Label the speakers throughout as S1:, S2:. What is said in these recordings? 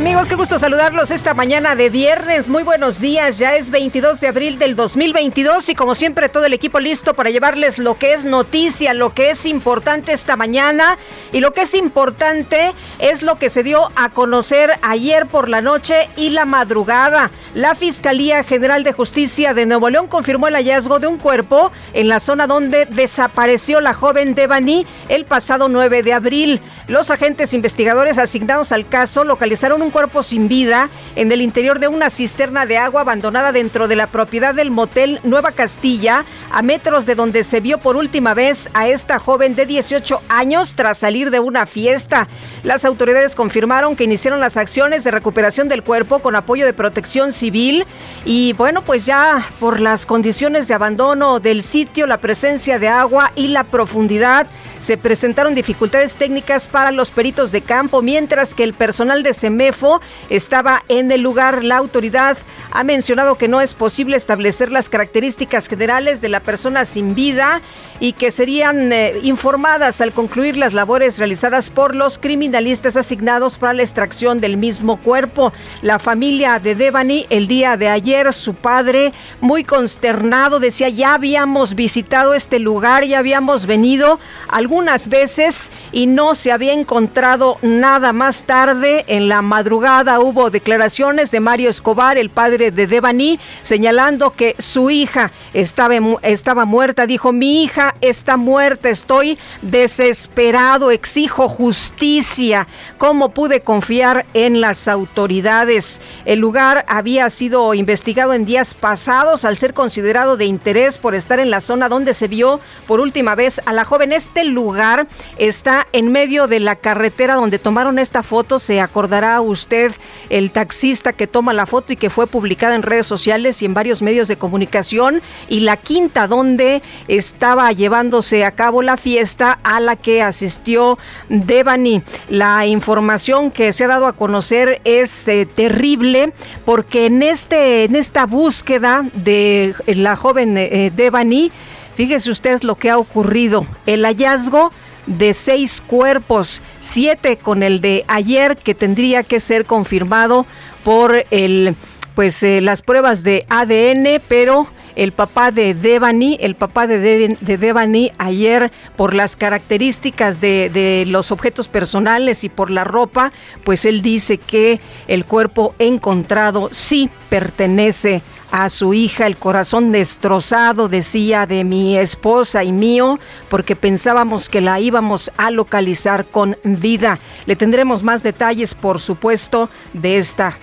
S1: A mí Qué gusto saludarlos esta mañana de viernes. Muy buenos días. Ya es 22 de abril del 2022 y como siempre todo el equipo listo para llevarles lo que es noticia, lo que es importante esta mañana y lo que es importante es lo que se dio a conocer ayer por la noche y la madrugada. La Fiscalía General de Justicia de Nuevo León confirmó el hallazgo de un cuerpo en la zona donde desapareció la joven Devani el pasado 9 de abril. Los agentes investigadores asignados al caso localizaron un cuerpo sin vida en el interior de una cisterna de agua abandonada dentro de la propiedad del motel Nueva Castilla, a metros de donde se vio por última vez a esta joven de 18 años tras salir de una fiesta. Las autoridades confirmaron que iniciaron las acciones de recuperación del cuerpo con apoyo de protección civil y bueno, pues ya por las condiciones de abandono del sitio, la presencia de agua y la profundidad, se presentaron dificultades técnicas para los peritos de campo, mientras que el personal de CEMEFO estaba en el lugar. La autoridad ha mencionado que no es posible establecer las características generales de la persona sin vida y que serían eh, informadas al concluir las labores realizadas por los criminalistas asignados para la extracción del mismo cuerpo. La familia de Devani el día de ayer, su padre muy consternado decía, ya habíamos visitado este lugar, ya habíamos venido algunas veces y no se había encontrado nada más tarde. En la madrugada hubo declaraciones de Mario Escobar, el padre de Devani, señalando que su hija estaba, estaba muerta. Dijo, mi hija está muerta, estoy desesperado, exijo justicia. ¿Cómo pude confiar en las autoridades? El lugar había sido investigado en días pasados al ser considerado de interés por estar en la zona donde se vio por última vez a la joven. Este está en medio de la carretera donde tomaron esta foto. Se acordará usted el taxista que toma la foto y que fue publicada en redes sociales y en varios medios de comunicación. Y la quinta donde estaba llevándose a cabo la fiesta a la que asistió Devani. La información que se ha dado a conocer es eh, terrible porque en este en esta búsqueda de la joven eh, Devani, fíjese usted lo que ha ocurrido. El hallazgo de seis cuerpos, siete con el de ayer que tendría que ser confirmado por el pues eh, las pruebas de ADN, pero el papá de Devani, el papá de, De- de Devani ayer por las características de, de los objetos personales y por la ropa, pues él dice que el cuerpo encontrado sí pertenece a su hija, el corazón destrozado, decía, de mi esposa y mío, porque pensábamos que la íbamos a localizar con vida. Le tendremos más detalles, por supuesto, de esta,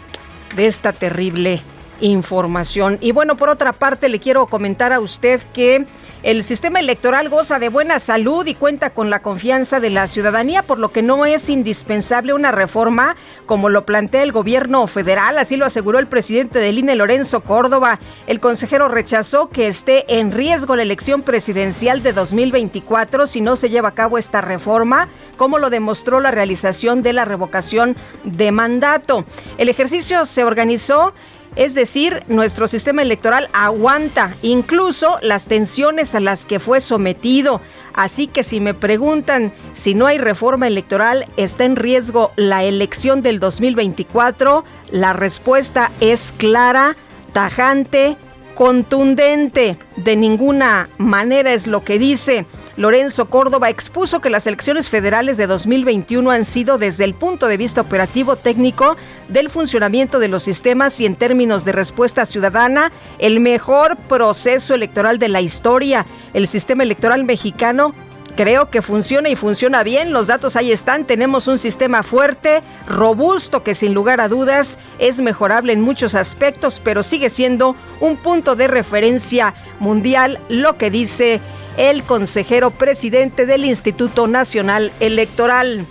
S1: de esta terrible información. Y bueno, por otra parte, le quiero comentar a usted que el sistema electoral goza de buena salud y cuenta con la confianza de la ciudadanía, por lo que no es indispensable una reforma como lo plantea el gobierno federal, así lo aseguró el presidente del INE, Lorenzo Córdoba. El consejero rechazó que esté en riesgo la elección presidencial de 2024 si no se lleva a cabo esta reforma, como lo demostró la realización de la revocación de mandato. El ejercicio se organizó es decir, nuestro sistema electoral aguanta incluso las tensiones a las que fue sometido. Así que si me preguntan si no hay reforma electoral, ¿está en riesgo la elección del 2024? La respuesta es clara, tajante, contundente. De ninguna manera es lo que dice Lorenzo Córdoba expuso que las elecciones federales de 2021 han sido desde el punto de vista operativo técnico del funcionamiento de los sistemas y en términos de respuesta ciudadana el mejor proceso electoral de la historia. El sistema electoral mexicano Creo que funciona y funciona bien. Los datos ahí están. Tenemos un sistema fuerte, robusto, que sin lugar a dudas es mejorable en muchos aspectos, pero sigue siendo un punto de referencia mundial, lo que dice el consejero presidente del Instituto Nacional Electoral.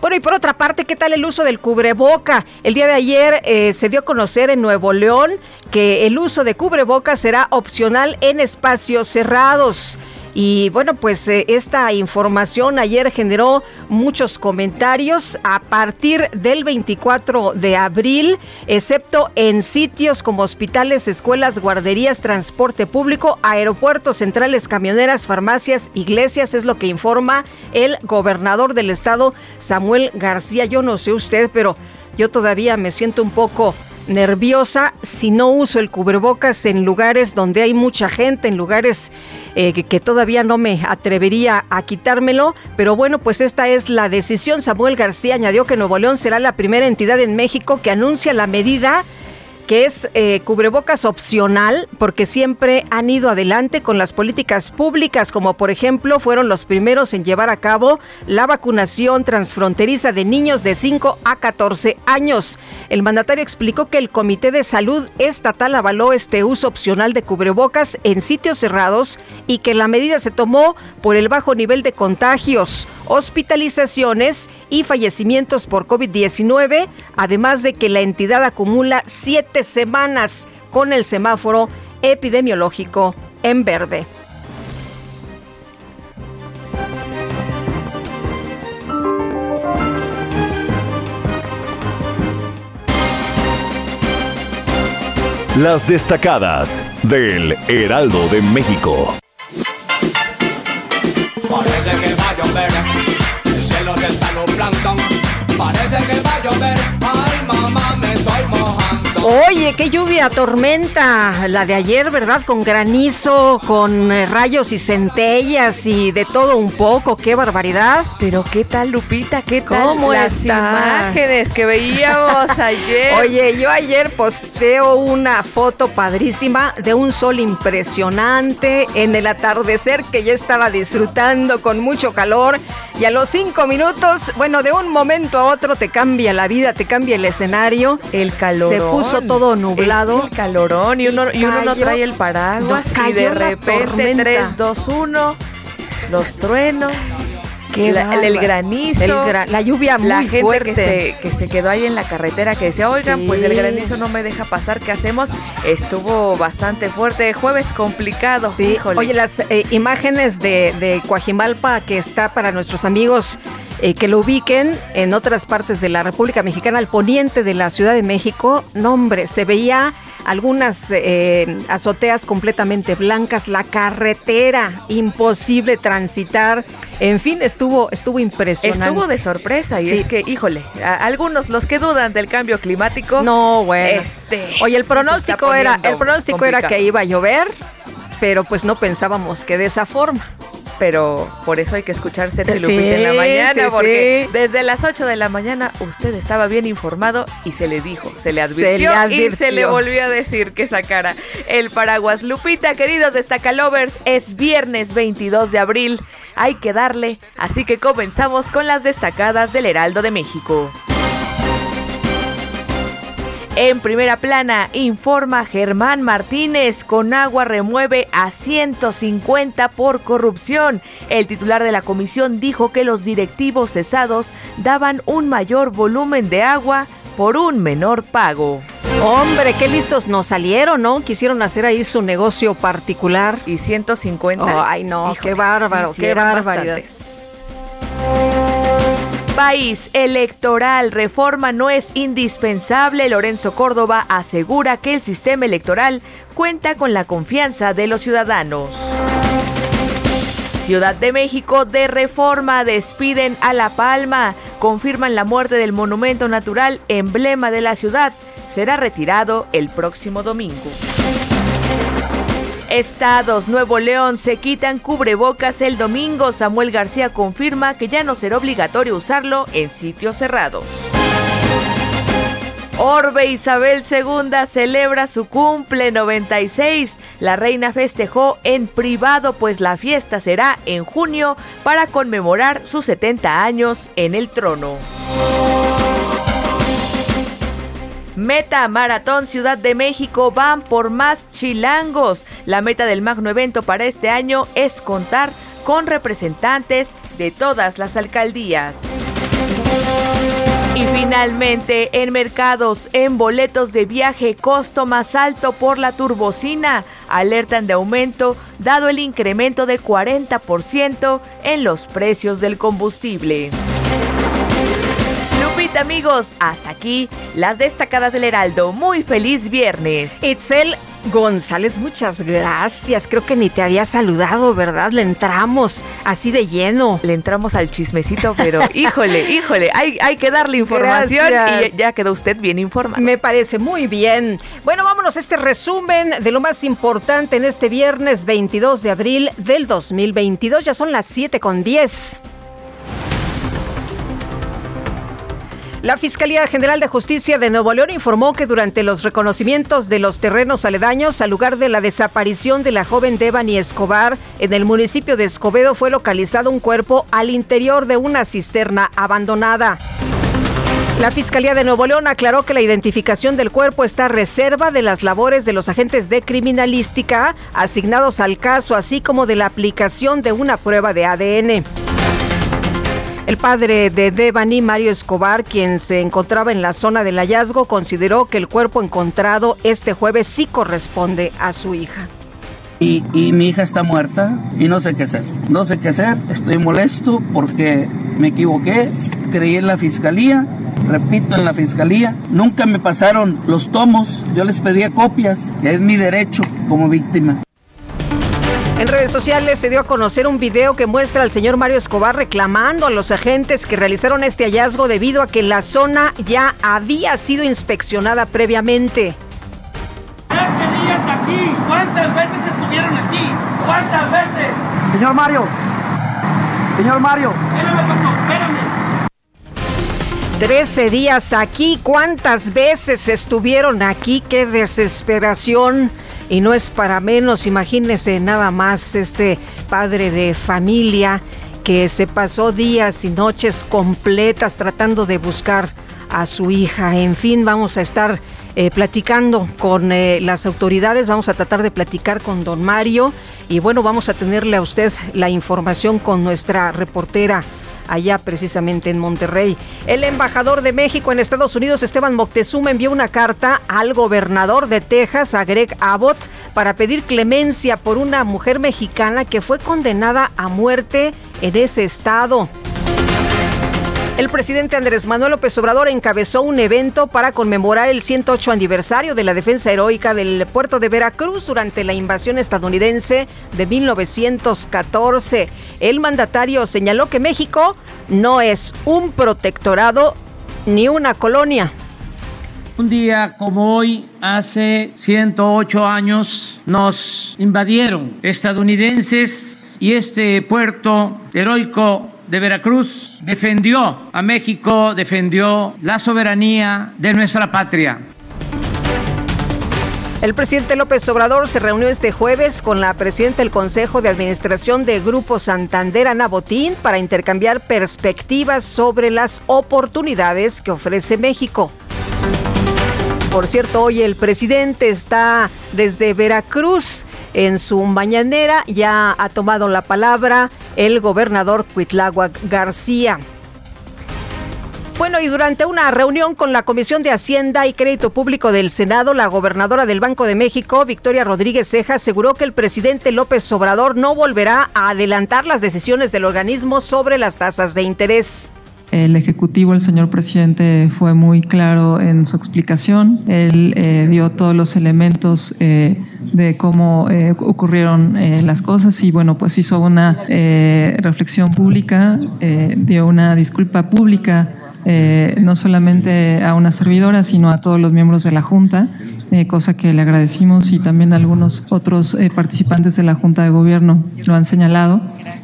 S1: Bueno, y por otra parte, ¿qué tal el uso del cubreboca? El día de ayer eh, se dio a conocer en Nuevo León que el uso de cubreboca será opcional en espacios cerrados. Y bueno, pues eh, esta información ayer generó muchos comentarios a partir del 24 de abril, excepto en sitios como hospitales, escuelas, guarderías, transporte público, aeropuertos, centrales camioneras, farmacias, iglesias, es lo que informa el gobernador del estado, Samuel García. Yo no sé usted, pero yo todavía me siento un poco nerviosa si no uso el cubrebocas en lugares donde hay mucha gente, en lugares eh, que, todavía no me atrevería a quitármelo. Pero bueno, pues esta es la decisión. Samuel García añadió que Nuevo León será la primera entidad en México que anuncia la medida que es eh, cubrebocas opcional, porque siempre han ido adelante con las políticas públicas, como por ejemplo fueron los primeros en llevar a cabo la vacunación transfronteriza de niños de 5 a 14 años. El mandatario explicó que el Comité de Salud Estatal avaló este uso opcional de cubrebocas en sitios cerrados y que la medida se tomó por el bajo nivel de contagios, hospitalizaciones y fallecimientos por COVID-19, además de que la entidad acumula siete semanas con el semáforo epidemiológico en verde.
S2: Las destacadas del Heraldo de México.
S3: Parece que va a llover, el cielo se está nublando. Parece que va a llover,
S1: Oye, qué lluvia, tormenta, la de ayer, ¿verdad? Con granizo, con eh, rayos y centellas y de todo un poco, qué barbaridad.
S4: Pero qué tal, Lupita, qué tal
S1: ¿Cómo
S4: las
S1: estás?
S4: imágenes que veíamos ayer.
S1: Oye, yo ayer posteo una foto padrísima de un sol impresionante en el atardecer que yo estaba disfrutando con mucho calor y a los cinco minutos, bueno, de un momento a otro te cambia la vida, te cambia el escenario.
S4: el calor.
S1: Se puso todo nublado.
S4: el calorón y uno, y uno no trae el paraguas
S1: no,
S4: y de repente
S1: tormenta.
S4: 3, 2, 1, los truenos, la- el, granizo.
S1: El gra- la lluvia muy
S4: la gente
S1: fuerte.
S4: Que, se, que se quedó ahí en la carretera que decía, oigan, pues el granizo no me deja pasar, ¿qué hacemos? Estuvo bastante fuerte, jueves complicado.
S1: Sí,
S4: híjole.
S1: oye, las eh, imágenes de, de Coajimalpa que está para nuestros amigos eh, que lo ubiquen en otras partes de la República Mexicana, al poniente de la Ciudad de México, no hombre, se veía algunas eh, azoteas completamente blancas, la carretera, imposible transitar, en fin, estuvo, estuvo impresionante.
S4: Estuvo de sorpresa y
S1: Sí.
S4: es que, híjole, algunos los que dudan del cambio climático.
S1: No, bueno.
S4: Este,
S1: Oye, el pronóstico era, el pronóstico era que iba a llover, pero pues no pensábamos que de esa forma.
S4: Pero por eso hay que escuchar Sergio
S1: Sí,
S4: Lupita en la mañana,
S1: sí,
S4: porque
S1: sí.
S4: desde las 8 de la mañana usted estaba bien informado y se le dijo, se le
S1: Se
S4: advirtió,
S1: le
S4: y
S1: advirtió.
S4: se le volvió a decir que sacara el paraguas. Lupita, queridos destacalovers, es viernes 22 de abril, hay que darle, así que comenzamos con las destacadas del Heraldo de México. En primera plana, informa Germán Martínez, Conagua remueve a 150 por corrupción. El titular de la comisión dijo que los directivos cesados daban un mayor volumen de agua por un menor pago.
S1: Hombre, qué listos nos salieron, ¿no? Quisieron hacer ahí su negocio particular.
S4: Y 150.
S1: Oh, ay, no, qué bárbaro, qué barbaridad.
S4: bastantes. País electoral, reforma no es indispensable. Lorenzo Córdoba asegura que el sistema electoral cuenta con la confianza de los ciudadanos. Ciudad de México de reforma despiden a La Palma, confirman la muerte del monumento natural, emblema de la ciudad. Será retirado el próximo domingo. Estados Nuevo León se quitan cubrebocas el domingo. Samuel García confirma que ya no será obligatorio usarlo en sitios cerrados. Orbe Isabel II celebra su cumple 96. La reina festejó en privado pues la fiesta será en junio para conmemorar sus 70 años en el trono. Meta Maratón Ciudad de México van por más chilangos. La meta del magno evento para este año es contar con representantes de todas las alcaldías. Y finalmente, en mercados, en boletos de viaje, costo más alto por la turbocina, alertan de aumento dado el incremento de 40% en los precios del combustible amigos, hasta aquí las destacadas del Heraldo. Muy feliz viernes.
S1: Itzel González, muchas gracias. Creo que ni te había saludado, ¿verdad? Le entramos así de lleno.
S4: Le entramos al chismecito, pero híjole, híjole, hay, hay que darle información y ya quedó usted bien informado.
S1: Me parece muy bien. Bueno, vámonos a este resumen de lo más importante en este viernes 22 de abril del 2022. Ya son las 7 con 10. La Fiscalía General de Justicia de Nuevo León informó que durante los reconocimientos de los terrenos aledaños al lugar de la desaparición de la joven Devani Escobar en el municipio de Escobedo fue localizado un cuerpo al interior de una cisterna abandonada. La Fiscalía de Nuevo León aclaró que la identificación del cuerpo está a reserva de las labores de los agentes de criminalística asignados al caso, así como de la aplicación de una prueba de ADN. El padre de Devani, Mario Escobar, quien se encontraba en la zona del hallazgo, consideró que el cuerpo encontrado este jueves sí corresponde a su hija.
S5: Y, mi hija está muerta y no sé qué hacer. No sé qué hacer, estoy molesto porque me equivoqué, creí en la fiscalía, repito, en la fiscalía. Nunca me pasaron los tomos, yo les pedía copias, que es mi derecho como víctima.
S1: En redes sociales se dio a conocer un video que muestra al señor Mario Escobar reclamando a los agentes que realizaron este hallazgo debido a que la zona ya había sido inspeccionada previamente.
S6: Hace días aquí, ¿cuántas veces estuvieron aquí? ¿Cuántas veces?
S5: Señor Mario, señor Mario.
S6: Espérame, pasó, espérame.
S1: Trece días aquí, ¿cuántas veces estuvieron aquí? ¡Qué desesperación! Y no es para menos, imagínese nada más este padre de familia que se pasó días y noches completas tratando de buscar a su hija. En fin, vamos a estar eh, platicando con eh, las autoridades, vamos a tratar de platicar con don Mario. Y bueno, vamos a tenerle a usted la información con nuestra reportera allá precisamente en Monterrey. El embajador de México en Estados Unidos, Esteban Moctezuma, envió una carta al gobernador de Texas, a Greg Abbott, para pedir clemencia por una mujer mexicana que fue condenada a muerte en ese estado. El presidente Andrés Manuel López Obrador encabezó un evento para conmemorar el 108 aniversario de la defensa heroica del puerto de Veracruz durante la invasión estadounidense de 1914. El mandatario señaló que México no es un protectorado ni una colonia.
S5: Un día como hoy, hace 108 años, nos invadieron estadounidenses y este puerto heroico de Veracruz defendió a México, defendió la soberanía de nuestra patria.
S1: El presidente López Obrador se reunió este jueves con la presidenta del Consejo de Administración de Grupo Santander, Ana Botín, para intercambiar perspectivas sobre las oportunidades que ofrece México. Por cierto, hoy el presidente está desde Veracruz. En su mañanera ya ha tomado la palabra el gobernador Cuitláhuac García. Bueno, y durante una reunión con la Comisión de Hacienda y Crédito Público del Senado, la gobernadora del Banco de México, Victoria Rodríguez Ceja, aseguró que el presidente López Obrador no volverá a adelantar las decisiones del organismo sobre las tasas de interés.
S7: El Ejecutivo, el señor presidente, fue muy claro en su explicación. Él eh, dio todos los elementos eh, de cómo eh, ocurrieron las cosas y, bueno, pues hizo una reflexión pública, dio una disculpa pública eh, no solamente a una servidora, sino a todos los miembros de la Junta, eh, cosa que le agradecimos y también algunos otros eh, participantes de la Junta de Gobierno lo han señalado.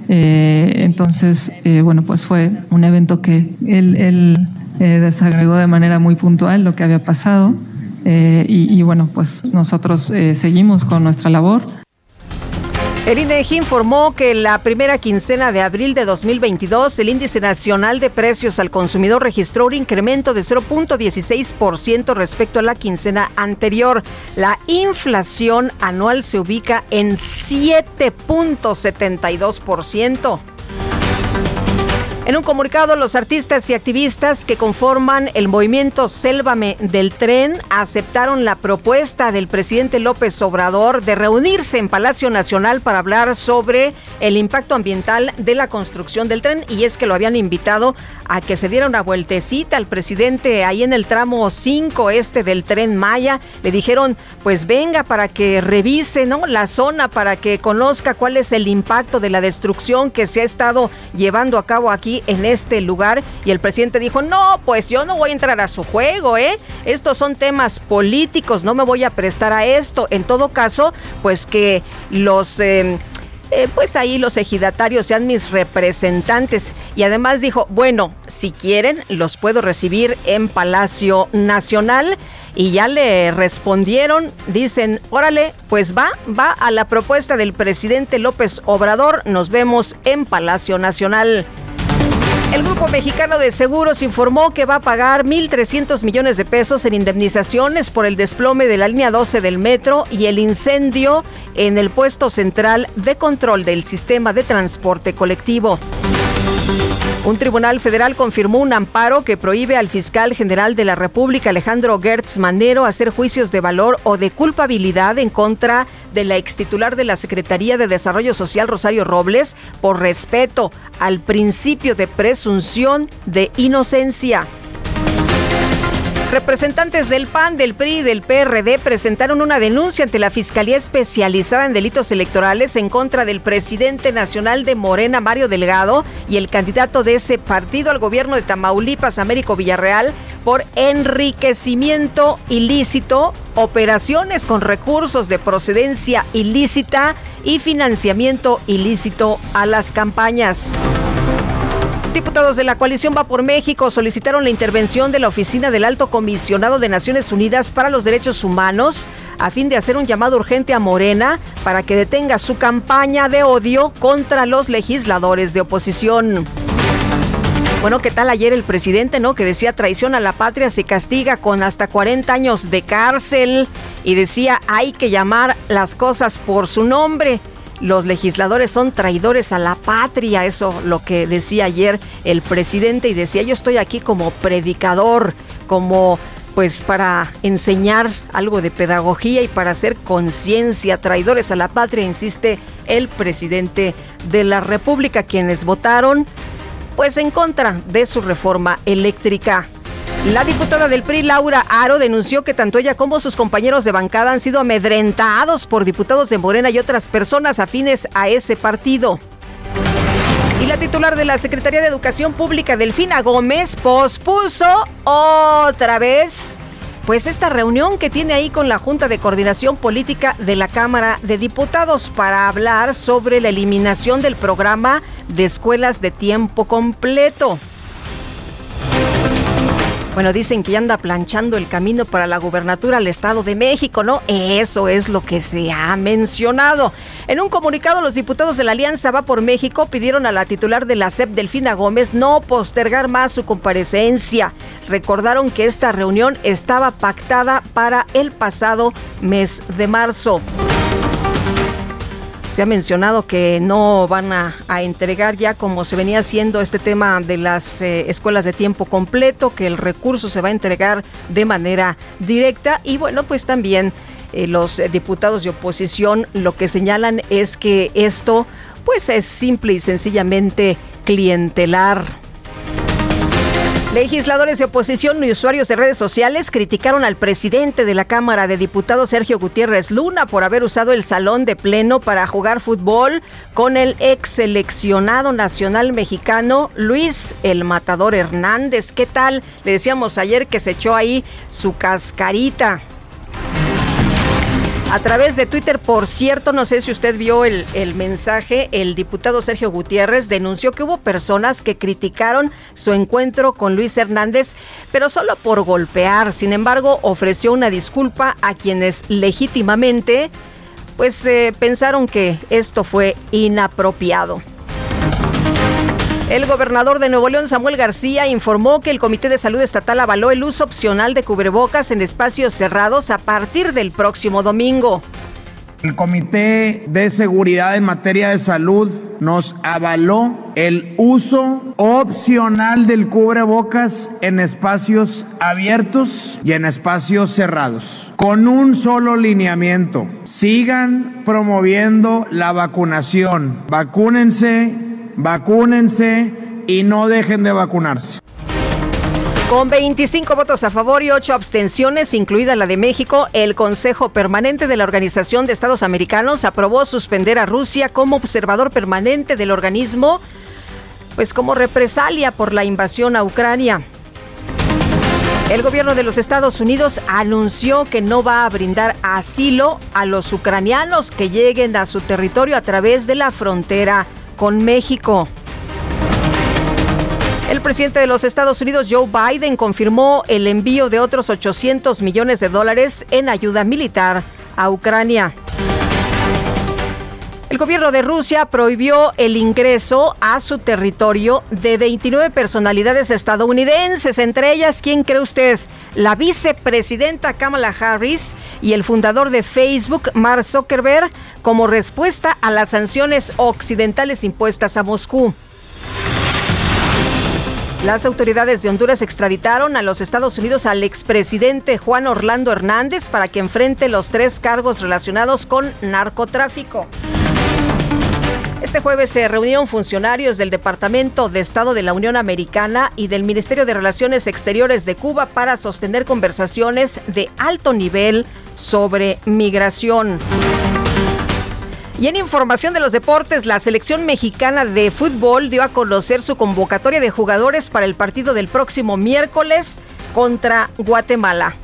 S7: entonces, bueno, pues fue un evento que él, él desagregó de manera muy puntual lo que había pasado y, y, bueno, pues nosotros seguimos con nuestra labor.
S1: El INEGI informó que la primera quincena de abril de 2022 el índice nacional de precios al consumidor registró un incremento de 0.16% respecto a la quincena anterior. La inflación anual se ubica en 7.72%. En un comunicado, los artistas y activistas que conforman el movimiento Sélvame del Tren aceptaron la propuesta del presidente López Obrador de reunirse en Palacio Nacional para hablar sobre el impacto ambiental de la construcción del tren y es que lo habían invitado a que se diera una vueltecita al presidente ahí en el tramo 5 este del tren Maya. Le dijeron, pues venga para que revise ¿no? la zona, para que conozca cuál es el impacto de la destrucción que se ha estado llevando a cabo en este lugar y el presidente dijo, no, pues yo no voy a entrar a su juego, ¿eh? Estos son temas políticos, no me voy a prestar a esto. En todo caso, pues que los... Em, eh, pues ahí los ejidatarios sean mis representantes. Y además dijo, bueno, si quieren, los puedo recibir en Palacio Nacional. Y ya le respondieron, dicen, órale, pues va, va a la propuesta del presidente López Obrador. Nos vemos en Palacio Nacional. El Grupo Mexicano de Seguros informó que va a pagar 1.300 millones de pesos en indemnizaciones por el desplome de la línea 12 del metro y el incendio en el puesto central de control del sistema de transporte colectivo. Un tribunal federal confirmó un amparo que prohíbe al fiscal general de la República, Alejandro Gertz Manero, hacer juicios de valor o de culpabilidad en contra de la extitular de la Secretaría de Desarrollo Social, Rosario Robles, por respeto al principio de presunción de inocencia. Representantes del PAN, del PRI y del PRD presentaron una denuncia ante la Fiscalía Especializada en Delitos Electorales en contra del presidente nacional de Morena, Mario Delgado, y el candidato de ese partido al gobierno de Tamaulipas, Américo Villarreal, por enriquecimiento ilícito, operaciones con recursos de procedencia ilícita y financiamiento ilícito a las campañas. Diputados de la coalición Va por México solicitaron la intervención de la Oficina del Alto Comisionado de Naciones Unidas para los Derechos Humanos a fin de hacer un llamado urgente a Morena para que detenga su campaña de odio contra los legisladores de oposición. Bueno, ¿qué tal ayer el presidente, no? Que decía traición a la patria se castiga con hasta 40 años de cárcel y decía hay que llamar las cosas por su nombre los legisladores son traidores a la patria, eso lo que decía ayer el presidente y decía yo estoy aquí como predicador, como pues para enseñar algo de pedagogía y para hacer conciencia, traidores a la patria, insiste el presidente de la República, quienes votaron pues en contra de su reforma eléctrica. La diputada del PRI, Laura Aro, denunció que tanto ella como sus compañeros de bancada han sido amedrentados por diputados de Morena y otras personas afines a ese partido. Y la titular de la Secretaría de Educación Pública, Delfina Gómez, pospuso otra vez pues esta reunión que tiene ahí con la Junta de Coordinación Política de la Cámara de Diputados para hablar sobre la eliminación del programa de escuelas de tiempo completo. Bueno, dicen que ya anda planchando el camino para la gubernatura al Estado de México, ¿no? Eso es lo que se ha mencionado. En un comunicado, los diputados de la Alianza Va por México pidieron a la titular de la CEP, Delfina Gómez, no postergar más su comparecencia. Recordaron que esta reunión estaba pactada para el pasado mes de marzo. Se ha mencionado que no van a, entregar ya como se venía haciendo este tema de las eh, escuelas de tiempo completo, que el recurso se va a entregar de manera directa y bueno, pues también eh, los diputados de oposición lo que señalan es que esto pues es simple y sencillamente clientelar. Legisladores de oposición y usuarios de redes sociales criticaron al presidente de la Cámara de Diputados, Sergio Gutiérrez Luna, por haber usado el salón de pleno para jugar fútbol con el ex seleccionado nacional mexicano Luis el Matador Hernández. ¿Qué tal? Le decíamos ayer que se echó ahí su cascarita. A través de Twitter, por cierto, no sé si usted vio el, el, mensaje, el diputado Sergio Gutiérrez denunció que hubo personas que criticaron su encuentro con Luis Hernández, pero solo por golpear. Sin embargo, ofreció una disculpa a quienes legítimamente pues eh, pensaron que esto fue inapropiado. El gobernador de Nuevo León, Samuel García, informó que el Comité de Salud Estatal avaló el uso opcional de cubrebocas en espacios cerrados a partir del próximo domingo.
S8: El Comité de Seguridad en materia de salud nos avaló el uso opcional del cubrebocas en espacios abiertos y en espacios cerrados, con un solo lineamiento. Sigan promoviendo la vacunación. Vacúnense vacúnense y no dejen de vacunarse.
S1: Con 25 votos a favor y 8 abstenciones, incluida la de México, el Consejo Permanente de la Organización de Estados Americanos aprobó suspender a Rusia como observador permanente del organismo, pues como represalia por la invasión a Ucrania. El gobierno de los Estados Unidos anunció que no va a brindar asilo a los ucranianos que lleguen a su territorio a través de la frontera con México. El presidente de los Estados Unidos, Joe Biden, confirmó el envío de otros 800 millones de dólares en ayuda militar a Ucrania. El gobierno de Rusia prohibió el ingreso a su territorio de 29 personalidades estadounidenses, entre ellas, ¿quién cree usted? La vicepresidenta Kamala Harris y el fundador de Facebook, Mark Zuckerberg, como respuesta a las sanciones occidentales impuestas a Moscú. Las autoridades de Honduras extraditaron a los Estados Unidos al expresidente Juan Orlando Hernández para que enfrente los tres cargos relacionados con narcotráfico. Este jueves se reunieron funcionarios del Departamento de Estado de la Unión Americana y del Ministerio de Relaciones Exteriores de Cuba para sostener conversaciones de alto nivel sobre migración. Y en información de los deportes, la selección mexicana de fútbol dio a conocer su convocatoria de jugadores para el partido del próximo miércoles contra Guatemala.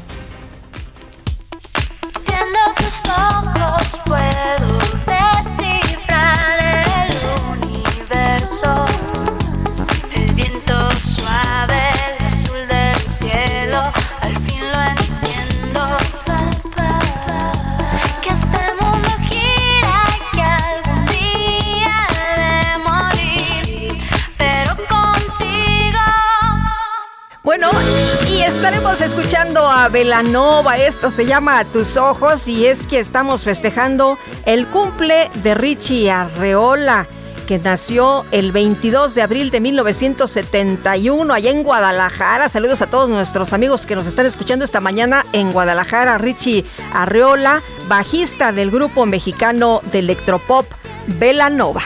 S1: Escuchando a Velanova. Esto se llama tus ojos y es que estamos festejando el cumple de Richie Arreola que nació el 22 de abril de 1971 allá en Guadalajara. Saludos a todos nuestros amigos que nos están escuchando esta mañana en Guadalajara. Richie Arreola, bajista del grupo mexicano de electropop Velanova.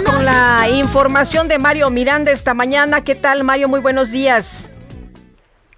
S1: Con la información de Mario Miranda esta mañana. ¿Qué tal, Mario? Muy buenos días.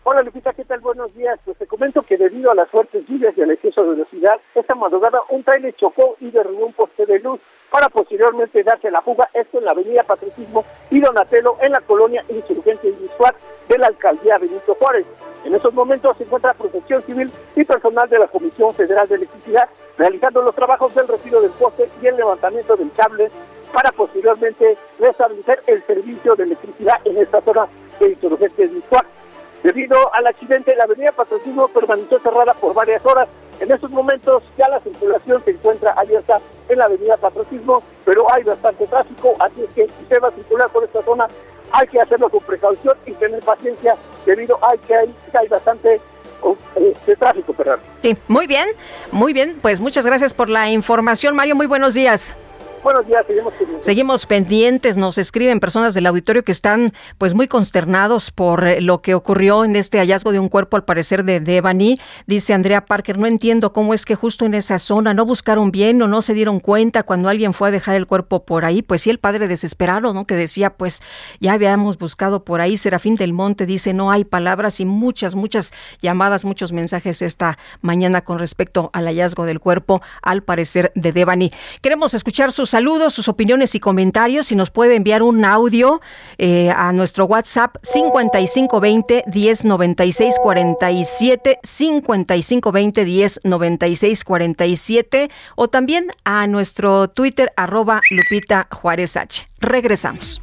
S9: Hola Lupita, ¿qué tal? Buenos días. Pues te comento que debido a las fuertes lluvias y al exceso de velocidad, esta madrugada un trailer chocó y derribó un poste de luz para posteriormente darse la fuga, esto en la avenida Patricismo y Donatello en la colonia Insurgente Industrial de la alcaldía Benito Juárez. En esos momentos se encuentra Protección Civil y personal de la Comisión Federal de Electricidad realizando los trabajos del retiro del poste y el levantamiento del cable para posteriormente restablecer el servicio de electricidad en esta zona de insurgentes visual. Debido al accidente, la avenida Patrocinio permaneció cerrada por varias horas. En estos momentos ya la circulación se encuentra abierta en la avenida Patrocismo, pero hay bastante tráfico, así es que si se va a circular por esta zona hay que hacerlo con precaución y tener paciencia debido a que hay, hay bastante este, tráfico. Perdón.
S1: Sí, muy bien, muy bien. Pues muchas gracias por la información, Mario. Muy buenos días.
S9: Buenos días, seguimos pendientes.
S1: Seguimos pendientes, nos escriben personas del auditorio que están pues muy consternados por eh, lo que ocurrió en este hallazgo de un cuerpo al parecer de Devani. Dice Andrea Parker, no entiendo cómo es que justo en esa zona no buscaron bien o no se dieron cuenta cuando alguien fue a dejar el cuerpo por ahí. Pues sí, el padre desesperado, ¿no? Que decía, pues ya habíamos buscado por ahí. Serafín del Monte dice, no hay palabras y muchas, muchas llamadas, muchos mensajes esta mañana con respecto al hallazgo del cuerpo al parecer de Devani. Queremos escuchar sus saludos, sus opiniones y comentarios. Si nos puede enviar un audio eh, a nuestro WhatsApp 5520 109647 5520 109647 o también a nuestro Twitter arroba Lupita Juárez H. Regresamos.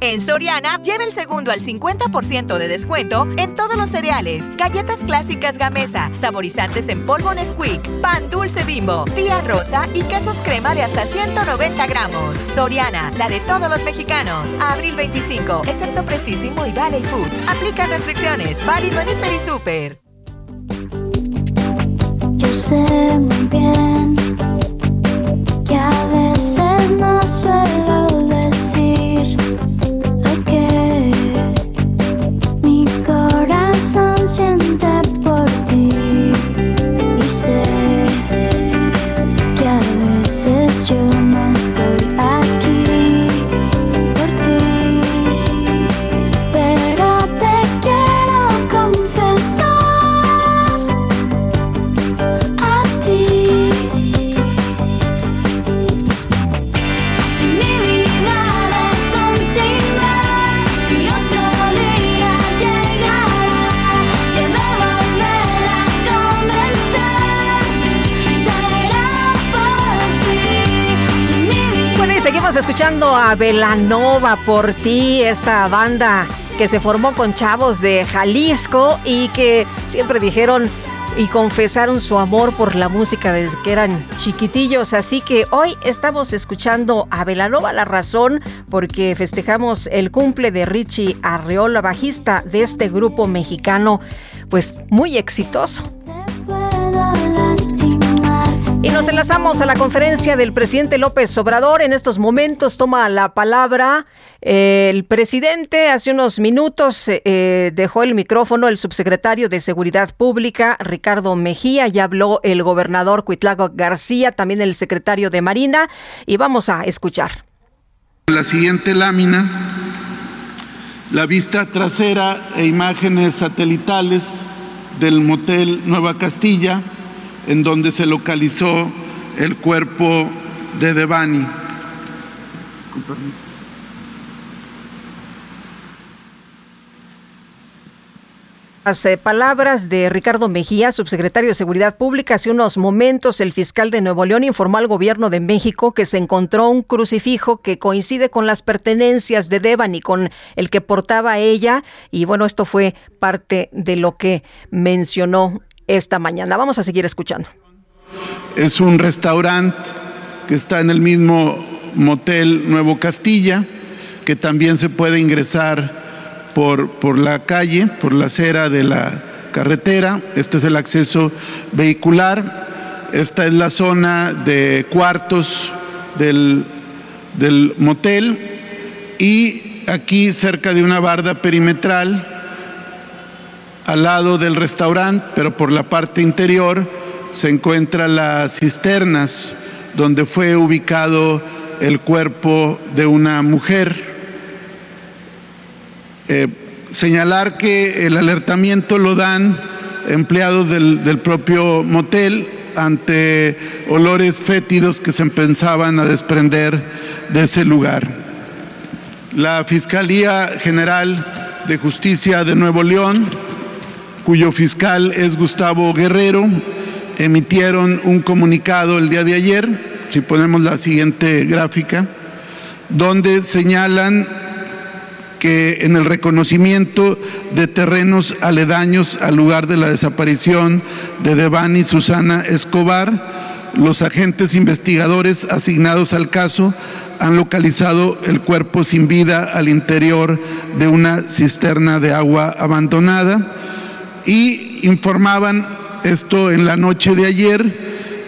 S10: En Soriana, lleva el segundo al 50% de descuento en todos los cereales, galletas clásicas Gamesa, saborizantes en polvo Nesquik, pan dulce bimbo, tía rosa y quesos crema de hasta 190 gramos. Soriana, la de todos los mexicanos. Abril 25, excepto Precisimo y Valley Foods. Aplica restricciones. Válido en Hiper Super.
S11: Yo sé muy bien
S1: Escuchando a Velanova por ti, esta banda que se formó con chavos de Jalisco y que siempre dijeron y confesaron su amor por la música desde que eran chiquitillos. Así que hoy estamos escuchando a Velanova La Razón porque festejamos el cumple de Richie Arreola, bajista de este grupo mexicano, pues muy exitoso. Y nos enlazamos a la conferencia del presidente López Obrador. En estos momentos toma la palabra eh, el presidente. Hace unos minutos eh, eh, dejó el micrófono el subsecretario de Seguridad Pública, Ricardo Mejía. Ya habló el gobernador Cuitlago García, también el secretario de Marina. Y vamos a escuchar.
S12: La siguiente lámina, la vista trasera e imágenes satelitales del motel Nueva Castilla, en donde se localizó el cuerpo de Devani.
S1: Las eh, palabras de Ricardo Mejía, subsecretario de Seguridad Pública, hace unos momentos el fiscal de Nuevo León informó al gobierno de México que se encontró un crucifijo que coincide con las pertenencias de Devani, con el que portaba ella. Y bueno, esto fue parte de lo que mencionó esta mañana. Vamos a seguir escuchando.
S12: Es un restaurante que está en el mismo motel Nuevo Castilla, que también se puede ingresar por, por la calle, por la acera de la carretera. Este es el acceso vehicular. Esta es la zona de cuartos del, del motel. Y aquí cerca de una barda perimetral, al lado del restaurante, pero por la parte interior, se encuentran las cisternas donde fue ubicado el cuerpo de una mujer. Eh, señalar que el alertamiento lo dan empleados del, del propio motel ante olores fétidos que se empezaban a desprender de ese lugar. La Fiscalía General de Justicia de Nuevo León, cuyo fiscal es Gustavo Guerrero, emitieron un comunicado el día de ayer, si ponemos la siguiente gráfica, donde señalan que en el reconocimiento de terrenos aledaños al lugar de la desaparición de Devani Susana Escobar, los agentes investigadores asignados al caso han localizado el cuerpo sin vida al interior de una cisterna de agua abandonada y informaban esto en la noche de ayer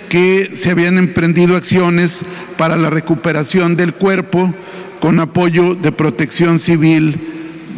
S12: que se habían emprendido acciones para la recuperación del cuerpo con apoyo de protección civil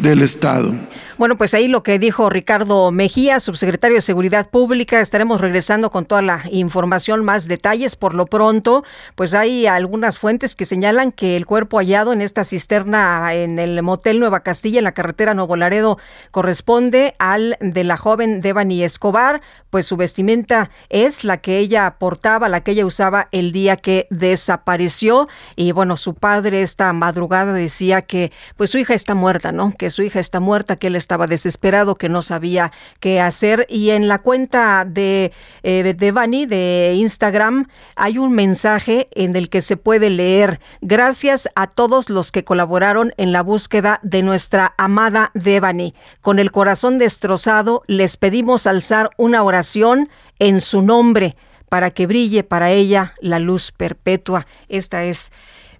S12: del Estado.
S1: Bueno, pues ahí lo que dijo Ricardo Mejía, subsecretario de Seguridad Pública. Estaremos regresando con toda la información, más detalles. Por lo pronto, pues hay algunas fuentes que señalan que el cuerpo hallado en esta cisterna en el motel Nueva Castilla, en la carretera Nuevo Laredo, corresponde al de la joven Devani Escobar. Pues su vestimenta es la que ella portaba, la que ella usaba el día que desapareció. Y bueno, su padre esta madrugada decía que pues su hija está muerta, ¿no? Que su hija está muerta, que él está estaba desesperado, que no sabía qué hacer. Y en la cuenta de, eh, de Instagram hay un mensaje en el que se puede leer, gracias a todos los que colaboraron en la búsqueda de nuestra amada Devani. Con el corazón destrozado, les pedimos alzar una oración en su nombre para que brille para ella la luz perpetua. Esta es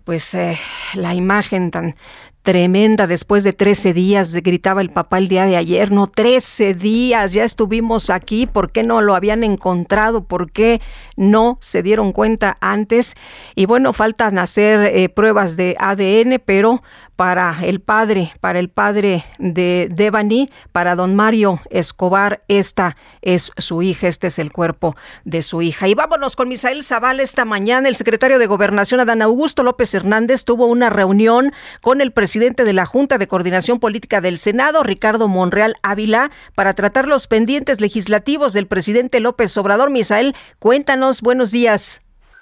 S1: pues eh, la imagen tan tremenda después de 13 días, gritaba el papá el día de ayer, no, 13 días, ya estuvimos aquí, ¿por qué no lo habían encontrado? ¿Por qué no se dieron cuenta antes? Y bueno, faltan hacer eh, pruebas de ADN, pero para el padre, para el padre de Devani, para don Mario Escobar, esta es su hija, este es el cuerpo de su hija. Y vámonos con Misael Zaval esta mañana. El secretario de Gobernación, Adán Augusto López Hernández, tuvo una reunión con el presidente de la Junta de Coordinación Política del Senado, Ricardo Monreal Ávila, para tratar los pendientes legislativos del presidente López Obrador. Misael, cuéntanos, buenos días.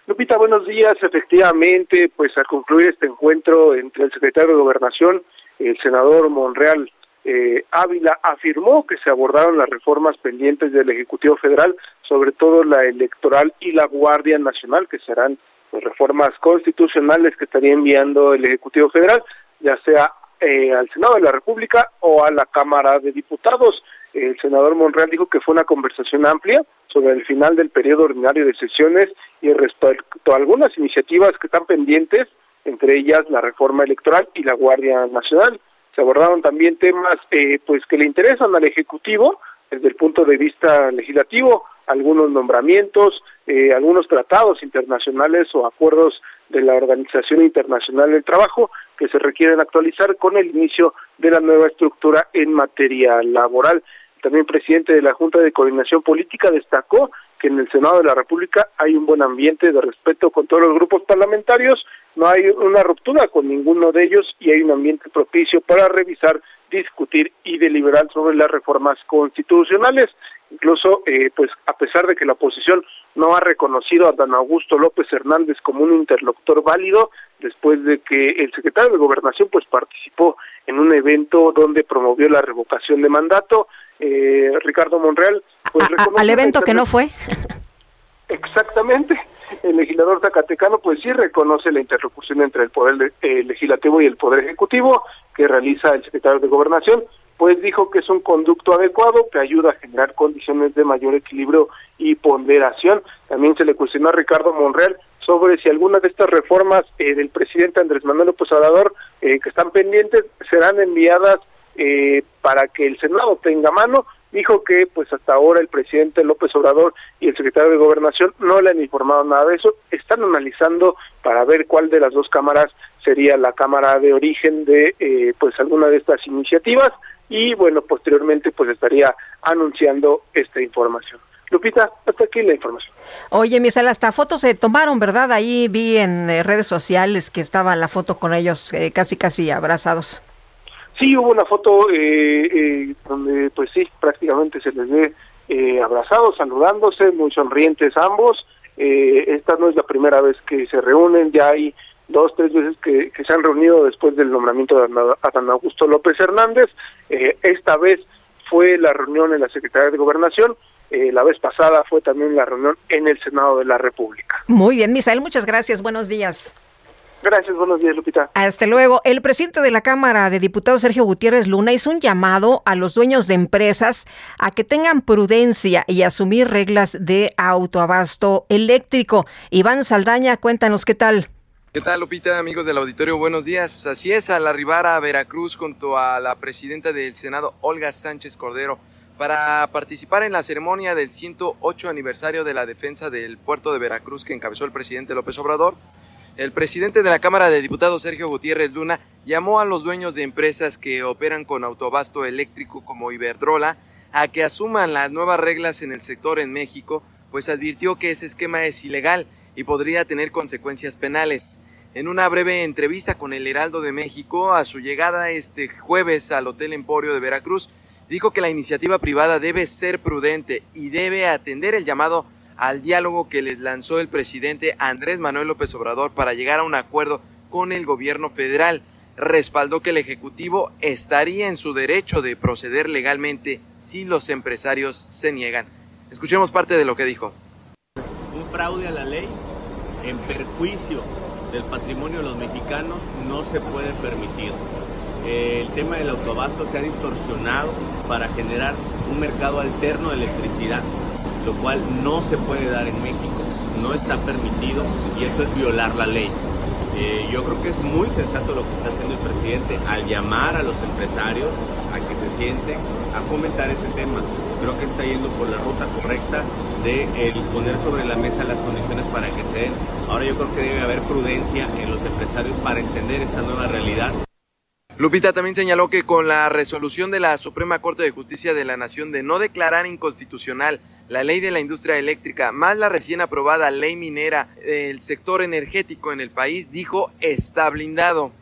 S13: Lupita, buenos días. Efectivamente, pues al concluir este encuentro entre el secretario de Gobernación, el senador Monreal eh, Ávila, afirmó que se abordaron las reformas pendientes del Ejecutivo Federal, sobre todo la electoral y la Guardia Nacional, que serán pues, reformas constitucionales que estaría enviando el Ejecutivo Federal, ya sea eh, al Senado de la República o a la Cámara de Diputados. El senador Monreal dijo que fue una conversación amplia sobre el final del periodo ordinario de sesiones y respecto a algunas iniciativas que están pendientes, entre ellas la reforma electoral y la Guardia Nacional. Se abordaron también temas eh, pues que le interesan al Ejecutivo desde el punto de vista legislativo, algunos nombramientos, eh, algunos tratados internacionales o acuerdos de la Organización Internacional del Trabajo que se requieren actualizar con el inicio de la nueva estructura en materia laboral. También presidente de la Junta de Coordinación Política destacó que en el Senado de la República hay un buen ambiente de respeto con todos los grupos parlamentarios, no hay una ruptura con ninguno de ellos y hay un ambiente propicio para revisar, discutir y deliberar sobre las reformas constitucionales. Incluso, eh, pues a pesar de que la oposición no ha reconocido a Dan Augusto López Hernández como un interlocutor válido, después de que el secretario de Gobernación pues participó en un evento donde promovió la revocación de mandato, eh, Ricardo Monreal. Pues,
S1: al evento que no fue.
S13: Exactamente. El legislador zacatecano pues sí reconoce la interlocución entre el poder eh, legislativo y el poder ejecutivo que realiza el secretario de Gobernación, pues dijo que es un conducto adecuado que ayuda a generar condiciones de mayor equilibrio y ponderación. También se le cuestionó a Ricardo Monreal sobre si algunas de estas reformas eh, del presidente Andrés Manuel López Obrador eh, que están pendientes serán enviadas eh, para que el Senado tenga mano. Dijo que pues hasta ahora el presidente López Obrador y el secretario de Gobernación no le han informado nada de eso. Están analizando para ver cuál de las dos cámaras sería la cámara de origen de eh, pues alguna de estas iniciativas y bueno posteriormente pues estaría anunciando esta información. Lupita, hasta aquí la información.
S1: Oye, Misael, hasta fotos se tomaron, ¿verdad? Ahí vi en eh, redes sociales que estaba la foto con ellos casi, casi abrazados.
S13: Sí, hubo una foto eh, eh, donde, pues sí, prácticamente se les ve
S9: eh, abrazados, saludándose, muy sonrientes ambos. Eh, esta no es la primera vez que se reúnen, ya hay dos, tres veces que, se han reunido después del nombramiento de Adán Augusto López Hernández. Eh, esta vez fue la reunión en la Secretaría de Gobernación. Eh, la vez pasada fue también la reunión en el Senado de la República.
S1: Muy bien, Misael, muchas gracias. Buenos días.
S9: Gracias, buenos días, Lupita.
S1: Hasta luego. El presidente de la Cámara de Diputados, Sergio Gutiérrez Luna, hizo un llamado a los dueños de empresas a que tengan prudencia y asumir reglas de autoabasto eléctrico. Iván Saldaña, cuéntanos qué tal.
S14: ¿Qué tal, Lupita, amigos del auditorio? Buenos días. Así es, al arribar a Veracruz junto a la presidenta del Senado, Olga Sánchez Cordero, para participar en la ceremonia del 108 aniversario de la defensa del puerto de Veracruz que encabezó el presidente López Obrador, el presidente de la Cámara de Diputados, Sergio Gutiérrez Luna, llamó a los dueños de empresas que operan con autobasto eléctrico como Iberdrola a que asuman las nuevas reglas en el sector en México, pues advirtió que ese esquema es ilegal y podría tener consecuencias penales. En una breve entrevista con el Heraldo de México, a su llegada este jueves al Hotel Emporio de Veracruz, dijo que la iniciativa privada debe ser prudente y debe atender el llamado al diálogo que les lanzó el presidente Andrés Manuel López Obrador para llegar a un acuerdo con el gobierno federal. Respaldó que el Ejecutivo estaría en su derecho de proceder legalmente si los empresarios se niegan. Escuchemos parte de lo que dijo.
S15: Un fraude a la ley en perjuicio del patrimonio de los mexicanos no se puede permitir. El tema del autobasto se ha distorsionado para generar un mercado alterno de electricidad lo cual no se puede dar en México, no está permitido y eso es violar la ley. Eh, yo creo que es muy sensato lo que está haciendo el presidente al llamar a los empresarios a que se sienten a comentar ese tema. Creo que está yendo por la ruta correcta de poner sobre la mesa las condiciones para que se den. Ahora yo creo que debe haber prudencia en los empresarios para entender esta nueva realidad.
S14: Lupita también señaló que con la resolución de la Suprema Corte de Justicia de la Nación de no declarar inconstitucional la ley de la industria eléctrica, más la recién aprobada ley minera del sector energético en el país, dijo está blindado.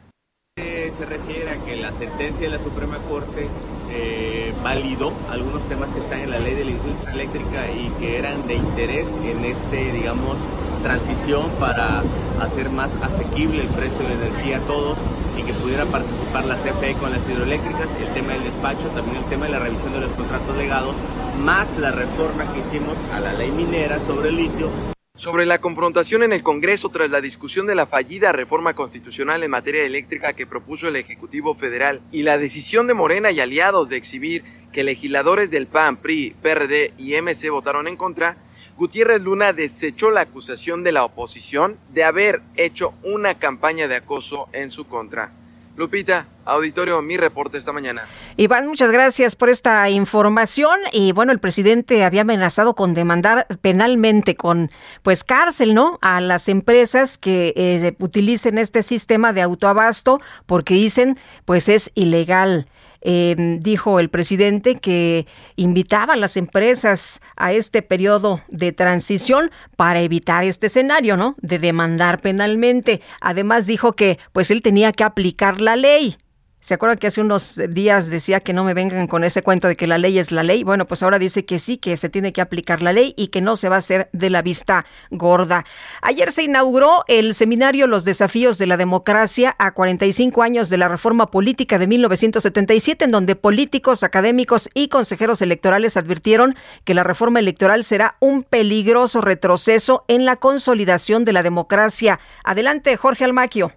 S15: Se refiere a que la sentencia de la Suprema Corte eh, validó algunos temas que están en la ley de la industria eléctrica y que eran de interés en este, digamos, transición para hacer más asequible el precio de la energía a todos y que pudiera participar la CFE con las hidroeléctricas, el tema del despacho, también el tema de la revisión de los contratos legados, más la reforma que hicimos a la ley minera sobre el litio
S14: sobre la confrontación en el Congreso tras la discusión de la fallida reforma constitucional en materia eléctrica que propuso el Ejecutivo Federal y la decisión de Morena y aliados de exhibir que legisladores del PAN, PRI, PRD y MC votaron en contra, Gutiérrez Luna desechó la acusación de la oposición de haber hecho una campaña de acoso en su contra. Lupita, auditorio, mi reporte esta mañana.
S1: Iván, muchas gracias por esta información. Y bueno, el presidente había amenazado con demandar penalmente con pues cárcel, ¿no? A las empresas que eh, utilicen este sistema de autoabasto porque dicen pues es ilegal. Em, dijo el presidente que invitaba a las empresas a este periodo de transición para evitar este escenario, ¿no? De demandar penalmente. Además dijo que pues él tenía que aplicar la ley. ¿Se acuerdan que hace unos días decía que no me vengan con ese cuento de que la ley es la ley? Bueno, pues ahora dice que sí, que se tiene que aplicar la ley y que no se va a hacer de la vista gorda. Ayer se inauguró el seminario Los desafíos de la democracia a 45 años de la reforma política de 1977, en donde políticos, académicos y consejeros electorales advirtieron que la reforma electoral será un peligroso retroceso en la consolidación de la democracia. Adelante, Jorge Almaquio.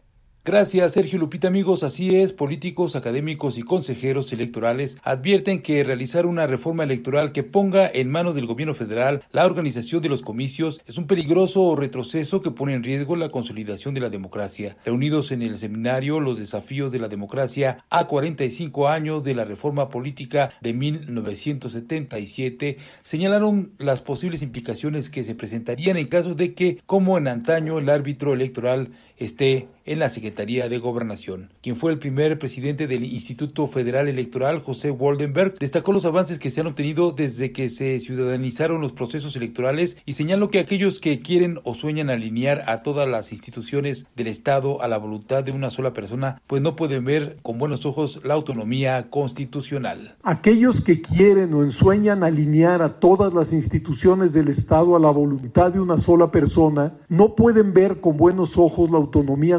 S16: Gracias, Sergio Lupita, amigos. Así es, políticos, académicos y consejeros electorales advierten que realizar una reforma electoral que ponga en manos del gobierno federal la organización de los comicios es un peligroso retroceso que pone en riesgo la consolidación de la democracia. Reunidos en el seminario Los desafíos de la democracia a 45 años de la reforma política de 1977, señalaron las posibles implicaciones que se presentarían en caso de que, como en antaño, el árbitro electoral esté en la Secretaría de Gobernación. Quien fue el primer presidente del Instituto Federal Electoral, José Waldenberg, destacó los avances que se han obtenido desde que se ciudadanizaron los procesos electorales y señaló que aquellos que quieren o sueñan alinear a todas las instituciones del Estado a la voluntad de una sola persona, pues no pueden ver con buenos ojos la autonomía constitucional.
S17: Aquellos que quieren o ensueñan alinear a todas las instituciones del Estado a la voluntad de una sola persona, no pueden ver con buenos ojos la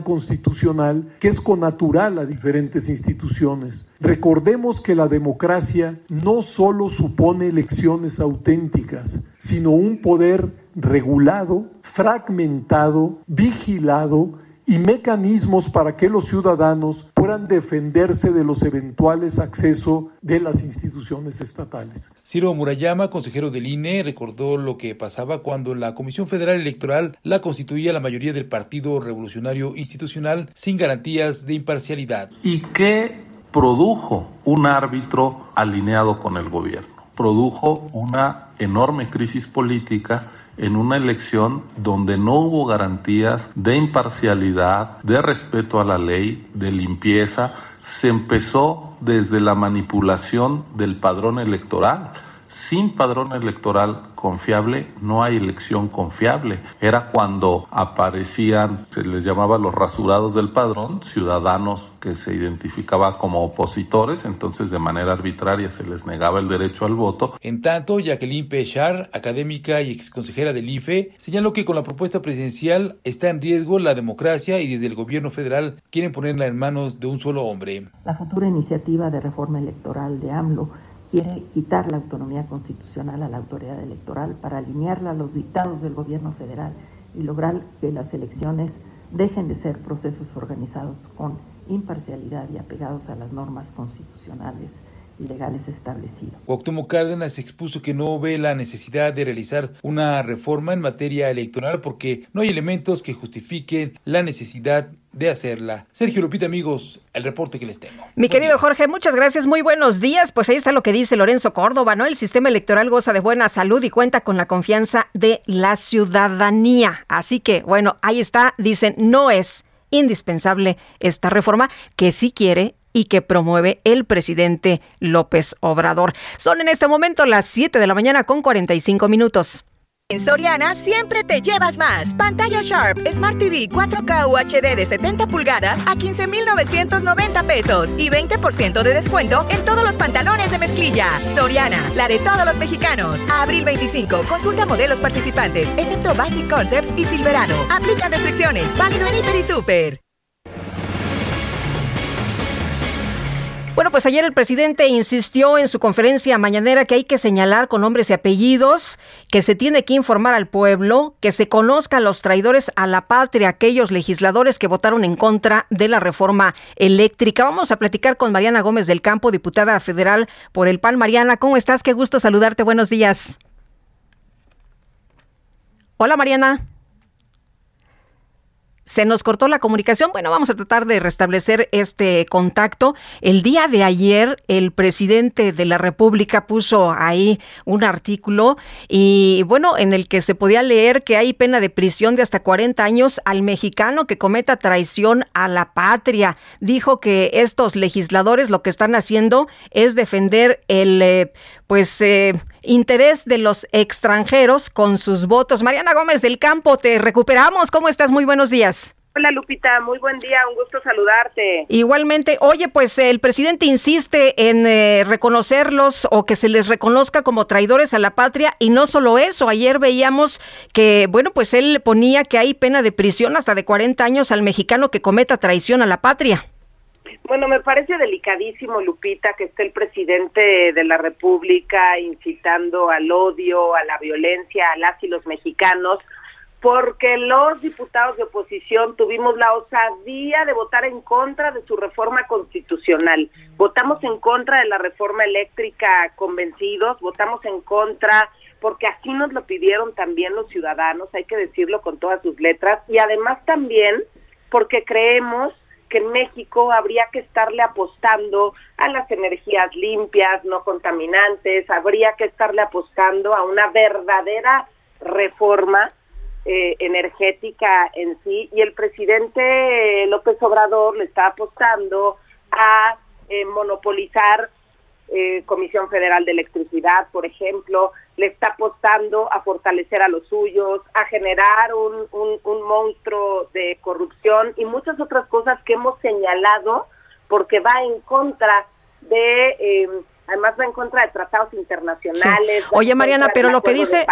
S17: constitucional que es connatural a diferentes instituciones. Recordemos que la democracia no solo supone elecciones auténticas, sino un poder regulado, fragmentado, vigilado y mecanismos para que los ciudadanos defenderse de los eventuales accesos de las instituciones estatales.
S16: Ciro Murayama, consejero del INE, recordó lo que pasaba cuando la Comisión Federal Electoral la constituía la mayoría del Partido Revolucionario Institucional sin garantías de imparcialidad.
S18: ¿Y qué produjo un árbitro alineado con el gobierno? Produjo una enorme crisis política en una elección donde no hubo garantías de imparcialidad, de respeto a la ley, de limpieza. Se empezó desde la manipulación del padrón electoral. Sin padrón electoral confiable no hay elección confiable. Era cuando aparecían, se les llamaba los rasurados del padrón, ciudadanos que se identificaba como opositores, entonces de manera arbitraria se les negaba el derecho al voto.
S16: En tanto, Jacqueline Pechar, académica y exconsejera del IFE, señaló que con la propuesta presidencial está en riesgo la democracia y desde el gobierno federal quieren ponerla en manos de un solo hombre.
S19: La futura iniciativa de reforma electoral de AMLO quiere quitar la autonomía constitucional a la autoridad electoral para alinearla a los dictados del gobierno federal y lograr que las elecciones dejen de ser procesos organizados con imparcialidad y apegados a las normas constitucionales legales establecidas.
S16: Cuauhtémoc Cárdenas expuso que no ve la necesidad de realizar una reforma en materia electoral porque no hay elementos que justifiquen la necesidad de hacerla. Sergio Lupita, amigos, el reporte que les tengo.
S1: Mi querido Jorge, muchas gracias, muy buenos días. Pues ahí está lo que dice Lorenzo Córdoba, ¿no? El sistema electoral goza de buena salud y cuenta con la confianza de la ciudadanía. Así que, bueno, ahí está, dicen, no es indispensable esta reforma que sí quiere y que promueve el presidente López Obrador. Son en este momento las 7 de la mañana con 45 minutos.
S10: En Soriana siempre te llevas más. Pantalla Sharp Smart TV 4K UHD de 70 pulgadas a 15,990 pesos y 20% de descuento en todos los pantalones de mezclilla. Soriana, la de todos los mexicanos. A abril 25, consulta modelos participantes, excepto Basic Concepts y Silverado. Aplican restricciones. Válido en Hiper y Super.
S1: Bueno, pues ayer el presidente insistió en su conferencia mañanera que hay que señalar con nombres y apellidos, que se tiene que informar al pueblo, que se conozcan los traidores a la patria, aquellos legisladores que votaron en contra de la reforma eléctrica. Vamos a platicar con Mariana Gómez del Campo, diputada federal por el PAN. Mariana, ¿cómo estás? Qué gusto saludarte. Buenos días. Hola, Mariana se nos cortó la comunicación. Bueno, vamos a tratar de restablecer este contacto. El día de ayer, el presidente de la República puso ahí un artículo y bueno, en el que se podía leer que hay pena de prisión de hasta 40 años al mexicano que cometa traición a la patria. Dijo que estos legisladores lo que están haciendo es defender el eh, pues eh, interés de los extranjeros con sus votos. Mariana Gómez del Campo, te recuperamos. ¿Cómo estás? Muy buenos días.
S20: Hola Lupita, muy buen día, un gusto saludarte.
S1: Igualmente, oye, pues el presidente insiste en eh, reconocerlos o que se les reconozca como traidores a la patria y no solo eso, ayer veíamos que, bueno, pues él ponía que hay pena de prisión hasta de 40 años al mexicano que cometa traición a la patria.
S20: Bueno, me parece delicadísimo, Lupita, que esté el presidente de la República incitando al odio, a la violencia a las y los mexicanos, porque los diputados de oposición tuvimos la osadía de votar en contra de su reforma constitucional. Votamos en contra de la reforma eléctrica convencidos, votamos en contra porque así nos lo pidieron también los ciudadanos, hay que decirlo con todas sus letras, y además también porque creemos que en México habría que estarle apostando a las energías limpias, no contaminantes, habría que estarle apostando a una verdadera reforma eh, energética en sí. Y el presidente López Obrador le está apostando a eh, monopolizar eh, Comisión Federal de Electricidad, por ejemplo, le está apostando a fortalecer a los suyos, a generar un, un, monstruo de corrupción y muchas otras cosas que hemos señalado porque va en contra de eh, además va en contra de tratados internacionales.
S1: Sí. Oye, Mariana, pero lo que dice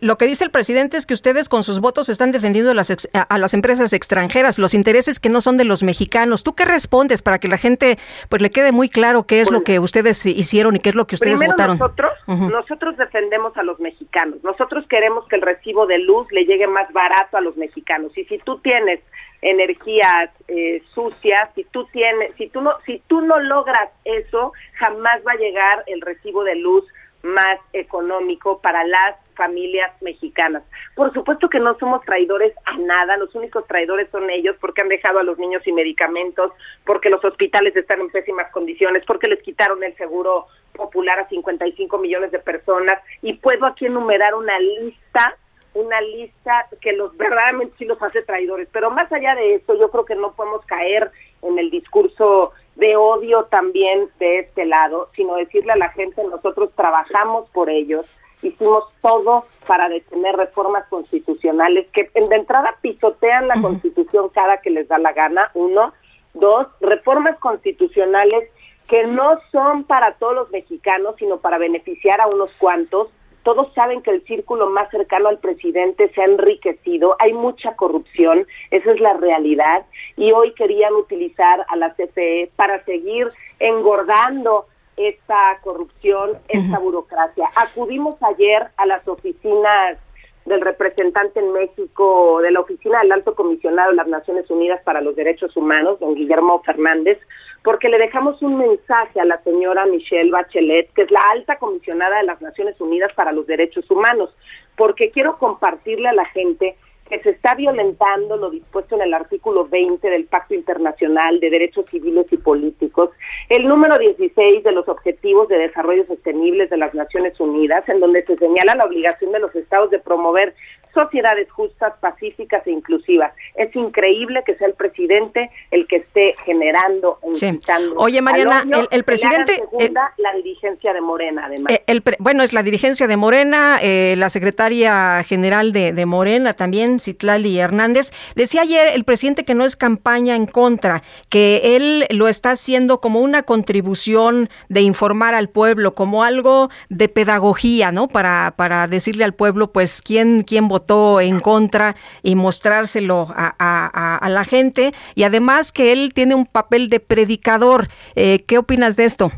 S1: lo que dice el presidente es que ustedes con sus votos están defendiendo las ex, a, a, las empresas extranjeras, los intereses que no son de los mexicanos. ¿Tú qué respondes para que la gente pues le quede muy claro qué es lo que ustedes hicieron y qué es lo que ustedes
S20: primero
S1: votaron?
S20: Nosotros, uh -huh. nosotros defendemos a los mexicanos. Nosotros queremos que el recibo de luz le llegue más barato a los mexicanos. Y si tú tienes energías eh, sucias, si tú tienes, si tú no, si tú no logras eso, jamás va a llegar el recibo de luz más económico para las familias mexicanas. Por supuesto que no somos traidores a nada, los únicos traidores son ellos porque han dejado a los niños sin medicamentos, porque los hospitales están en pésimas condiciones, porque les quitaron el seguro popular a 55 millones de personas y puedo aquí enumerar una lista una lista que los verdaderamente sí los hace traidores. Pero más allá de eso, yo creo que no podemos caer en el discurso de odio también de este lado, sino decirle a la gente, nosotros trabajamos por ellos, hicimos todo para detener reformas constitucionales que de entrada pisotean la uh -huh. constitución cada que les da la gana, uno, dos, reformas constitucionales que no son para todos los mexicanos, sino para beneficiar a unos cuantos, todos saben que el círculo más cercano al presidente se ha enriquecido, hay mucha corrupción, esa es la realidad, y hoy querían utilizar a la CFE para seguir engordando esta corrupción, esta uh -huh. burocracia. Acudimos ayer a las oficinas del representante en México de la Oficina del Alto Comisionado de las Naciones Unidas para los Derechos Humanos, don Guillermo Fernández, porque le dejamos un mensaje a la señora Michelle Bachelet, que es la alta comisionada de las Naciones Unidas para los Derechos Humanos, porque quiero compartirle a la gente que se está violentando lo dispuesto en el artículo 20 del Pacto Internacional de Derechos Civiles y Políticos, el número 16 de los Objetivos de Desarrollo Sostenibles de las Naciones Unidas, en donde se señala la obligación de los estados de promover sociedades justas, pacíficas e inclusivas. Es increíble que sea el presidente el que esté generando e.
S1: Sí. Oye, Mariana, odio, el, el, presidente...
S20: Segunda, el, la dirigencia de Morena, además.
S1: Eh, el, bueno, es la dirigencia de Morena, eh, la secretaria general de, de Morena también, Citlali Hernández. Decía ayer el presidente que no es campaña en contra, que él lo está haciendo como una contribución de informar al pueblo, como algo de pedagogía, ¿no? Para, para decirle al pueblo, pues, quién, quién votó en contra y mostrárselo a, a, a, la gente y además que él tiene un papel de predicador. Eh, ¿Qué opinas de esto?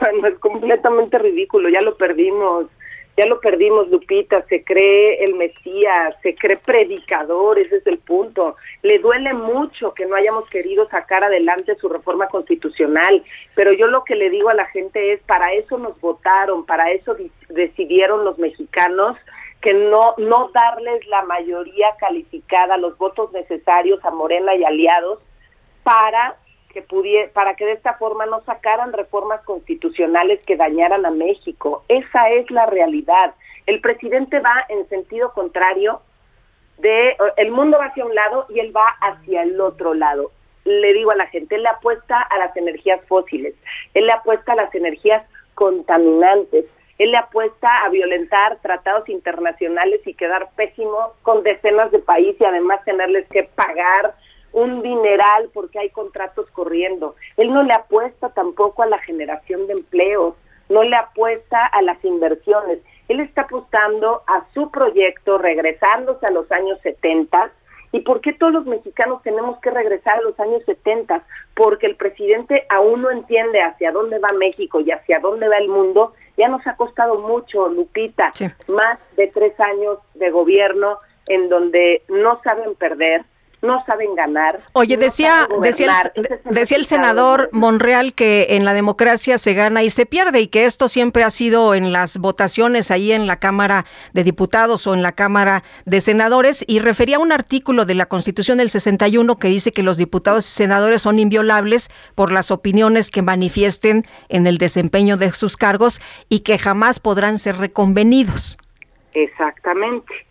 S20: Bueno, es completamente ridículo, ya lo perdimos, ya lo perdimos, Lupita, se cree el Mesías, se cree predicador, ese es el punto. Le duele mucho que no hayamos querido sacar adelante su reforma constitucional, pero yo lo que le digo a la gente es, para eso nos votaron, para eso decidieron los mexicanos que no no darles la mayoría calificada, los votos necesarios a Morena y aliados para que pudiera, para que de esta forma no sacaran reformas constitucionales que dañaran a México. Esa es la realidad. El presidente va en sentido contrario de el mundo va hacia un lado y él va hacia el otro lado. Le digo a la gente, él le apuesta a las energías fósiles, él le apuesta a las energías contaminantes, él le apuesta a violentar tratados internacionales y quedar pésimo con decenas de países y además tenerles que pagar un dineral porque hay contratos corriendo. Él no le apuesta tampoco a la generación de empleos, no le apuesta a las inversiones. Él está apostando a su proyecto, regresándose a los años 70. ¿Y por qué todos los mexicanos tenemos que regresar a los años 70? Porque el presidente aún no entiende hacia dónde va México y hacia dónde va el mundo. Ya nos ha costado mucho, Lupita, sí. más de tres años de gobierno en donde no saben perder, no saben ganar.
S1: Oye, no decía, decía, el, el decía el senador Monreal que en la democracia se gana y se pierde y que esto siempre ha sido en las votaciones ahí en la Cámara de Diputados o en la Cámara de Senadores y refería a un artículo de la Constitución del 61 que dice que los diputados y senadores son inviolables por las opiniones que manifiesten en el desempeño de sus cargos y que jamás podrán ser reconvenidos.
S20: Exactamente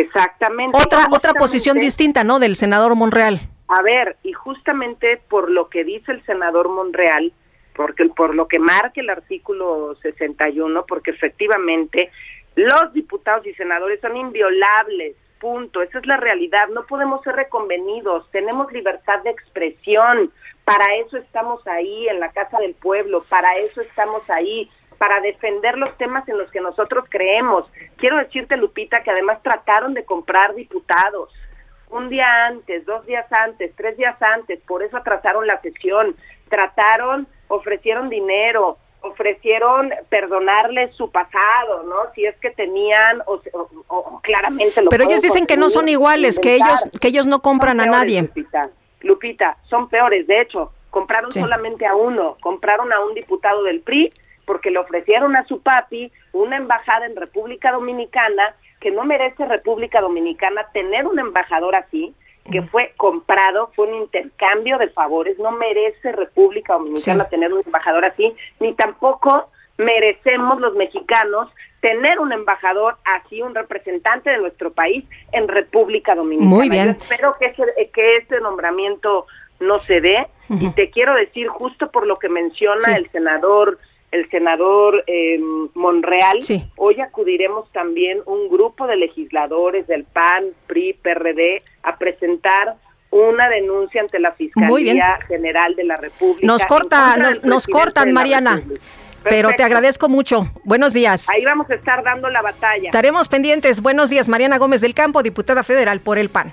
S20: Exactamente.
S1: Otra, otra posición distinta, ¿no? Del senador Monreal.
S20: A ver, y justamente por lo que dice el senador Monreal, porque por lo que marca el artículo 61, porque efectivamente los diputados y senadores son inviolables, punto, esa es la realidad, no podemos ser reconvenidos, tenemos libertad de expresión, para eso estamos ahí en la Casa del Pueblo, para eso estamos ahí, para defender los temas en los que nosotros creemos. Quiero decirte, Lupita, que además trataron de comprar diputados un día antes, dos días antes, tres días antes, por eso atrasaron la sesión, trataron, ofrecieron dinero, ofrecieron perdonarles su pasado, ¿no? Si es que tenían o, o- o claramente lo
S1: Pero ellos dicen que no son iguales, que ellos, que ellos no compran a nadie.
S20: Lupita. Lupita, son peores, de hecho, compraron
S1: Sí.
S20: solamente a uno, compraron a un diputado del PRI porque le ofrecieron a su papi una embajada en República Dominicana que no merece República Dominicana tener un embajador así, que fue comprado, fue un intercambio de favores, no merece República Dominicana
S1: Sí.
S20: tener un embajador así, ni tampoco merecemos los mexicanos tener un embajador así, un representante de nuestro país en República Dominicana.
S1: Muy bien.
S20: Yo espero que ese, que ese nombramiento no se dé y te quiero decir justo por lo que menciona
S1: Sí.
S20: el senador el senador eh, Monreal,
S1: Sí.
S20: hoy acudiremos también un grupo de legisladores del PAN, PRI, PRD a presentar una denuncia ante la. Fiscalía General de la República.
S1: Nos corta, nos, cortan, Mariana. Pero te agradezco mucho. Buenos días.
S20: Ahí vamos a estar dando la batalla.
S1: Estaremos pendientes. Buenos días, Mariana Gómez del Campo, diputada federal por el PAN.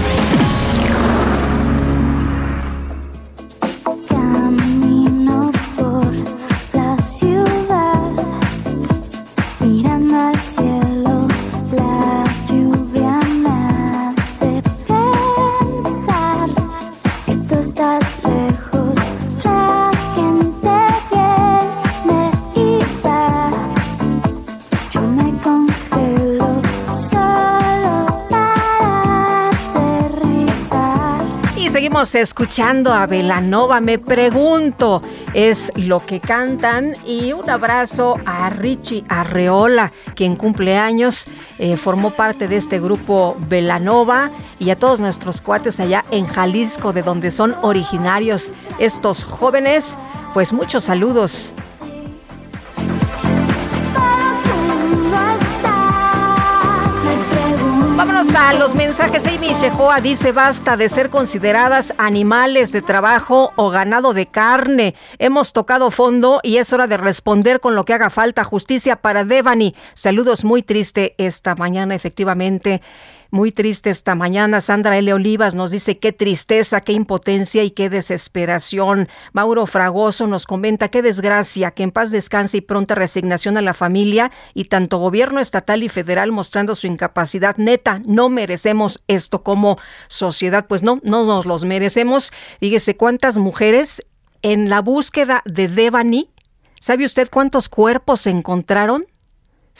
S1: Escuchando a Velanova. Me pregunto, es lo que cantan. Y un abrazo a Richie Arreola, quien cumple años, eh, formó parte de este grupo Velanova. Y a todos nuestros cuates allá en Jalisco, de donde son originarios estos jóvenes. Pues muchos saludos. Vámonos a los mensajes. Amy Shehoa dice, basta de ser consideradas animales de trabajo o ganado de carne. Hemos tocado fondo y es hora de responder con lo que haga falta. Justicia para Devani. Saludos muy triste esta mañana, efectivamente. Muy triste esta mañana. Sandra L. Olivas nos dice qué tristeza, qué impotencia y qué desesperación. Mauro Fragoso nos comenta qué desgracia, que en paz descanse y pronta resignación a la familia y tanto gobierno estatal y federal mostrando su incapacidad neta. No merecemos esto como sociedad. Pues no, no nos los merecemos. Fíjese cuántas mujeres en la búsqueda de Devani. ¿Sabe usted cuántos cuerpos se encontraron?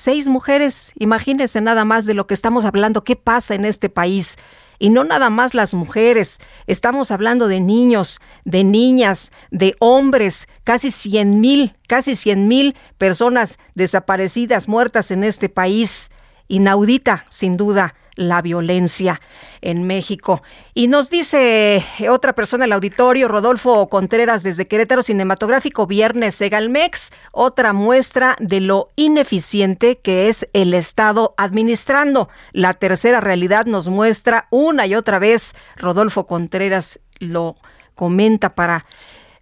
S1: Seis mujeres, imagínense nada más de lo que estamos hablando, qué pasa en este país. Y no nada más las mujeres, estamos hablando de niños, de niñas, de hombres, casi cien mil, casi cien mil personas desaparecidas, muertas en este país. Inaudita, sin duda, la violencia en México. Y nos dice otra persona del auditorio, Rodolfo Contreras desde Querétaro Cinematográfico, viernes Segalmex, otra muestra de lo ineficiente que es el Estado administrando. La tercera realidad nos muestra una y otra vez, Rodolfo Contreras lo comenta para,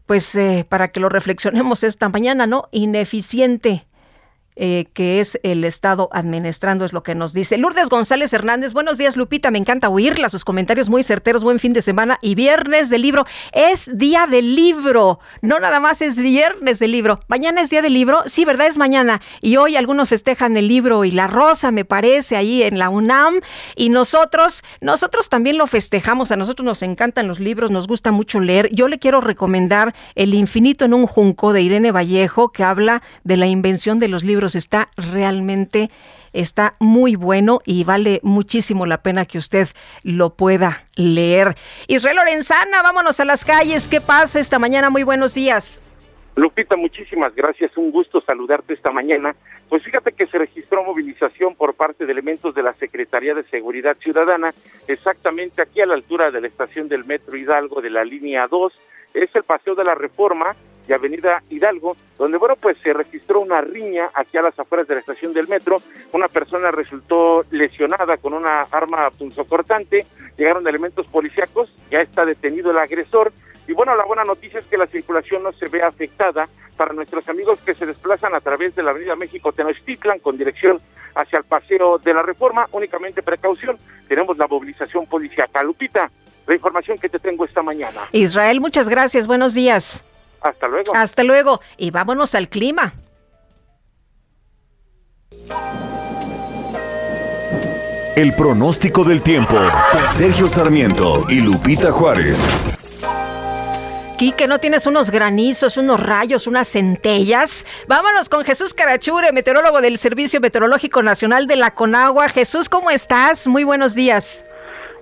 S1: pues, eh, para que lo reflexionemos esta mañana, ¿no? Ineficiente eh, que es el Estado administrando, es lo que nos dice. Lourdes González Hernández, buenos días Lupita, me encanta oírla, sus comentarios muy certeros, buen fin de semana y viernes del libro. Es día del libro, no nada más es viernes del libro. Mañana es día del libro, sí, ¿verdad? Es mañana. Y hoy algunos festejan el libro y la rosa, me parece, ahí en la UNAM. Y nosotros, nosotros también lo festejamos, a nosotros nos encantan los libros, nos gusta mucho leer. Yo le quiero recomendar El infinito en un junco de Irene Vallejo, que habla de la invención de los libros. Está realmente está muy bueno y vale muchísimo la pena que usted lo pueda leer. Israel Lorenzana, vámonos a las calles. ¿Qué pasa esta mañana? Muy buenos días.
S21: Lupita, muchísimas gracias. Un gusto saludarte esta mañana. Pues fíjate que se registró movilización por parte de elementos de la Secretaría de Seguridad Ciudadana, exactamente aquí a la altura de la estación del Metro Hidalgo de la línea 2. Es el Paseo de la Reforma y Avenida Hidalgo, donde, bueno, pues se registró una riña aquí a las afueras de la estación del metro. Una persona resultó lesionada con una arma punzocortante. Llegaron elementos policíacos, ya está detenido el agresor. Y bueno, la buena noticia es que la circulación no se ve afectada para nuestros amigos que se desplazan a través de la Avenida México Tenochtitlan con dirección hacia el Paseo de la Reforma. Únicamente precaución, tenemos la movilización policial. Lupita, la información que te tengo esta mañana.
S1: Israel, muchas gracias. Buenos días.
S21: Hasta luego.
S1: Hasta luego. Y vámonos al clima.
S2: El pronóstico del tiempo. Sergio Sarmiento y Lupita Juárez.
S1: Quique, ¿no tienes unos granizos, unos rayos, unas centellas? Vámonos con Jesús Carachure, meteorólogo del Servicio Meteorológico Nacional de la Conagua. Jesús, ¿cómo estás? Muy buenos días.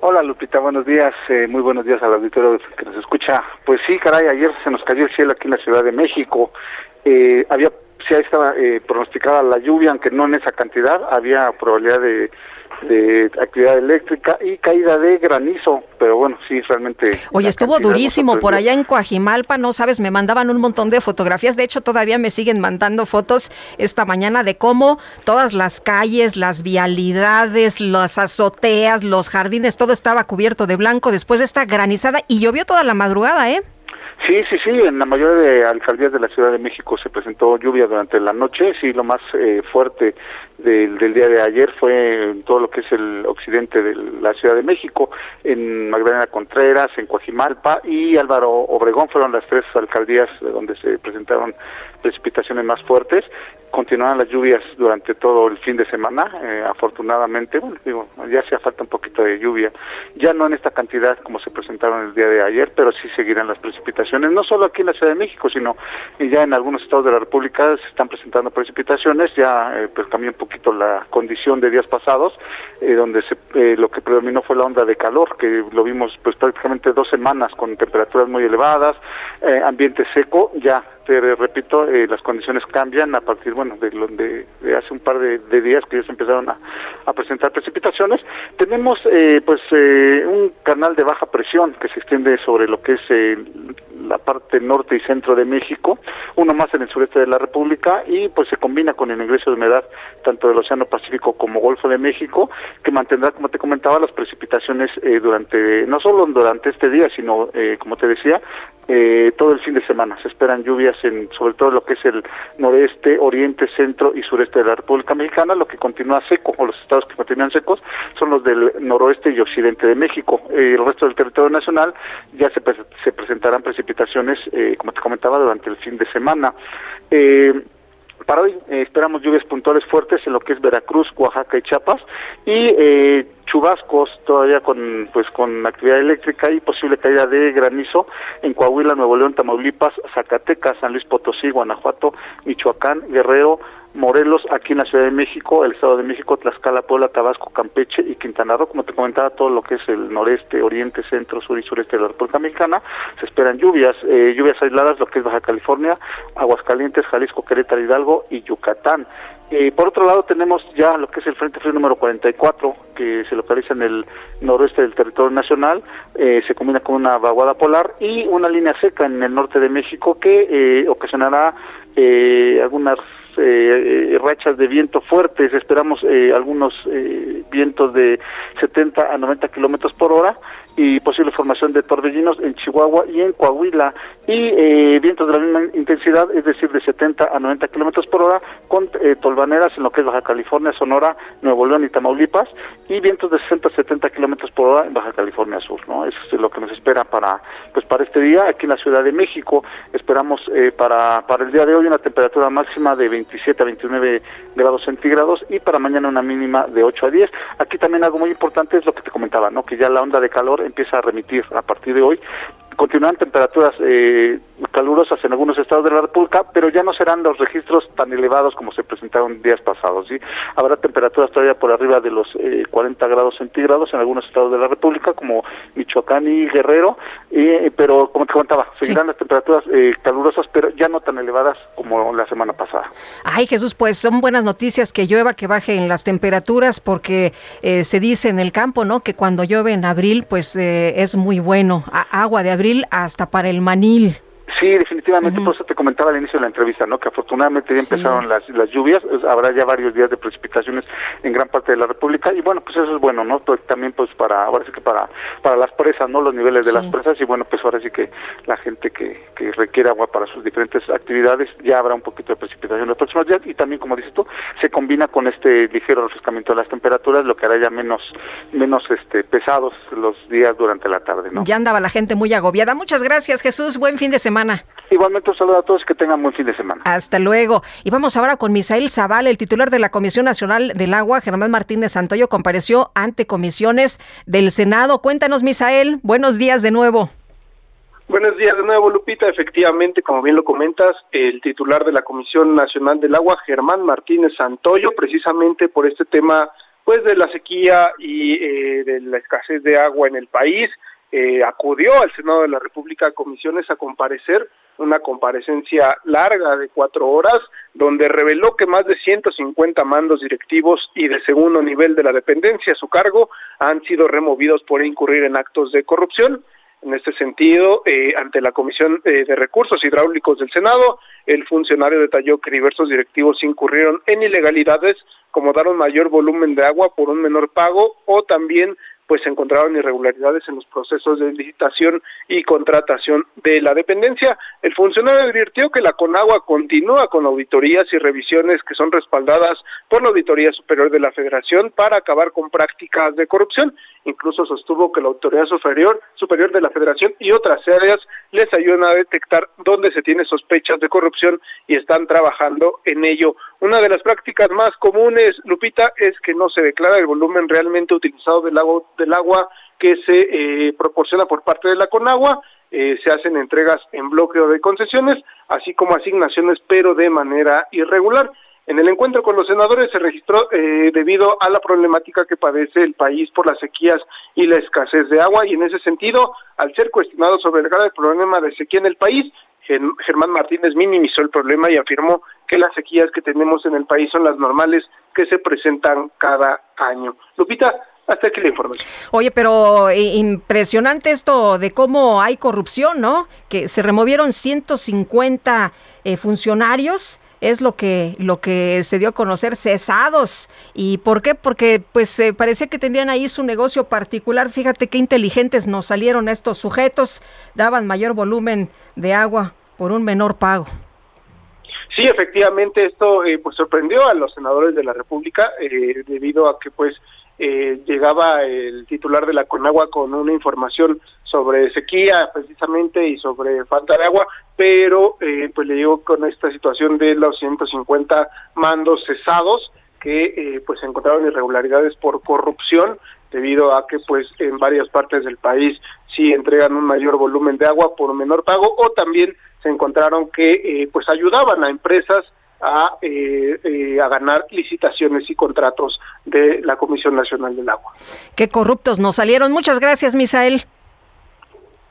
S22: Hola Lupita, buenos días, eh, muy buenos días al auditorio que nos escucha. Pues sí, caray, ayer se nos cayó el cielo aquí en la Ciudad de México. Eh, había, sí estaba eh, pronosticada la lluvia, aunque no en esa cantidad, había probabilidad de de actividad eléctrica y caída de granizo, pero bueno, sí, realmente...
S1: Oye, estuvo durísimo por allá en Coajimalpa, no sabes, me mandaban un montón de fotografías, de hecho todavía me siguen mandando fotos esta mañana de cómo todas las calles, las vialidades, las azoteas, los jardines, todo estaba cubierto de blanco después de esta granizada y llovió toda la madrugada, ¿eh?
S22: Sí, sí, sí, en la mayoría de alcaldías de la Ciudad de México se presentó lluvia durante la noche, sí, lo más eh, fuerte del, del, día de ayer fue en todo lo que es el occidente de la Ciudad de México, en Magdalena Contreras, en Coajimalpa y Álvaro Obregón fueron las tres alcaldías donde se presentaron precipitaciones más fuertes. Continuaron las lluvias durante todo el fin de semana, eh, afortunadamente, bueno, digo, ya hacía falta un poquito de lluvia, ya no en esta cantidad como se presentaron el día de ayer, pero sí seguirán las precipitaciones, no solo aquí en la Ciudad de México, sino ya en algunos estados de la República se están presentando precipitaciones, ya eh, pues cambió un poquito la condición de días pasados, eh, donde se, eh, lo que predominó fue la onda de calor, que lo vimos pues prácticamente dos semanas con temperaturas muy elevadas, eh, ambiente seco, ya te repito, eh, las condiciones cambian a partir, bueno, de, de, de hace un par de, días que se empezaron a, presentar precipitaciones. Tenemos, eh, pues, eh, un canal de baja presión que se extiende sobre lo que es eh, la parte norte y centro de México, uno más en el sureste de la República y, pues, se combina con el ingreso de humedad tanto del Océano Pacífico como Golfo de México, que mantendrá, como te comentaba, las precipitaciones eh, durante, no solo durante este día, sino, como te decía, eh, todo el fin de semana. Se esperan lluvias en sobre todo lo que es el noreste, oriente, centro y sureste de la República Mexicana. Lo que continúa seco, o los estados que continúan secos, son los del noroeste y occidente de México. Eh, el resto del territorio nacional ya se, se presentarán precipitaciones, eh, como te comentaba, durante el fin de semana. Eh, para hoy eh, esperamos lluvias puntuales fuertes en lo que es Veracruz, Oaxaca y Chiapas y eh, chubascos todavía con pues con actividad eléctrica y posible caída de granizo en Coahuila, Nuevo León, Tamaulipas, Zacatecas, San Luis Potosí, Guanajuato, Michoacán, Guerrero, Morelos, aquí en la Ciudad de México, el Estado de México, Tlaxcala, Puebla, Tabasco, Campeche y Quintana Roo, como te comentaba, todo lo que es el noreste, oriente, centro, sur y sureste de la República Mexicana, se esperan lluvias, eh, lluvias aisladas, lo que es Baja California, Aguascalientes, Jalisco, Querétaro, Hidalgo y Yucatán. Eh, por otro lado tenemos ya lo que es el Frente Frío número 44, que se localiza en el noroeste del territorio nacional, eh, se combina con una vaguada polar y una línea seca en el norte de México que eh, ocasionará eh, algunas eh, rachas de viento fuertes, esperamos eh, algunos eh, vientos de 70 a 90 kilómetros por hora y posible formación de torbellinos en Chihuahua y en Coahuila y eh, vientos de la misma intensidad, es decir, de 70 a 90 kilómetros por hora, con eh, tolvaneras en lo que es Baja California, Sonora, Nuevo León y Tamaulipas, y vientos de 60 a 70 kilómetros por hora en Baja California Sur, ¿no? Eso es lo que nos espera para, pues, para este día. Aquí en la Ciudad de México esperamos eh, para, para el día de hoy una temperatura máxima de 27 a 29 grados centígrados y para mañana una mínima de 8 a 10. Aquí también algo muy importante es lo que te comentaba, ¿no? Que ya la onda de calor empieza a remitir a partir de hoy continuarán temperaturas eh, calurosas en algunos estados de la República, pero ya no serán los registros tan elevados como se presentaron días pasados. ¿sí? Habrá temperaturas todavía por arriba de los eh, 40 grados centígrados en algunos estados de la República, como Michoacán y Guerrero, eh, pero como te comentaba, seguirán las temperaturas eh, calurosas, pero ya no tan elevadas como la semana pasada.
S1: Ay, Jesús, pues son buenas noticias que llueva, que bajen las temperaturas, porque eh, se dice en el campo, ¿no? Que cuando llueve en abril, pues eh, es muy bueno. A- agua de abril hasta para el manil.
S22: Sí, definitivamente, por eso te comentaba al inicio de la entrevista, ¿no? Que afortunadamente ya
S1: Sí.
S22: empezaron las, las lluvias, es- habrá ya varios días de precipitaciones en gran parte de la República y bueno, pues eso es bueno, ¿no? Pues también pues para, ahora sí que para, para las presas, ¿no? Los niveles de
S1: Sí.
S22: las presas y bueno, pues ahora sí que la gente que, que requiere agua para sus diferentes actividades ya habrá un poquito de precipitación en los próximos días y también, como dices tú, se combina con este ligero refrescamiento de las temperaturas, lo que hará ya menos, menos este, pesados los días durante la tarde, ¿no?
S1: Ya andaba la gente muy agobiada. Muchas gracias, Jesús. Buen fin de semana.
S22: Igualmente un saludo a todos, que tengan buen fin de semana.
S1: Hasta luego. Y vamos ahora con Misael Zaval, el titular de la Comisión Nacional del Agua, Germán Martínez Santoyo, compareció ante comisiones del Senado. Cuéntanos, Misael. Buenos días de nuevo.
S13: Buenos días de nuevo, Lupita. Efectivamente, como bien lo comentas, el titular de la Comisión Nacional del Agua, Germán Martínez Santoyo, precisamente por este tema pues de la sequía y eh, de la escasez de agua en el país, eh, acudió al Senado de la República a comisiones a comparecer, una comparecencia larga de cuatro horas, donde reveló que más de 150 mandos directivos y de segundo nivel de la dependencia a su cargo han sido removidos por incurrir en actos de corrupción. En este sentido, eh, ante la Comisión eh, de Recursos Hidráulicos del Senado, el funcionario detalló que diversos directivos incurrieron en ilegalidades como dar un mayor volumen de agua por un menor pago o también pues se encontraron irregularidades en los procesos de licitación y contratación de la dependencia. El funcionario advirtió que la Conagua continúa con auditorías y revisiones que son respaldadas por la Auditoría Superior de la Federación para acabar con prácticas de corrupción. Incluso sostuvo que la Autoridad Superior, Superior de la Federación y otras áreas les ayudan a detectar dónde se tiene sospechas de corrupción y están trabajando en ello. Una de las prácticas más comunes, Lupita, es que no se declara el volumen realmente utilizado del agua, del agua que se eh, proporciona por parte de la Conagua. Eh, se hacen entregas en bloqueo de concesiones, así como asignaciones, pero de manera irregular. En el encuentro con los senadores se registró eh, debido a la problemática que padece el país por las sequías y la escasez de agua y en ese sentido, al ser cuestionado sobre el grave problema de sequía en el país, Germán Martínez minimizó el problema y afirmó que las sequías que tenemos en el país son las normales que se presentan cada año. Lupita, hasta aquí la información.
S1: Oye, pero eh, impresionante esto de cómo hay corrupción, ¿no? Que se removieron 150 eh, funcionarios es lo que lo que se dio a conocer cesados. Y por qué porque pues eh, parecía que tenían ahí su negocio particular. Fíjate qué inteligentes nos salieron estos sujetos. Daban mayor volumen de agua por un menor pago.
S13: Sí, efectivamente, esto eh, pues sorprendió a los senadores de la República eh, debido a que pues eh, llegaba el titular de la Conagua con una información sobre sequía precisamente y sobre falta de agua, pero eh, pues le llegó con esta situación de los 150 mandos cesados que eh, pues encontraron irregularidades por corrupción debido a que pues en varias partes del país sí entregan un mayor volumen de agua por menor pago o también se encontraron que eh, pues ayudaban a empresas a, eh, eh, a ganar licitaciones y contratos de la Comisión Nacional del Agua.
S1: qué corruptos nos salieron muchas gracias Misael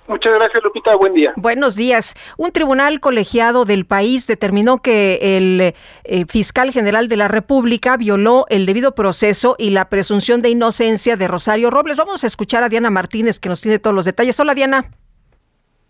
S13: Muchas gracias, Lupita. Buen día.
S1: Buenos días. Un tribunal colegiado del país determinó que el eh, fiscal general de la República violó el debido proceso y la presunción de inocencia de Rosario Robles. Vamos a escuchar a Diana Martínez, que nos tiene todos los detalles. Hola, Diana.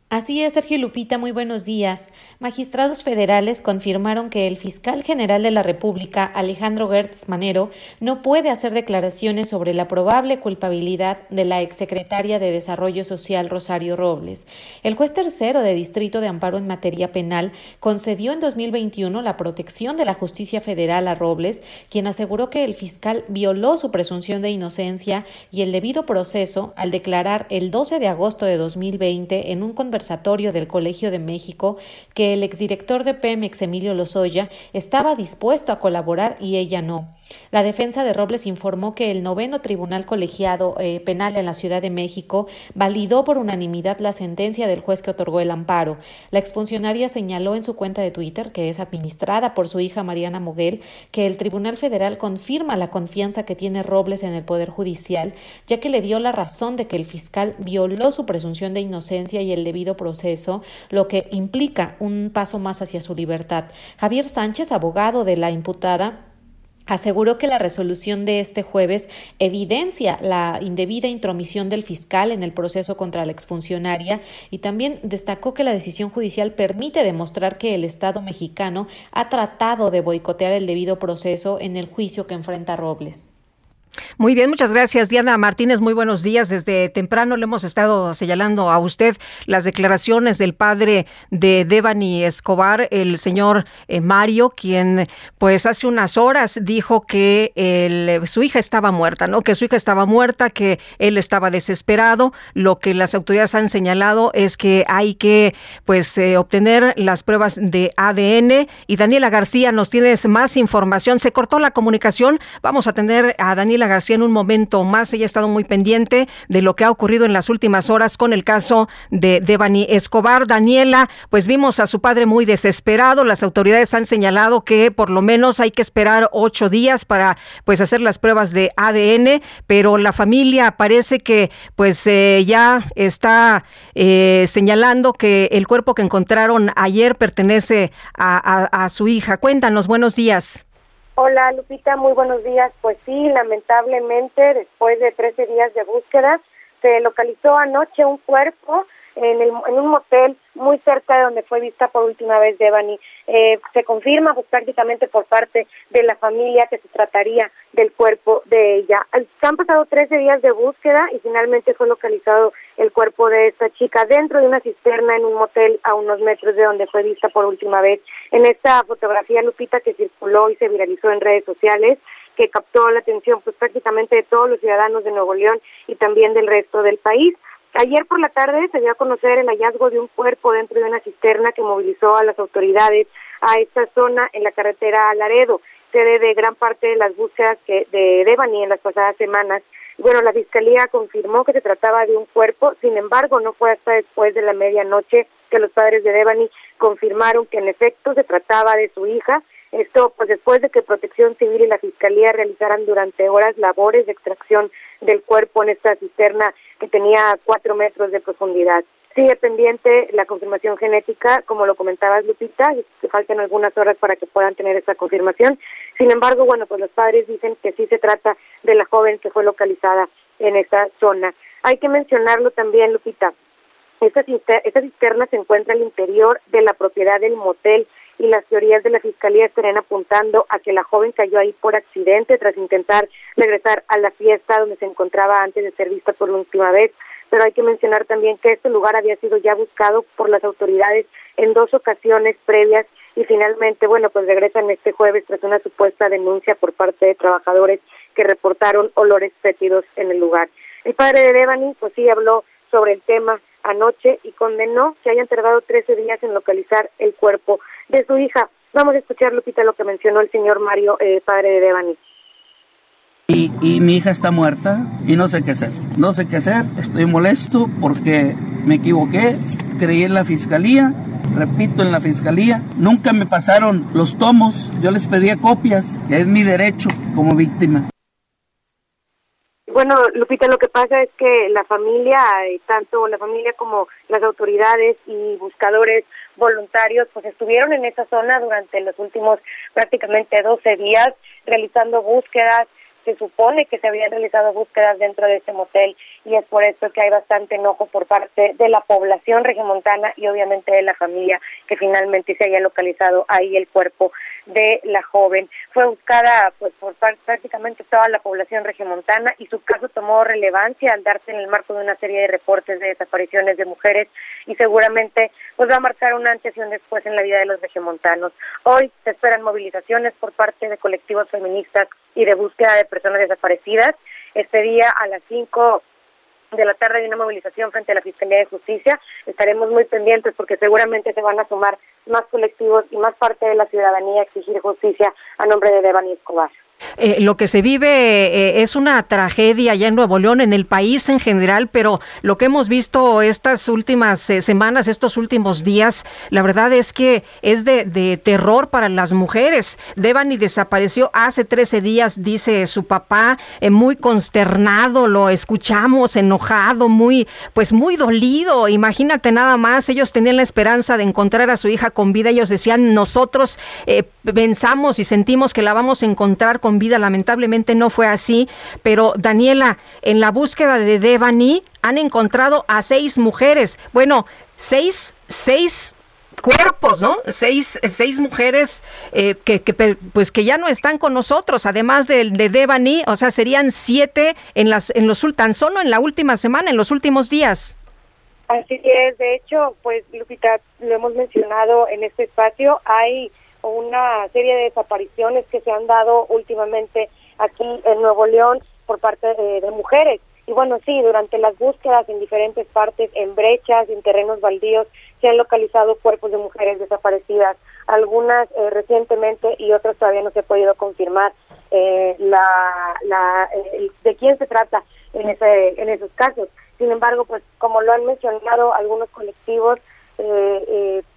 S23: Así es, Sergio Lupita, muy buenos días. Magistrados federales confirmaron que el fiscal general de la República, Alejandro Gertz Manero, no puede hacer declaraciones sobre la probable culpabilidad de la exsecretaria de Desarrollo Social, Rosario Robles. El juez tercero de Distrito de Amparo en materia penal concedió en 2021 la protección de la justicia federal a Robles, quien aseguró que el fiscal violó su presunción de inocencia y el debido proceso al declarar el 12 de agosto de 2020 en un del Colegio de México que el exdirector de Pemex, Emilio Lozoya, estaba dispuesto a colaborar y ella no. La defensa de Robles informó que el noveno Tribunal Colegiado eh, Penal en la Ciudad de México validó por unanimidad la sentencia del juez que otorgó el amparo. La exfuncionaria señaló en su cuenta de Twitter, que es administrada por su hija Mariana Moguel, que el Tribunal Federal confirma la confianza que tiene Robles en el Poder Judicial, ya que le dio la razón de que el fiscal violó su presunción de inocencia y el debido proceso, lo que implica un paso más hacia su libertad. Javier Sánchez, abogado de la imputada, aseguró que la resolución de este jueves evidencia la indebida intromisión del fiscal en el proceso contra la exfuncionaria y también destacó que la decisión judicial permite demostrar que el Estado mexicano ha tratado de boicotear el debido proceso en el juicio que enfrenta Robles.
S1: Muy bien, muchas gracias Diana Martínez. Muy buenos días. Desde temprano le hemos estado señalando a usted las declaraciones del padre de Devani Escobar, el señor eh, Mario, quien pues hace unas horas dijo que su hija estaba muerta, ¿no? Que su hija estaba muerta, que él estaba desesperado. Lo que las autoridades han señalado es que hay que pues eh, obtener las pruebas de ADN. Y Daniela García, nos tienes más información. Se cortó la comunicación. Vamos a tener a Daniela García en un momento más. Ella ha estado muy pendiente de lo que ha ocurrido en las últimas horas con el caso de Devani Escobar. Daniela, pues vimos a su padre muy desesperado. Las autoridades han señalado que por lo menos hay que esperar ocho días para pues hacer las pruebas de ADN, pero la familia parece que pues eh, ya está eh, señalando que el cuerpo que encontraron ayer pertenece a su hija. Cuéntanos, buenos días.
S24: Hola Lupita, muy buenos días. Pues sí, lamentablemente después de 13 días de búsqueda se localizó anoche un cuerpo en, el, en un motel muy cerca de donde fue vista por última vez Devani. Eh, se confirma pues prácticamente por parte de la familia que se trataría del cuerpo de ella. Han pasado 13 días de búsqueda y finalmente fue localizado el cuerpo de esta chica dentro de una cisterna en un motel a unos metros de donde fue vista por última vez. En esta fotografía, Lupita, que circuló y se viralizó en redes sociales, que captó la atención pues prácticamente de todos los ciudadanos de Nuevo León y también del resto del país. Ayer por la tarde se dio a conocer el hallazgo de un cuerpo dentro de una cisterna que movilizó a las autoridades a esta zona en la carretera Laredo, sede de gran parte de las búsquedas que de Devani en las pasadas semanas. Bueno, la fiscalía confirmó que se trataba de un cuerpo, sin embargo, no fue hasta después de la medianoche que los padres de Devani confirmaron que en efecto se trataba de su hija. Esto, pues después de que Protección Civil y la Fiscalía realizaran durante horas labores de extracción del cuerpo en esta cisterna que tenía cuatro metros de profundidad. Sigue pendiente la confirmación genética, como lo comentabas Lupita, que faltan algunas horas para que puedan tener esa confirmación. Sin embargo, bueno, pues los padres dicen que sí se trata de la joven que fue localizada en esa zona. Hay que mencionarlo también, Lupita. Esta, esta cisterna se encuentra al interior de la propiedad del motel y las teorías de la fiscalía estarían apuntando a que la joven cayó ahí por accidente tras intentar regresar a la fiesta donde se encontraba antes de ser vista por última vez. Pero hay que mencionar también que este lugar había sido ya buscado por las autoridades en dos ocasiones previas y finalmente, bueno, pues regresan este jueves tras una supuesta denuncia por parte de trabajadores que reportaron olores fétidos en el lugar. El padre de Devani, pues sí, habló sobre el tema anoche y condenó que hayan tardado 13 días en localizar el cuerpo de su hija. Vamos a escuchar, Lupita, lo que mencionó el señor Mario, eh, padre de Devani.
S25: Y, y, mi hija está muerta y no sé qué hacer. No sé qué hacer, estoy molesto porque me equivoqué, creí en la fiscalía, repito, en la fiscalía. Nunca me pasaron los tomos, yo les pedía copias, que es mi derecho como víctima.
S24: Bueno, Lupita, lo que pasa es que la familia, eh, tanto la familia como las autoridades y buscadores voluntarios, pues estuvieron en esa zona durante los últimos prácticamente 12 días realizando búsquedas, se supone que se habían realizado búsquedas dentro de ese motel y es por eso que hay bastante enojo por parte de la población regiomontana y obviamente de la familia que finalmente se haya localizado ahí el cuerpo de la joven. Fue buscada pues por prácticamente toda la población regiomontana y su caso tomó relevancia al darse en el marco de una serie de reportes de desapariciones de mujeres y seguramente pues va a marcar un antes y un después en la vida de los regiomontanos. Hoy se esperan movilizaciones por parte de colectivos feministas y de búsqueda de personas desaparecidas. Este día a las 5 de la tarde hay una movilización frente a la Fiscalía de Justicia. Estaremos muy pendientes porque seguramente se van a sumar más colectivos y más parte de la ciudadanía a exigir justicia a nombre de Devani Escobar.
S1: Eh, lo que se vive eh, es una tragedia ya en Nuevo León, en el país en general, pero lo que hemos visto estas últimas eh, semanas, estos últimos días, la verdad es que es de, terror para las mujeres. Devani desapareció hace 13 días, dice su papá, muy consternado, lo escuchamos, enojado, muy, pues muy dolido. Imagínate nada más, ellos tenían la esperanza de encontrar a su hija con vida, ellos decían, nosotros pensamos y sentimos que la vamos a encontrar con vida. Lamentablemente no fue así, pero Daniela, en la búsqueda de Devani han encontrado a seis mujeres. Bueno, seis, seis cuerpos, ¿no? Seis, seis mujeres eh, que, pues que ya no están con nosotros, además de, de Devani, o sea, serían siete en las, en los tan solo en la última semana, en los últimos días.
S24: Así es, de hecho, pues Lupita, lo hemos mencionado en este espacio, hay una serie de desapariciones que se han dado últimamente aquí en Nuevo León por parte de, mujeres. Y bueno, sí, durante las búsquedas en diferentes partes, en brechas, en terrenos baldíos, se han localizado cuerpos de mujeres desaparecidas, algunas eh, recientemente y otras todavía no se ha podido confirmar eh, la, la, eh, de quién se trata en, ese, en esos casos. Sin embargo, pues como lo han mencionado algunos colectivos,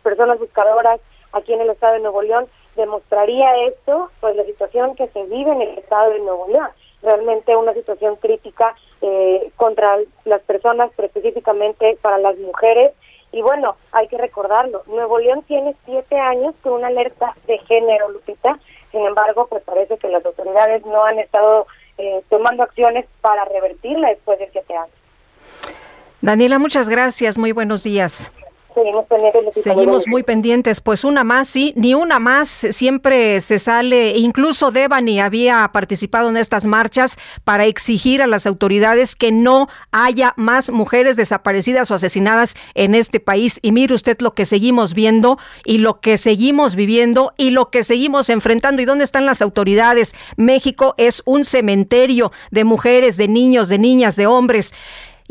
S24: personas buscadoras, aquí en el estado de Nuevo León, demostraría esto, pues la situación que se vive en el estado de Nuevo León, realmente una situación crítica eh, contra las personas, pero específicamente para las mujeres. Y bueno, hay que recordarlo, Nuevo León tiene siete años con una alerta de género, Lupita, sin embargo, pues parece que las autoridades no han estado eh, tomando acciones para revertirla después de siete años.
S1: Daniela, muchas gracias, muy buenos días. Seguimos muy pendientes. Pues una más, sí, ni una más. Siempre se sale, incluso Devani había participado en estas marchas para exigir a las autoridades que no haya más mujeres desaparecidas o asesinadas en este país. Y mire usted lo que seguimos viendo y lo que seguimos viviendo y lo que seguimos enfrentando. ¿Y dónde están las autoridades? México es un cementerio de mujeres, de niños, de niñas, de hombres.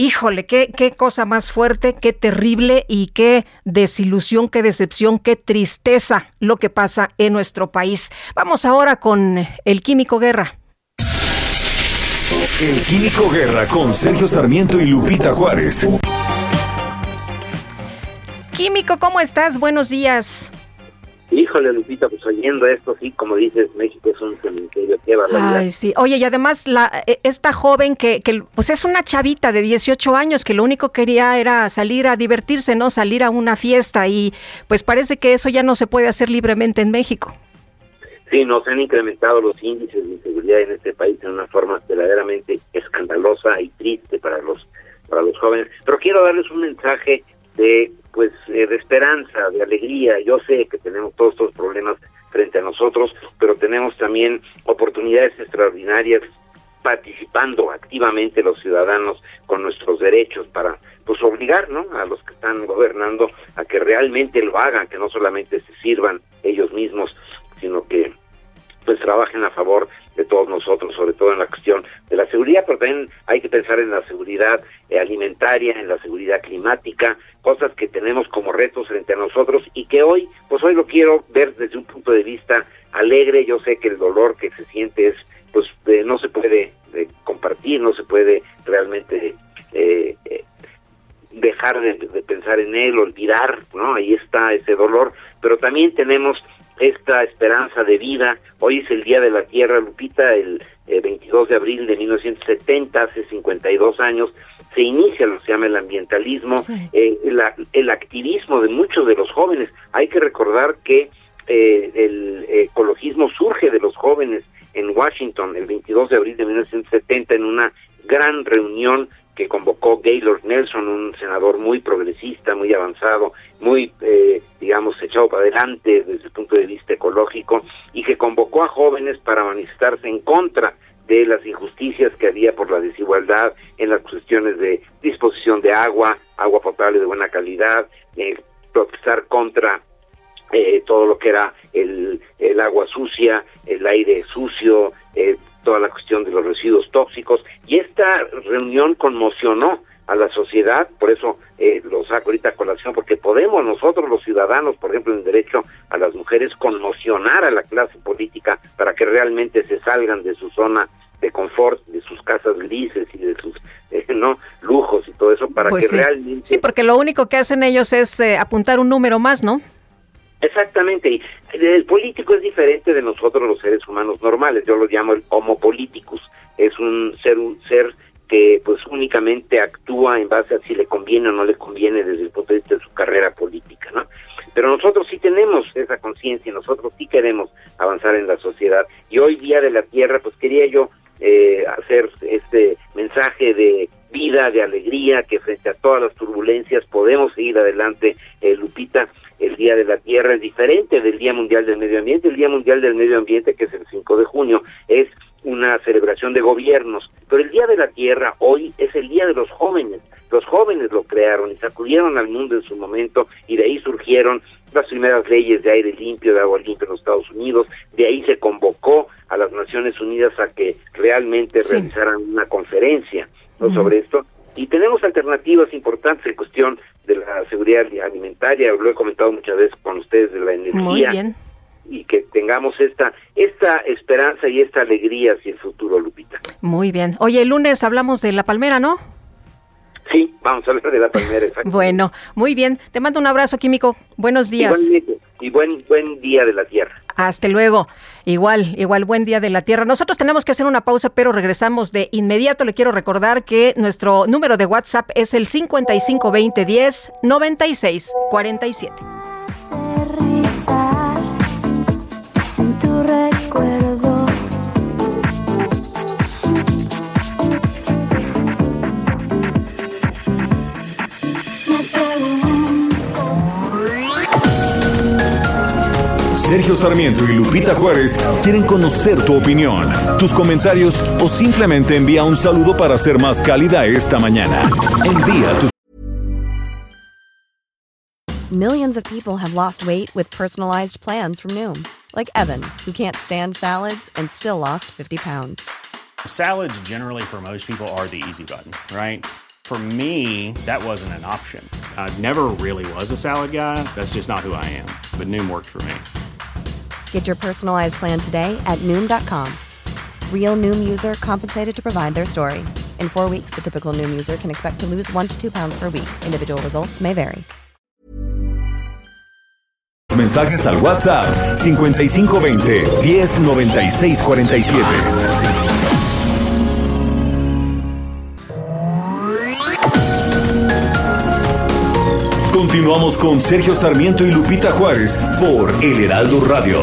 S1: Híjole, qué, qué cosa más fuerte, qué terrible y qué desilusión, qué decepción, qué tristeza lo que pasa en nuestro país. Vamos ahora con el Químico Guerra.
S2: El Químico Guerra con Sergio Sarmiento y Lupita Juárez.
S1: Químico, ¿cómo estás? Buenos días.
S26: Híjole, Lupita, pues oyendo esto, sí, como dices, México es un cementerio, qué barbaridad.
S1: Ay, sí. Oye, y además la, e, esta joven que, que, pues es una chavita de 18 años que lo único que quería era salir a divertirse, ¿no? Salir a una fiesta y pues parece que eso ya no se puede hacer libremente en México.
S26: Sí, nos han incrementado los índices de inseguridad en este país en una forma verdaderamente escandalosa y triste para los para los jóvenes. Pero quiero darles un mensaje de pues eh, de esperanza, de alegría. Yo sé que tenemos todos estos problemas frente a nosotros, pero tenemos también oportunidades extraordinarias participando activamente los ciudadanos con nuestros derechos para pues obligar ¿no? a los que están gobernando a que realmente lo hagan, que no solamente se sirvan ellos mismos, sino que pues trabajen a favor de todos nosotros, sobre todo en la cuestión de la seguridad, pero también hay que pensar en la seguridad eh, alimentaria, en la seguridad climática, cosas que tenemos como retos frente a nosotros y que hoy, pues hoy lo quiero ver desde un punto de vista alegre. Yo sé que el dolor que se siente es, pues no se puede eh, compartir, no se puede realmente eh, dejar de, de pensar en él, olvidar, ¿no? Ahí está ese dolor, pero también tenemos esta esperanza de vida. Hoy es el Día de la Tierra, Lupita, el 22 eh, de abril de 1970, hace 52 años, se inicia lo que se llama el ambientalismo, eh, el, activismo de muchos de los jóvenes. Hay que recordar que eh, el ecologismo surge de los jóvenes en Washington el 22 de abril de 1970 en una gran reunión que convocó Gaylord Nelson, un senador muy progresista, muy avanzado, muy, eh, digamos, echado para adelante desde el punto de vista ecológico, y que convocó a jóvenes para manifestarse en contra de las injusticias que había por la desigualdad en las cuestiones de disposición de agua, agua potable de buena calidad, eh, protestar contra eh, todo lo que era el, el agua sucia, el aire sucio, eh, toda la cuestión de los residuos tóxicos y esta reunión conmocionó a la sociedad, por eso eh, lo saco ahorita a colación, porque podemos nosotros los ciudadanos, por ejemplo, en derecho a las mujeres, conmocionar a la clase política para que realmente se salgan de su zona de confort, de sus casas grises y de sus eh, no lujos y todo eso, para
S1: Pues
S26: que
S1: sí.
S26: realmente...
S1: Sí, porque lo único que hacen ellos es eh, apuntar un número más, ¿no?
S26: Exactamente, y el político es diferente de nosotros los seres humanos normales, yo lo llamo el homo politicus, es un ser un ser que pues únicamente actúa en base a si le conviene o no le conviene desde el punto de vista de su carrera política, ¿no? Pero nosotros sí tenemos esa conciencia y nosotros sí queremos avanzar en la sociedad. Y hoy Día de la Tierra, pues quería yo eh, hacer este mensaje de vida, de alegría, que frente a todas las turbulencias podemos seguir adelante. Eh, Lupita, el Día de la Tierra es diferente del Día Mundial del Medio Ambiente. El Día Mundial del Medio Ambiente, que es el 5 de junio, es una celebración de gobiernos, pero el Día de la Tierra hoy es el Día de los jóvenes. Los jóvenes lo crearon y sacudieron al mundo en su momento y de ahí surgieron las primeras leyes de aire limpio, de agua limpia en los Estados Unidos. De ahí se convocó a las Naciones Unidas a que realmente
S1: Sí.
S26: realizaran una conferencia sobre esto. Y tenemos alternativas importantes en cuestión de la seguridad alimentaria, lo he comentado muchas veces con ustedes de la energía
S1: Muy bien.
S26: y que tengamos esta esta esperanza y esta alegría hacia el futuro, Lupita.
S1: Muy bien. Oye, el lunes hablamos de la palmera, ¿no?
S26: Sí, vamos a hablar de la palmera. exacto.
S1: Bueno, muy bien. Te mando un abrazo, Químico. Buenos días.
S26: Igualmente, y buen buen día de la tierra.
S1: Hasta luego. Igual, igual, buen día de la Tierra. Nosotros tenemos que hacer una pausa, pero regresamos de inmediato. Le quiero recordar que nuestro número de WhatsApp es el 552010 9647.
S11: aterrizar en tu.
S2: Sergio Sarmiento y Lupita Juárez quieren conocer tu opinión, tus comentarios o simplemente envía un saludo para ser más cálida esta mañana. Envía tus
S27: Millions of people have lost weight with personalized plans from Noom, like Evan, who can't stand salads and still lost 50 pounds.
S28: Salads, generally, for most people, are the easy button, right? For me, that wasn't an option. I never really was a salad guy. That's just not who I am. But Noom worked for me.
S27: Get your personalized plan today at Noom.com. Real Noom user compensated to provide their story. In four weeks, the typical Noom user can expect to lose one to two pounds per week. Individual results may vary.
S2: mensajes al WhatsApp 5520 109647. Continuamos con Sergio Sarmiento y Lupita Juárez por El Heraldo Radio.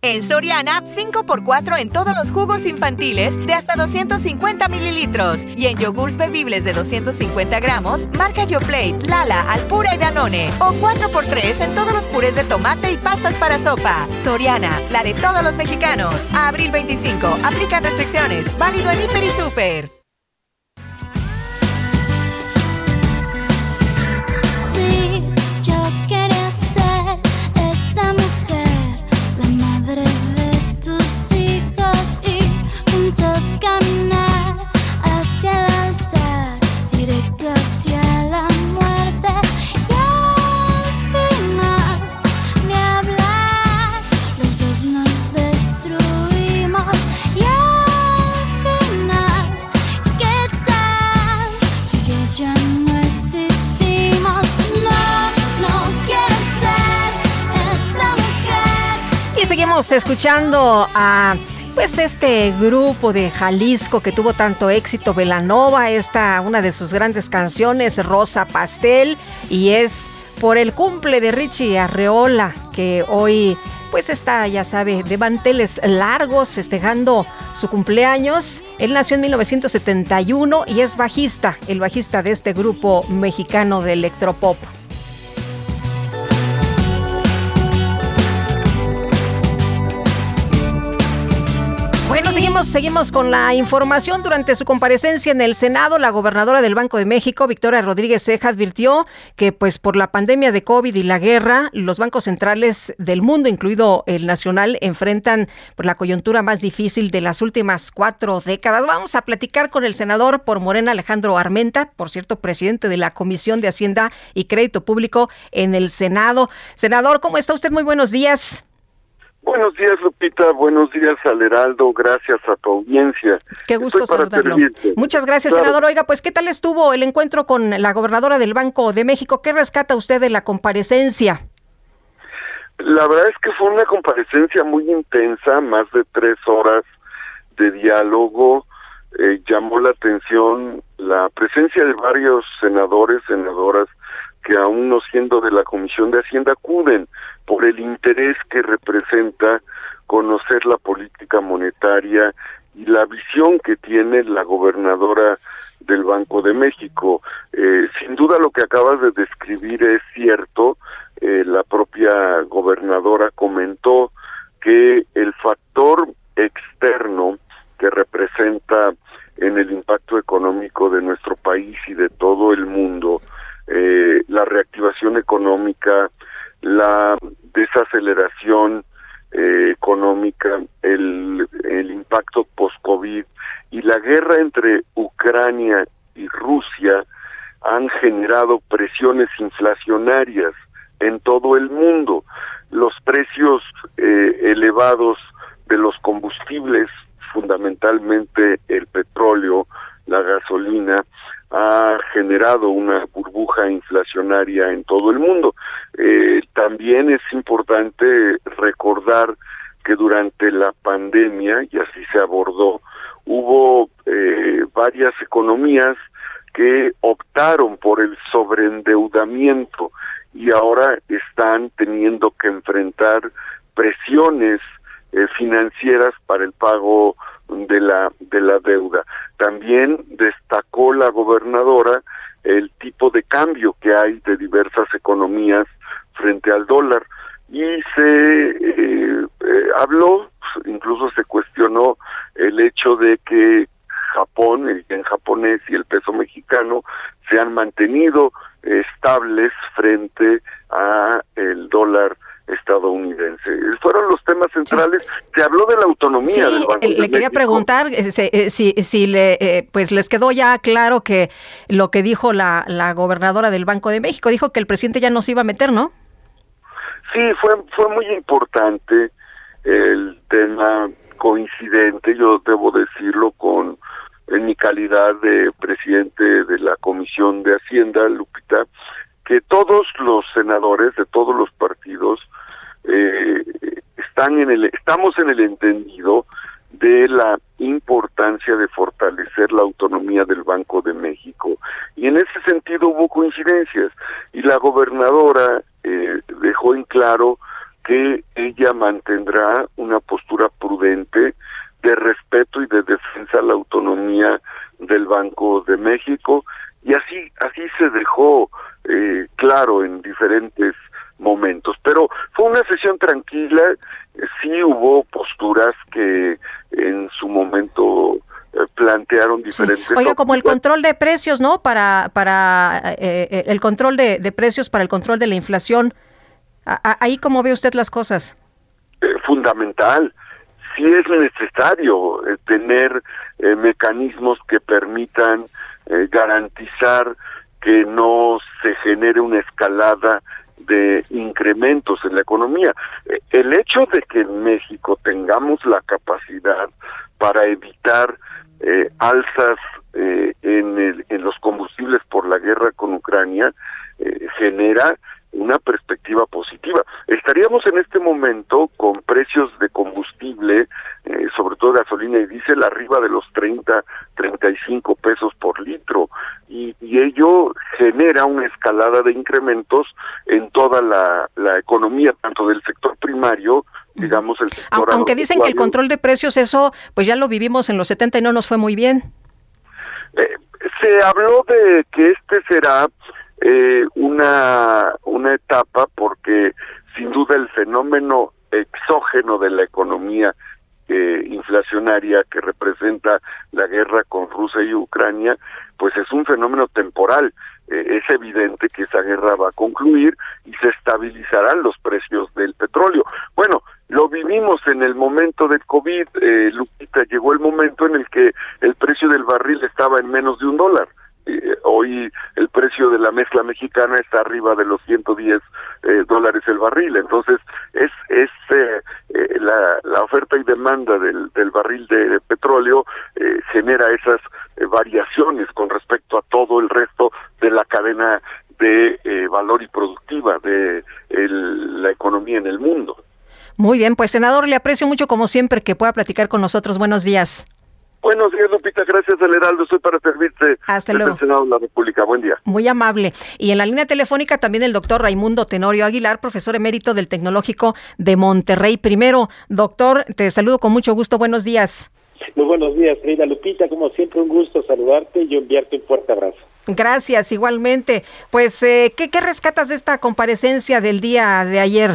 S10: En Soriana, 5x4 en todos los jugos infantiles de hasta 250 mililitros. Y en yogurts bebibles de 250 gramos, marca YoPlate, Lala, Alpura y Danone. O 4x3 en todos los purés de tomate y pastas para sopa. Soriana, la de todos los mexicanos. A abril 25, aplican restricciones. Válido en Hiper y Super.
S1: Seguimos escuchando a pues este grupo de Jalisco que tuvo tanto éxito, Velanova, esta una de sus grandes canciones, Rosa Pastel, y es por el cumple de Richie Arreola, que hoy pues está, ya sabe, de manteles largos festejando su cumpleaños. Él nació en 1971 y es bajista, el bajista de este grupo mexicano de electropop. Seguimos, con la información. Durante su comparecencia en el Senado, la gobernadora del Banco de México, Victoria Rodríguez Ceja, advirtió que, pues, por la pandemia de COVID y la guerra, los bancos centrales del mundo, incluido el nacional, enfrentan por la coyuntura más difícil de las últimas cuatro décadas. Vamos a platicar con el senador por Morena, Alejandro Armenta, por cierto, presidente de la Comisión de Hacienda y Crédito Público en el Senado. Senador, ¿cómo está usted? Muy buenos días.
S29: Buenos días, Lupita. Buenos días al Heraldo. Gracias a tu audiencia.
S1: Qué gusto saludarlo. Muchas gracias, senador. Oiga, pues, ¿qué tal estuvo el encuentro con la gobernadora del Banco de México? ¿Qué rescata usted de la comparecencia?
S29: La verdad es que fue una comparecencia muy intensa, más de tres horas de diálogo. Eh, llamó la atención la presencia de varios senadores, senadoras, que aún no siendo de la Comisión de Hacienda acuden por el interés que representa conocer la política monetaria y la visión que tiene la gobernadora del Banco de México. Eh, sin duda lo que acabas de describir es cierto. Eh, la propia gobernadora comentó que el factor externo que representa en el impacto económico de nuestro país y de todo el mundo, eh, la reactivación económica, la desaceleración eh, económica, el, el impacto post-COVID y la guerra entre Ucrania y Rusia han generado presiones inflacionarias en todo el mundo. Los precios eh, elevados de los combustibles, fundamentalmente el petróleo, la gasolina, ha generado una burbuja inflacionaria en todo el mundo. Eh, también es importante recordar que durante la pandemia, y así se abordó, hubo eh, varias economías que optaron por el sobreendeudamiento y ahora están teniendo que enfrentar presiones eh, financieras para el pago de la de la deuda. También destacó la gobernadora el tipo de cambio que hay de diversas economías frente al dólar y se eh, eh, habló, incluso se cuestionó el hecho de que Japón, el japonés y el peso mexicano se han mantenido estables frente a el dólar estadounidense. Fueron los temas centrales. Se habló de la autonomía del Banco
S1: Le quería preguntar eh, eh, si, si le, eh, pues les quedó ya claro que lo que dijo la, la gobernadora del Banco de México, dijo que el presidente ya no se iba a meter, ¿no?
S29: Sí, fue, fue muy importante el tema coincidente, yo debo decirlo, con en mi calidad de presidente de la Comisión de Hacienda, Lupita, que todos los senadores de todos los partidos eh, están en el, estamos en el entendido de la importancia de fortalecer la autonomía del Banco de México. Y en ese sentido hubo coincidencias. Y la gobernadora eh, dejó en claro que ella mantendrá una postura prudente de respeto y de defensa a la autonomía del Banco de México y así así se dejó eh, claro en diferentes momentos. Pero fue una sesión tranquila, sí hubo posturas que en su momento eh, plantearon diferentes.
S1: Oiga, como el control de precios, ¿no? Para para eh, el control de, de, precios, para el control de la inflación. ahí cómo ve usted las cosas.
S29: Eh, fundamental. Sí es necesario tener mecanismos que permitan garantizar que no se genere una escalada de incrementos en la economía. Eh, el hecho de que en México tengamos la capacidad para evitar eh, alzas eh, en, el, en los combustibles por la guerra con Ucrania eh, genera una perspectiva positiva. Estaríamos en este momento con precios de combustible, eh, sobre todo gasolina y diésel, arriba de los 30, 35 pesos por litro. y, ello genera una escalada de incrementos en toda la, la economía, tanto del sector primario, digamos el sector
S1: Aunque dicen que el control de precios, eso pues ya lo vivimos en los 70 y no nos fue muy bien.
S29: Eh, se habló de que este será eh, una, una etapa porque sin duda el fenómeno exógeno de la economía eh, inflacionaria que representa la guerra con Rusia y Ucrania, pues es un fenómeno temporal. Eh, es evidente que esa guerra va a concluir y se estabilizarán los precios del petróleo. Bueno, lo vivimos en el momento del COVID, eh, Lupita, llegó el momento en el que el precio del barril estaba en menos de un dólar. Eh, hoy el precio de la mezcla mexicana está arriba de los 110 eh, dólares el barril. Entonces, es, es eh, eh, la, la, oferta y demanda del, del barril de, petróleo genera esas variaciones con respecto a todo el resto de la cadena de valor y productiva de la economía en el mundo.
S1: Muy bien, pues senador, le aprecio mucho como siempre que pueda platicar con nosotros. Buenos días.
S29: Buenos días, Lupita. Gracias, al Heraldo. Estoy para servirte.
S1: Hasta luego.
S29: Senado de la República. Buen día.
S1: Muy amable. Y en la línea telefónica también el doctor Raimundo Tenorio Aguilar, profesor emérito del Tecnológico de Monterrey. Primero, doctor, te saludo con mucho gusto. Buenos días.
S30: Muy buenos días, querida Lupita. Como siempre, un gusto saludarte y enviarte un fuerte abrazo.
S1: Gracias, igualmente. Pues, eh, ¿qué, ¿qué rescatas de esta comparecencia del día de ayer?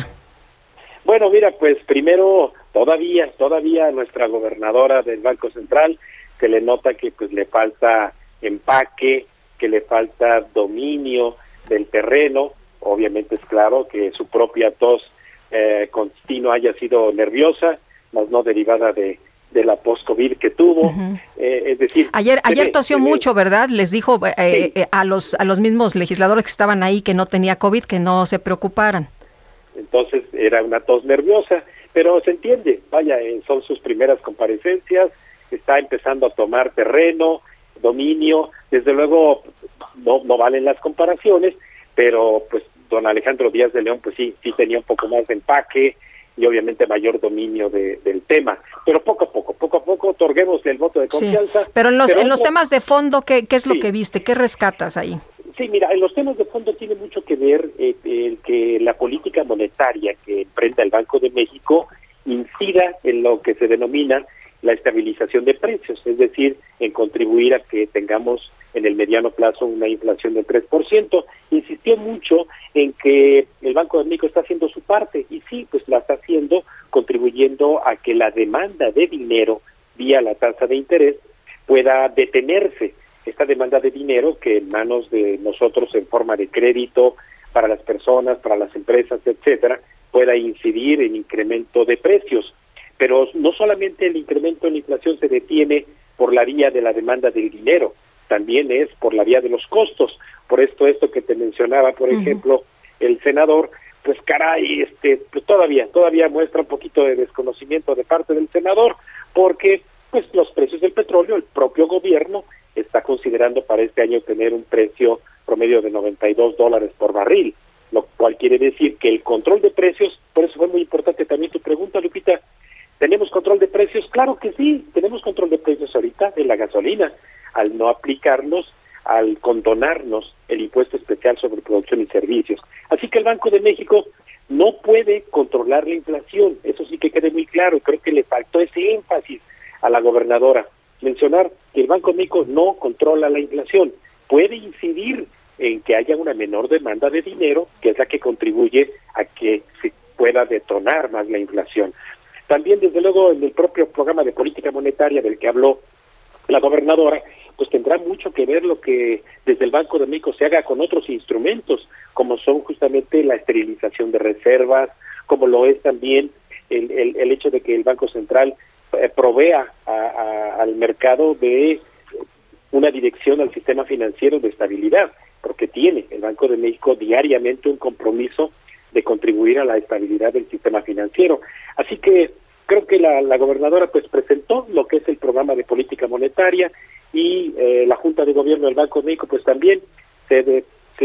S30: Bueno, mira, pues primero todavía, todavía nuestra gobernadora del Banco Central se le nota que pues le falta empaque, que le falta dominio del terreno, obviamente es claro que su propia tos eh, continua haya sido nerviosa, más no derivada de, de la post-COVID que tuvo, eh, es decir...
S1: Ayer, ayer tosió mucho, ¿verdad? Les dijo eh, eh, a, los, a los mismos legisladores que estaban ahí que no tenía COVID, que no se preocuparan.
S30: Entonces era una tos nerviosa pero se entiende, vaya, eh, son sus primeras comparecencias, está empezando a tomar terreno, dominio, desde luego no, no valen las comparaciones, pero pues don Alejandro Díaz de León pues sí, sí tenía un poco más de empaque y obviamente mayor dominio de, del tema, pero poco a poco, poco a poco otorguemos el voto de confianza.
S1: pero en los, en los temas de fondo, ¿qué, qué es lo que viste? ¿Qué rescatas ahí?
S30: Sí, mira, en los temas de fondo tiene mucho que ver eh, el que la política monetaria que emprenda el Banco de México incida en lo que se denomina la estabilización de precios, es decir, en contribuir a que tengamos en el mediano plazo una inflación del 3%. Insistió mucho en que el Banco de México está haciendo su parte y sí, pues la está haciendo contribuyendo a que la demanda de dinero vía la tasa de interés pueda detenerse esta demanda de dinero que en manos de nosotros en forma de crédito para las personas, para las empresas, etcétera, pueda incidir en incremento de precios. Pero no solamente el incremento en la inflación se detiene por la vía de la demanda del dinero, también es por la vía de los costos. Por esto esto que te mencionaba, por ejemplo, el senador, pues caray, este, pues todavía, todavía muestra un poquito de desconocimiento de parte del senador, porque pues los precios del petróleo, el propio gobierno está considerando para este año tener un precio promedio de 92 dólares por barril, lo cual quiere decir que el control de precios, por eso fue muy importante también tu pregunta, Lupita, ¿tenemos control de precios? Claro que sí, tenemos control de precios ahorita de la gasolina, al no aplicarnos, al condonarnos el impuesto especial sobre producción y servicios. Así que el Banco de México no puede controlar la inflación, eso sí que quede muy claro, creo que le faltó ese énfasis a la gobernadora mencionar que el Banco México no controla la inflación, puede incidir en que haya una menor demanda de dinero, que es la que contribuye a que se pueda detonar más la inflación. También, desde luego, en el propio programa de política monetaria del que habló la gobernadora, pues tendrá mucho que ver lo que desde el Banco de México se haga con otros instrumentos, como son justamente la esterilización de reservas, como lo es también el, el, el hecho de que el Banco Central eh, provea al mercado de una dirección al sistema financiero de estabilidad, porque tiene el Banco de México diariamente un compromiso de contribuir a la estabilidad del sistema financiero. Así que creo que la, gobernadora pues presentó lo que es el programa de política monetaria y eh, la Junta de Gobierno del Banco de México pues también se,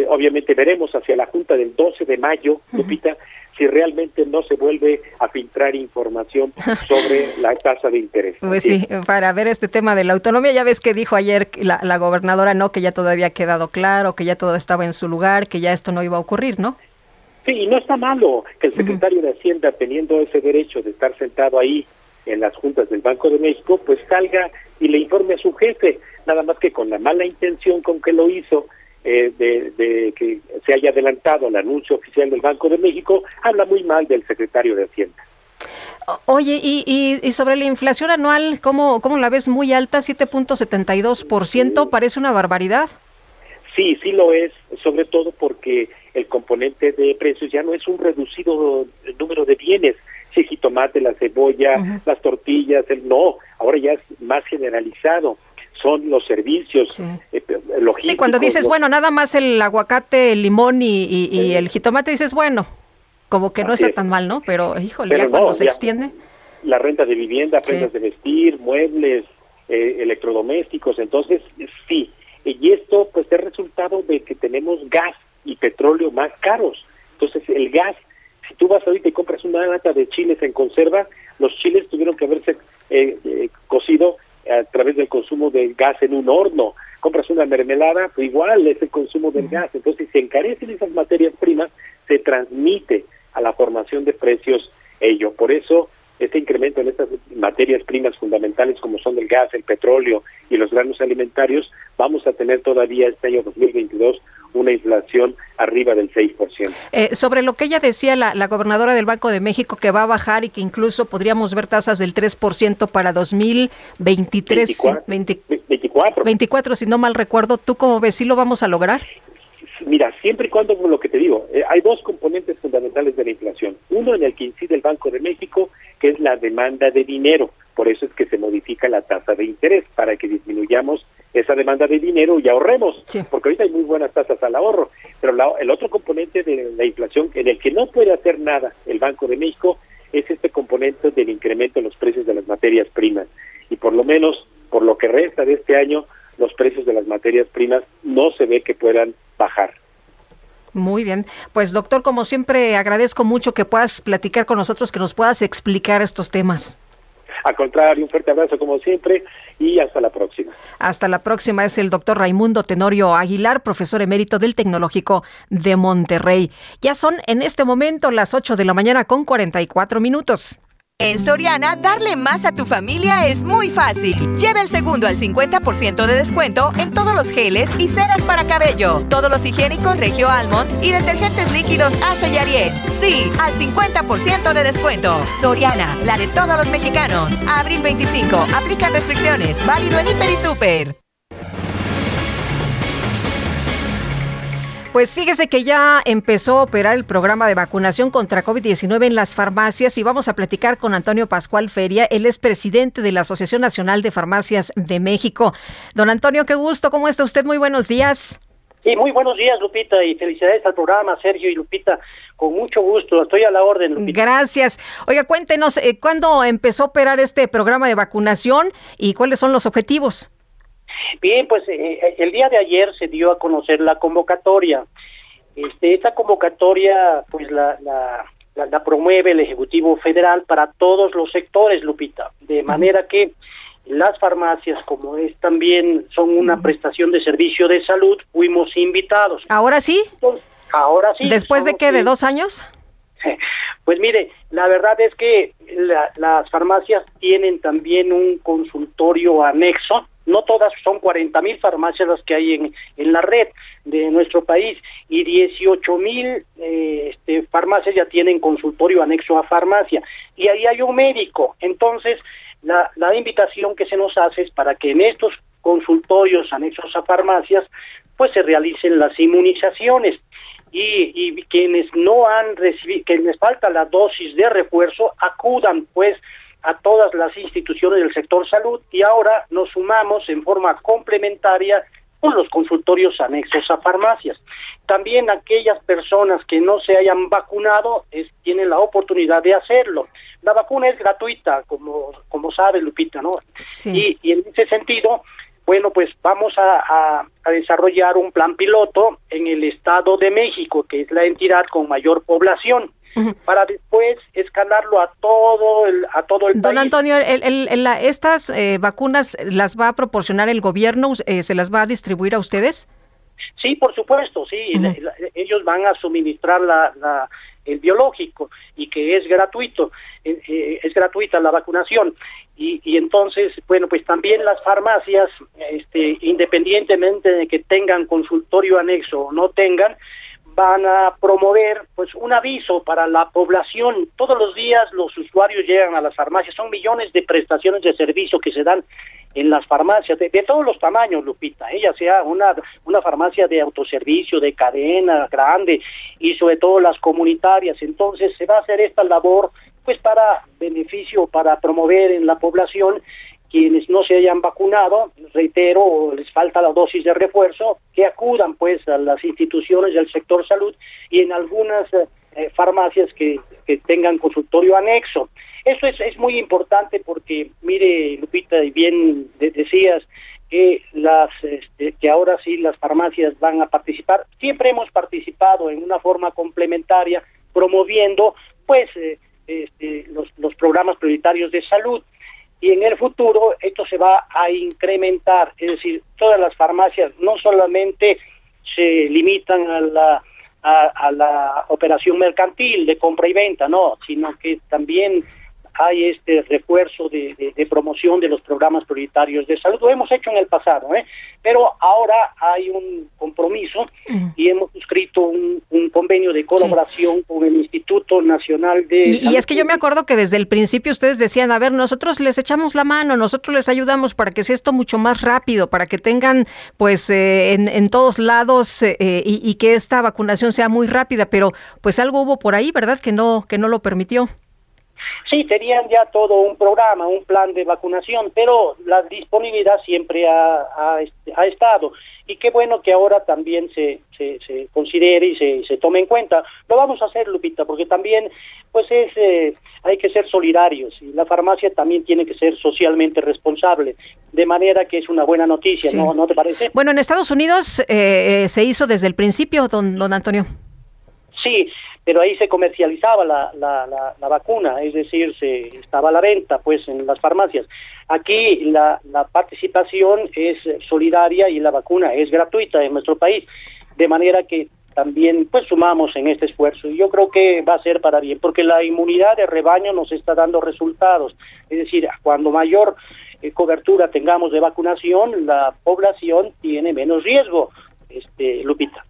S30: obviamente veremos hacia la Junta del 12 de mayo, Lupita, si realmente no se vuelve a filtrar información sobre la tasa de interés.
S1: Pues sí, para ver este tema de la autonomía, ya ves que dijo ayer la, la gobernadora, ¿no? Que ya todavía ha quedado claro, que ya todo estaba en su lugar, que ya esto no iba a ocurrir, ¿no?
S30: Sí, y no está malo que el secretario de Hacienda, teniendo ese derecho de estar sentado ahí en las juntas del Banco de México, pues salga y le informe a su jefe, nada más que con la mala intención con que lo hizo, eh, de, que se haya adelantado el anuncio oficial del Banco de México, habla muy mal del secretario de Hacienda.
S1: Oye, y, y, sobre la inflación anual, ¿cómo, ¿cómo la ves muy alta? 7.72%, parece una barbaridad.
S30: Sí, sí lo es, sobre todo porque el componente de precios ya no es un reducido número de bienes, sí, jitomate, la cebolla, las tortillas, el no, ahora ya es más generalizado son los servicios sí. Eh, logísticos.
S1: Sí, cuando dices, bueno, nada más el aguacate, el limón y, el jitomate, dices, bueno, como que no está tan mal, ¿no? Pero, híjole, ya cuando se extiende.
S30: La renta de vivienda, prendas de vestir, muebles, eh, electrodomésticos, entonces, sí. Y esto, pues, es resultado de que tenemos gas y petróleo más caros. Entonces, el gas, si tú vas ahorita y compras una lata de chiles en conserva, los chiles tuvieron que haberse eh, eh, cocido a través del consumo del gas en un horno. Compras una mermelada, pues igual es el consumo del gas. Entonces, si se encarecen esas materias primas, se transmite a la formación de precios ello. Por eso, este incremento en estas materias primas fundamentales como son el gas, el petróleo y los granos alimentarios, vamos a tener todavía este año 2022 una inflación arriba del 6%.
S1: Eh, sobre lo que ella decía, la, gobernadora del Banco de México, que va a bajar y que incluso podríamos ver tasas del 3% para 2023.
S30: 24, 24.
S1: 24, si no mal recuerdo. ¿Tú cómo ves? ¿Sí lo vamos a lograr?
S30: Mira, siempre y cuando, lo que te digo, eh, hay dos componentes fundamentales de la inflación. Uno en el que incide el Banco de México, que es la demanda de dinero. Por eso es que se modifica la tasa de interés, para que disminuyamos esa demanda de dinero y ahorremos, porque ahorita hay muy buenas tasas al ahorro, pero el otro componente de la inflación en el que no puede hacer nada el Banco de México es este componente del incremento en los precios de las materias primas. Y por lo menos, por lo que resta de este año, los precios de las materias primas no se ve que puedan bajar.
S1: Muy bien. Pues doctor, como siempre, agradezco mucho que puedas platicar con nosotros, que nos puedas explicar estos temas.
S30: Al contrario, un fuerte abrazo como siempre y hasta la próxima.
S1: Hasta la próxima es el doctor Raimundo Tenorio Aguilar, profesor emérito del Tecnológico de Monterrey. Ya son en este momento las 8 de la mañana con 44 minutos.
S10: En Soriana, darle más a tu familia es muy fácil. Lleva el segundo al 50% de descuento en todos los geles y ceras para cabello, todos los higiénicos Regio Almond y detergentes líquidos Asa y Ariel. Sí, al 50% de descuento. Soriana, la de todos los mexicanos. Abril 25, aplica restricciones, válido en Hiper y Super.
S1: Pues fíjese que ya empezó a operar el programa de vacunación contra COVID-19 en las farmacias y vamos a platicar con Antonio Pascual Feria. Él es presidente de la Asociación Nacional de Farmacias de México. Don Antonio, qué gusto. ¿Cómo está usted? Muy buenos días.
S31: Sí, muy buenos días, Lupita, y felicidades al programa, Sergio y Lupita. Con mucho gusto, estoy a la orden, Lupita.
S1: Gracias. Oiga, cuéntenos, eh, ¿cuándo empezó a operar este programa de vacunación y cuáles son los objetivos?
S31: Bien, pues eh, eh, el día de ayer se dio a conocer la convocatoria. Este, esta convocatoria, pues la, la, la, promueve el Ejecutivo Federal para todos los sectores, Lupita, de manera que las farmacias, como es también son una prestación de servicio de salud, fuimos invitados.
S1: ¿Ahora sí?
S31: ahora sí.
S1: ¿Después de qué? ¿De dos años?
S31: Pues mire, la verdad es que las farmacias tienen también un consultorio anexo no todas, son 40 mil farmacias las que hay en, en la red de nuestro país y 18 mil eh, este, farmacias ya tienen consultorio anexo a farmacia y ahí hay un médico. Entonces, la, la invitación que se nos hace es para que en estos consultorios anexos a farmacias pues se realicen las inmunizaciones y, y quienes no han recibido, que les falta la dosis de refuerzo, acudan pues a todas las instituciones del sector salud y ahora nos sumamos en forma complementaria con los consultorios anexos a farmacias. También aquellas personas que no se hayan vacunado es, tienen la oportunidad de hacerlo. La vacuna es gratuita, como, como sabe Lupita, ¿no? Y, y, en ese sentido, bueno, pues vamos a, a desarrollar un plan piloto en el Estado de México, que es la entidad con mayor población para después escalarlo a todo el, a todo el
S1: Don
S31: país.
S1: Antonio, el- el- el- la- ¿estas eh, vacunas las va a proporcionar el gobierno? Eh, ¿Se las va a distribuir a ustedes?
S31: Sí, por supuesto, sí. la- la- ellos van a suministrar la, la- el biológico y que es gratuito, eh, eh, es gratuita la vacunación. Y, y entonces, bueno, pues también las farmacias, este, independientemente de que tengan consultorio anexo o no tengan, van a promover pues un aviso para la población. Todos los días los usuarios llegan a las farmacias, son millones de prestaciones de servicio que se dan en las farmacias de, todos los tamaños, Lupita, ella sea una, una farmacia de autoservicio, de cadena grande y sobre todo las comunitarias. Entonces se va a hacer esta labor pues para beneficio, para promover en la población quienes no se hayan vacunado, reitero, les falta la dosis de refuerzo, que acudan pues a las instituciones del sector salud y en algunas eh, eh, farmacias que, que tengan consultorio anexo. Eso es, es muy importante porque, mire, Lupita, y bien de- decías que las este, que ahora sí las farmacias van a participar. Siempre hemos participado en una forma complementaria promoviendo pues eh, este, los, los programas prioritarios de salud y en el futuro esto se va a incrementar, es decir, todas las farmacias no solamente se limitan a la a, la operación mercantil de compra y venta, no, sino que también hay este refuerzo de, de- de promoción de los programas prioritarios de salud. Lo hemos hecho en el pasado, ¿eh? pero ahora hay un compromiso y hemos suscrito un, un convenio de colaboración con el Instituto Nacional de
S1: Y, es que yo me acuerdo que desde el principio ustedes decían, a ver, nosotros les echamos la mano, nosotros les ayudamos para que sea esto mucho más rápido, para que tengan pues eh, en, en todos lados eh, eh, y, y que esta vacunación sea muy rápida, pero pues algo hubo por ahí, ¿verdad? Que no, que no lo permitió.
S31: Sí, tenían ya todo un programa, un plan de vacunación, pero la disponibilidad siempre ha, ha, ha estado. Y qué bueno que ahora también se, se, se considere y se, se tome en cuenta. Lo vamos a hacer, Lupita, porque también pues es eh, hay que ser solidarios y la farmacia también tiene que ser socialmente responsable. De manera que es una buena noticia,
S1: Sí.
S31: ¿no, ¿no te parece?
S1: Bueno, en Estados Unidos eh, eh, se hizo desde el principio, don, don Antonio.
S31: Sí, pero ahí se comercializaba la, la, la, la vacuna, es decir, se estaba a la venta pues en las farmacias. Aquí la, la participación es solidaria y la vacuna es gratuita en nuestro país, de manera que también pues sumamos en este esfuerzo y yo creo que va a ser para bien, porque la inmunidad de rebaño nos está dando resultados, es decir, cuando mayor eh, cobertura tengamos de vacunación, la población tiene menos riesgo, este Lupita.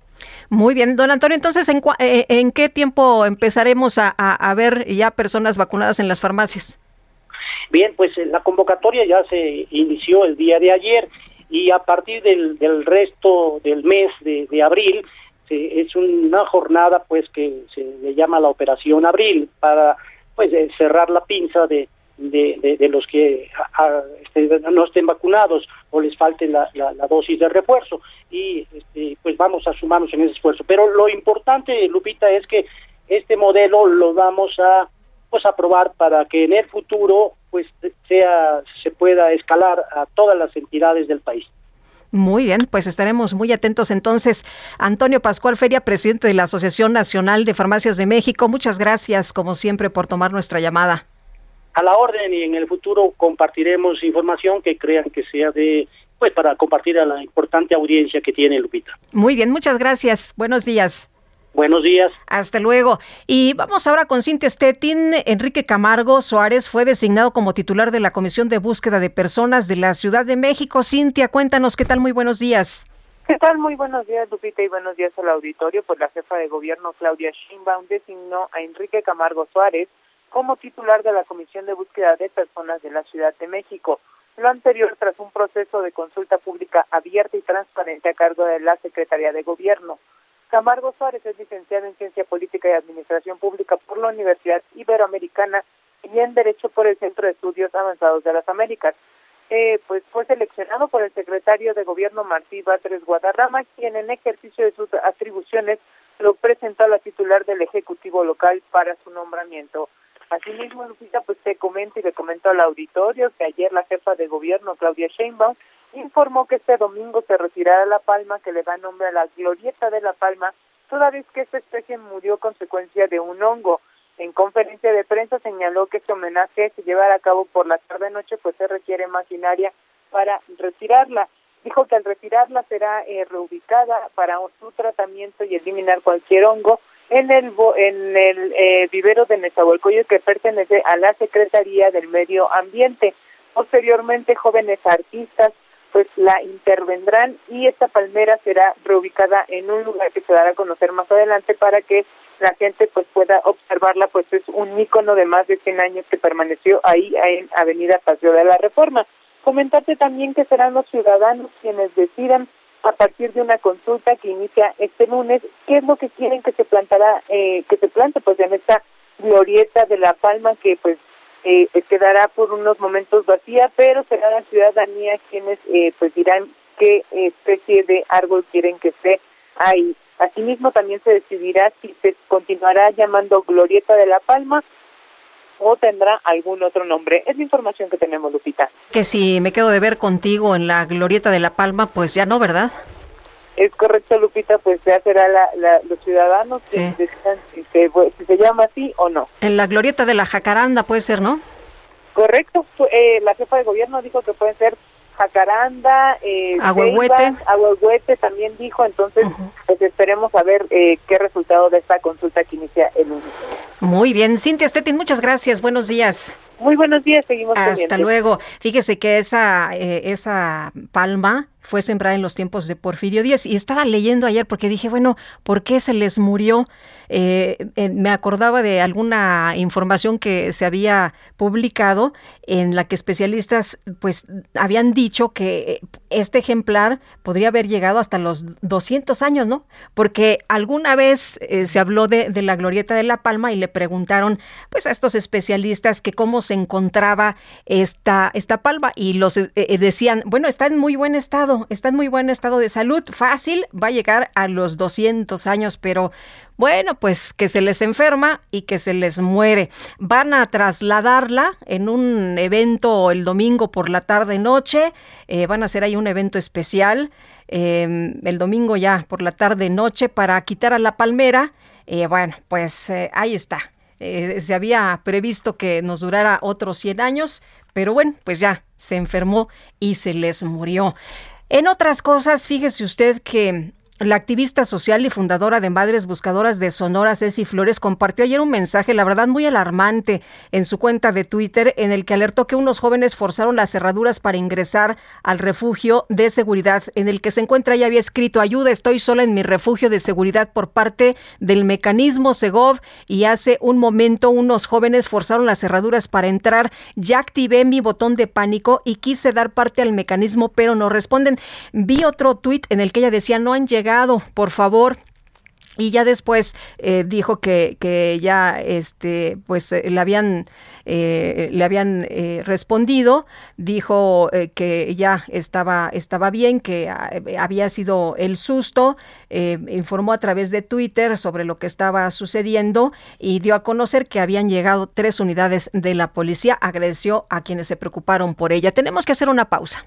S1: Muy bien, don Antonio, entonces, ¿en, cua- eh, ¿en qué tiempo empezaremos a, ver ya personas vacunadas en las farmacias?
S31: Bien, pues eh, la convocatoria ya se inició el día de ayer y a partir del, resto del mes de, abril se- es una jornada pues que se llama la operación abril para pues eh, cerrar la pinza de, de, de- los que este, no estén vacunados o les falte la, la- la dosis de refuerzo y este, pues vamos a sumarnos en ese esfuerzo. Pero lo importante, Lupita, es que este modelo lo vamos a pues aprobar para que en el futuro pues sea se pueda escalar a todas las entidades del país.
S1: Muy bien, pues estaremos muy atentos entonces. Antonio Pascual Feria, presidente de la Asociación Nacional de Farmacias de México, muchas gracias, como siempre, por tomar nuestra llamada.
S31: A la orden y en el futuro compartiremos información que crean que sea de pues para compartir a la importante audiencia que tiene Lupita.
S1: Muy bien, muchas gracias. Buenos días.
S31: Buenos días.
S1: Hasta luego. Y vamos ahora con Cintia Stettin. Enrique Camargo Suárez fue designado como titular de la Comisión de Búsqueda de Personas de la Ciudad de México. Cintia, cuéntanos qué tal. Muy buenos días.
S32: ¿Qué tal? Muy buenos días, Lupita, y buenos días al auditorio. Pues la jefa de gobierno, Claudia Sheinbaum, designó a Enrique Camargo Suárez como titular de la Comisión de Búsqueda de Personas de la Ciudad de México. Lo anterior tras un proceso de consulta pública abierta y transparente a cargo de la Secretaría de Gobierno. Camargo Suárez es licenciado en Ciencia Política y Administración Pública por la Universidad Iberoamericana y en Derecho por el Centro de Estudios Avanzados de las Américas. Eh, pues fue seleccionado por el secretario de Gobierno Martí Batres Guadarrama, quien en ejercicio de sus atribuciones lo presentó a la titular del Ejecutivo local para su nombramiento. Asimismo, Lupita, pues te comenta y le comentó al auditorio que ayer la jefa de gobierno, Claudia Sheinbaum, informó que este domingo se retirará la palma que le da nombre a la glorieta de la palma, toda vez que esta especie murió consecuencia de un hongo. En conferencia de prensa señaló que este homenaje se llevará a cabo por la tarde-noche, pues se requiere maquinaria para retirarla. Dijo que al retirarla será eh, reubicada para su tratamiento y eliminar cualquier hongo en el en el eh, vivero de Nezahualcóyotl que pertenece a la Secretaría del Medio Ambiente. Posteriormente, jóvenes artistas pues la intervendrán y esta palmera será reubicada en un lugar que se dará a conocer más adelante para que la gente pues pueda observarla, pues es un ícono de más de 100 años que permaneció ahí en Avenida Paseo de la Reforma. Comentarte también que serán los ciudadanos quienes decidan a partir de una consulta que inicia este lunes qué es lo que quieren que se plantará, eh, que se plante pues en esta glorieta de La Palma que pues eh, quedará por unos momentos vacía, pero será la ciudadanía quienes eh, pues dirán qué especie de árbol quieren que esté ahí. Asimismo, también se decidirá si se continuará llamando Glorieta de la Palma o tendrá algún otro nombre. Es la información que tenemos, Lupita.
S1: Que si me quedo de ver contigo en la Glorieta de la Palma, pues ya no, ¿verdad?
S32: Es correcto, Lupita, pues ya será la, los ciudadanos que decidan si se, si se llama así o no.
S1: En la Glorieta de la Jacaranda puede ser, ¿no?
S32: Correcto, eh, la jefa de gobierno dijo que pueden ser Jacaranda, eh, Ahuehuete. también dijo, entonces pues esperemos a ver eh, qué resultado de esta consulta que inicia el lunes.
S1: Muy bien, Cintia Stettin, muchas gracias, buenos días.
S32: Muy buenos días, seguimos
S1: Hasta luego. Fíjese que esa, eh, esa palma fue sembrada en los tiempos de Porfirio Díaz y estaba leyendo ayer porque dije, bueno, ¿por qué se les murió? Eh, me acordaba de alguna información que se había publicado en la que especialistas pues habían dicho que este ejemplar podría haber llegado hasta los 200 años, ¿no? Porque alguna vez eh, se habló de, de, la glorieta de la palma y le preguntaron pues a estos especialistas que cómo se encontraba esta, esta palma y los eh, decían, bueno, está en muy buen estado, está en muy buen estado de salud, fácil, va a llegar a los 200 años, pero bueno, pues que se les enferma y que se les muere. Van a trasladarla en un evento el domingo por la tarde noche. Eh, van a hacer ahí un evento especial em, el domingo ya por la tarde noche para quitar a la palmera. Eh, bueno, pues eh, ahí está. se había previsto que nos durara otros 100 años, pero bueno, pues ya se enfermó y se les murió. En otras cosas, fíjese usted que la activista social y fundadora de Madres Buscadoras de Sonora, Ceci Flores, compartió ayer un mensaje, la verdad, muy alarmante en su cuenta de Twitter, en el que alertó que unos jóvenes forzaron las cerraduras para ingresar al refugio de seguridad en el que se encuentra. Ella había escrito, ayuda, estoy sola en mi refugio de seguridad por parte del mecanismo Segov y hace un momento unos jóvenes forzaron las cerraduras para entrar. Ya activé mi botón de pánico y quise dar parte al mecanismo, pero no responden. Vi otro tuit en el que ella decía, no han llegado por favor, y ya después eh, dijo que, que, ya este pues eh, le habían eh, le habían respondido. Dijo que ya estaba estaba bien que había sido el susto. Informó a través de Twitter sobre lo que estaba sucediendo y dio a conocer que habían llegado tres unidades de la policía. Agradeció a quienes se preocuparon por ella. Tenemos que hacer una pausa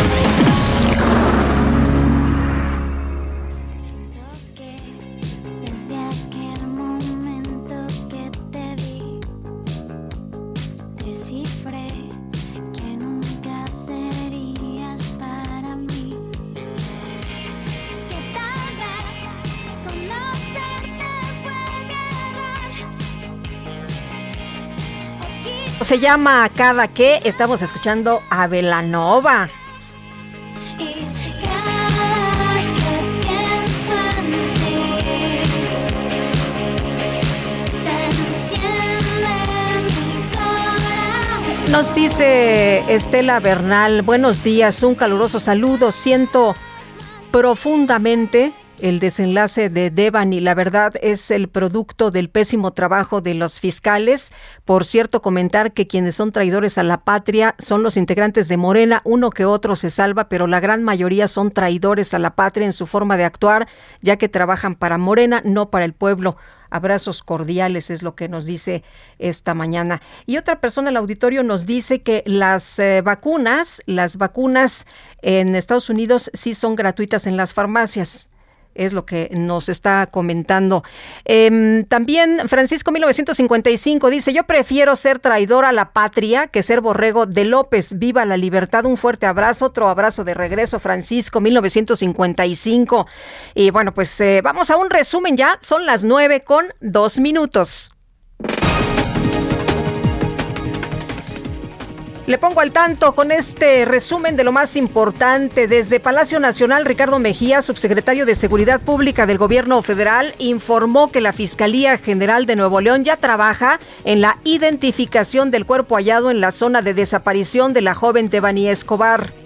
S1: Se llama Cada que estamos escuchando a Velanova. Nos dice Estela Bernal, buenos días, un caluroso saludo, siento profundamente el desenlace de Devani. La verdad es el producto del pésimo trabajo de los fiscales. Por cierto, comentar que quienes son traidores a la patria son los integrantes de Morena. Uno que otro se salva, pero la gran mayoría son traidores a la patria en su forma de actuar, ya que trabajan para Morena, no para el pueblo. Abrazos cordiales es lo que nos dice esta mañana. Y otra persona el auditorio nos dice que las eh, vacunas, las vacunas en Estados Unidos sí son gratuitas en las farmacias es lo que nos está comentando. Em, también Francisco 1955 dice, yo prefiero ser traidor a la patria que ser borrego de López. Viva la libertad. Un fuerte abrazo, otro abrazo de regreso, Francisco 1955. Y bueno, pues eh, vamos a un resumen ya. Son las nueve con dos minutos. Le pongo al tanto con este resumen de lo más importante. Desde Palacio Nacional, Ricardo Mejía, subsecretario de Seguridad Pública del Gobierno Federal, informó que la Fiscalía General de Nuevo León ya trabaja en la identificación del cuerpo hallado en la zona de desaparición de la joven Devani Escobar.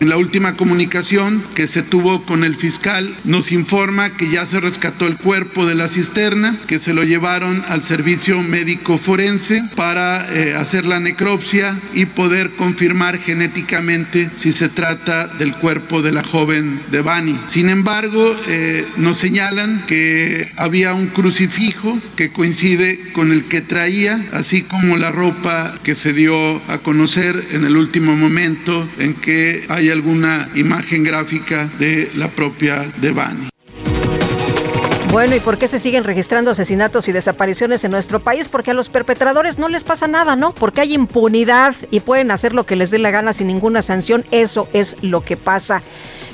S33: En la última comunicación que se tuvo con el fiscal nos informa que ya se rescató el cuerpo de la cisterna, que se lo llevaron al servicio médico forense para eh, hacer la necropsia y poder confirmar genéticamente si se trata del cuerpo de la joven Devani. Sin embargo, eh, nos señalan que había un crucifijo que coincide con el que traía, así como la ropa que se dio a conocer en el último momento en que hay alguna imagen gráfica de la propia Devani.
S1: Bueno, ¿y por qué se siguen registrando asesinatos y desapariciones en nuestro país? Porque a los perpetradores no les pasa nada, ¿no? Porque hay impunidad y pueden hacer lo que les dé la gana sin ninguna sanción. Eso es lo que pasa.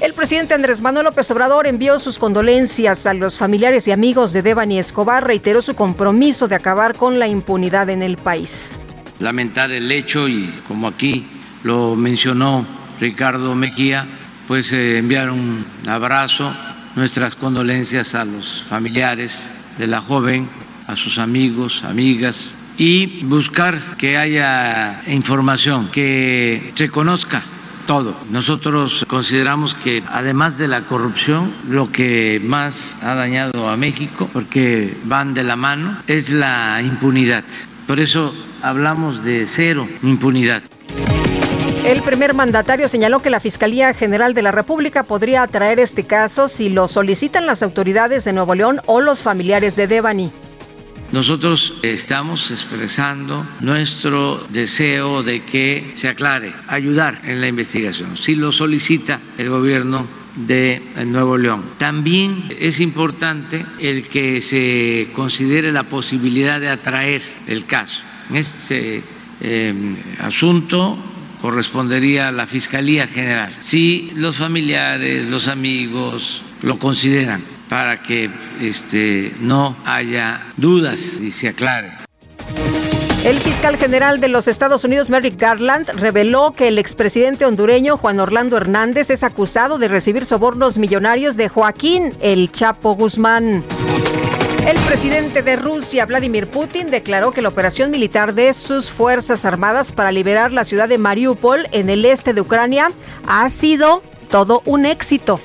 S1: El presidente Andrés Manuel López Obrador envió sus condolencias a los familiares y amigos de Devani Escobar, reiteró su compromiso de acabar con la impunidad en el país.
S34: Lamentar el hecho y como aquí lo mencionó Ricardo Mejía, pues eh, enviar un abrazo, nuestras condolencias a los familiares de la joven, a sus amigos, amigas y buscar que haya información, que se conozca todo. Nosotros consideramos que además de la corrupción, lo que más ha dañado a México, porque van de la mano, es la impunidad. Por eso hablamos de cero impunidad.
S1: El primer mandatario señaló que la Fiscalía General de la República podría atraer este caso si lo solicitan las autoridades de Nuevo León o los familiares de Devani.
S34: Nosotros estamos expresando nuestro deseo de que se aclare, ayudar en la investigación, si lo solicita el gobierno de Nuevo León. También es importante el que se considere la posibilidad de atraer el caso. En este eh, asunto correspondería a la Fiscalía General. Si los familiares, los amigos lo consideran para que este, no haya dudas y se aclare.
S1: El fiscal general de los Estados Unidos, Merrick Garland, reveló que el expresidente hondureño Juan Orlando Hernández es acusado de recibir sobornos millonarios de Joaquín El Chapo Guzmán. El presidente de Rusia, Vladimir Putin, declaró que la operación militar de sus Fuerzas Armadas para liberar la ciudad de Mariupol en el este de Ucrania ha sido todo un éxito.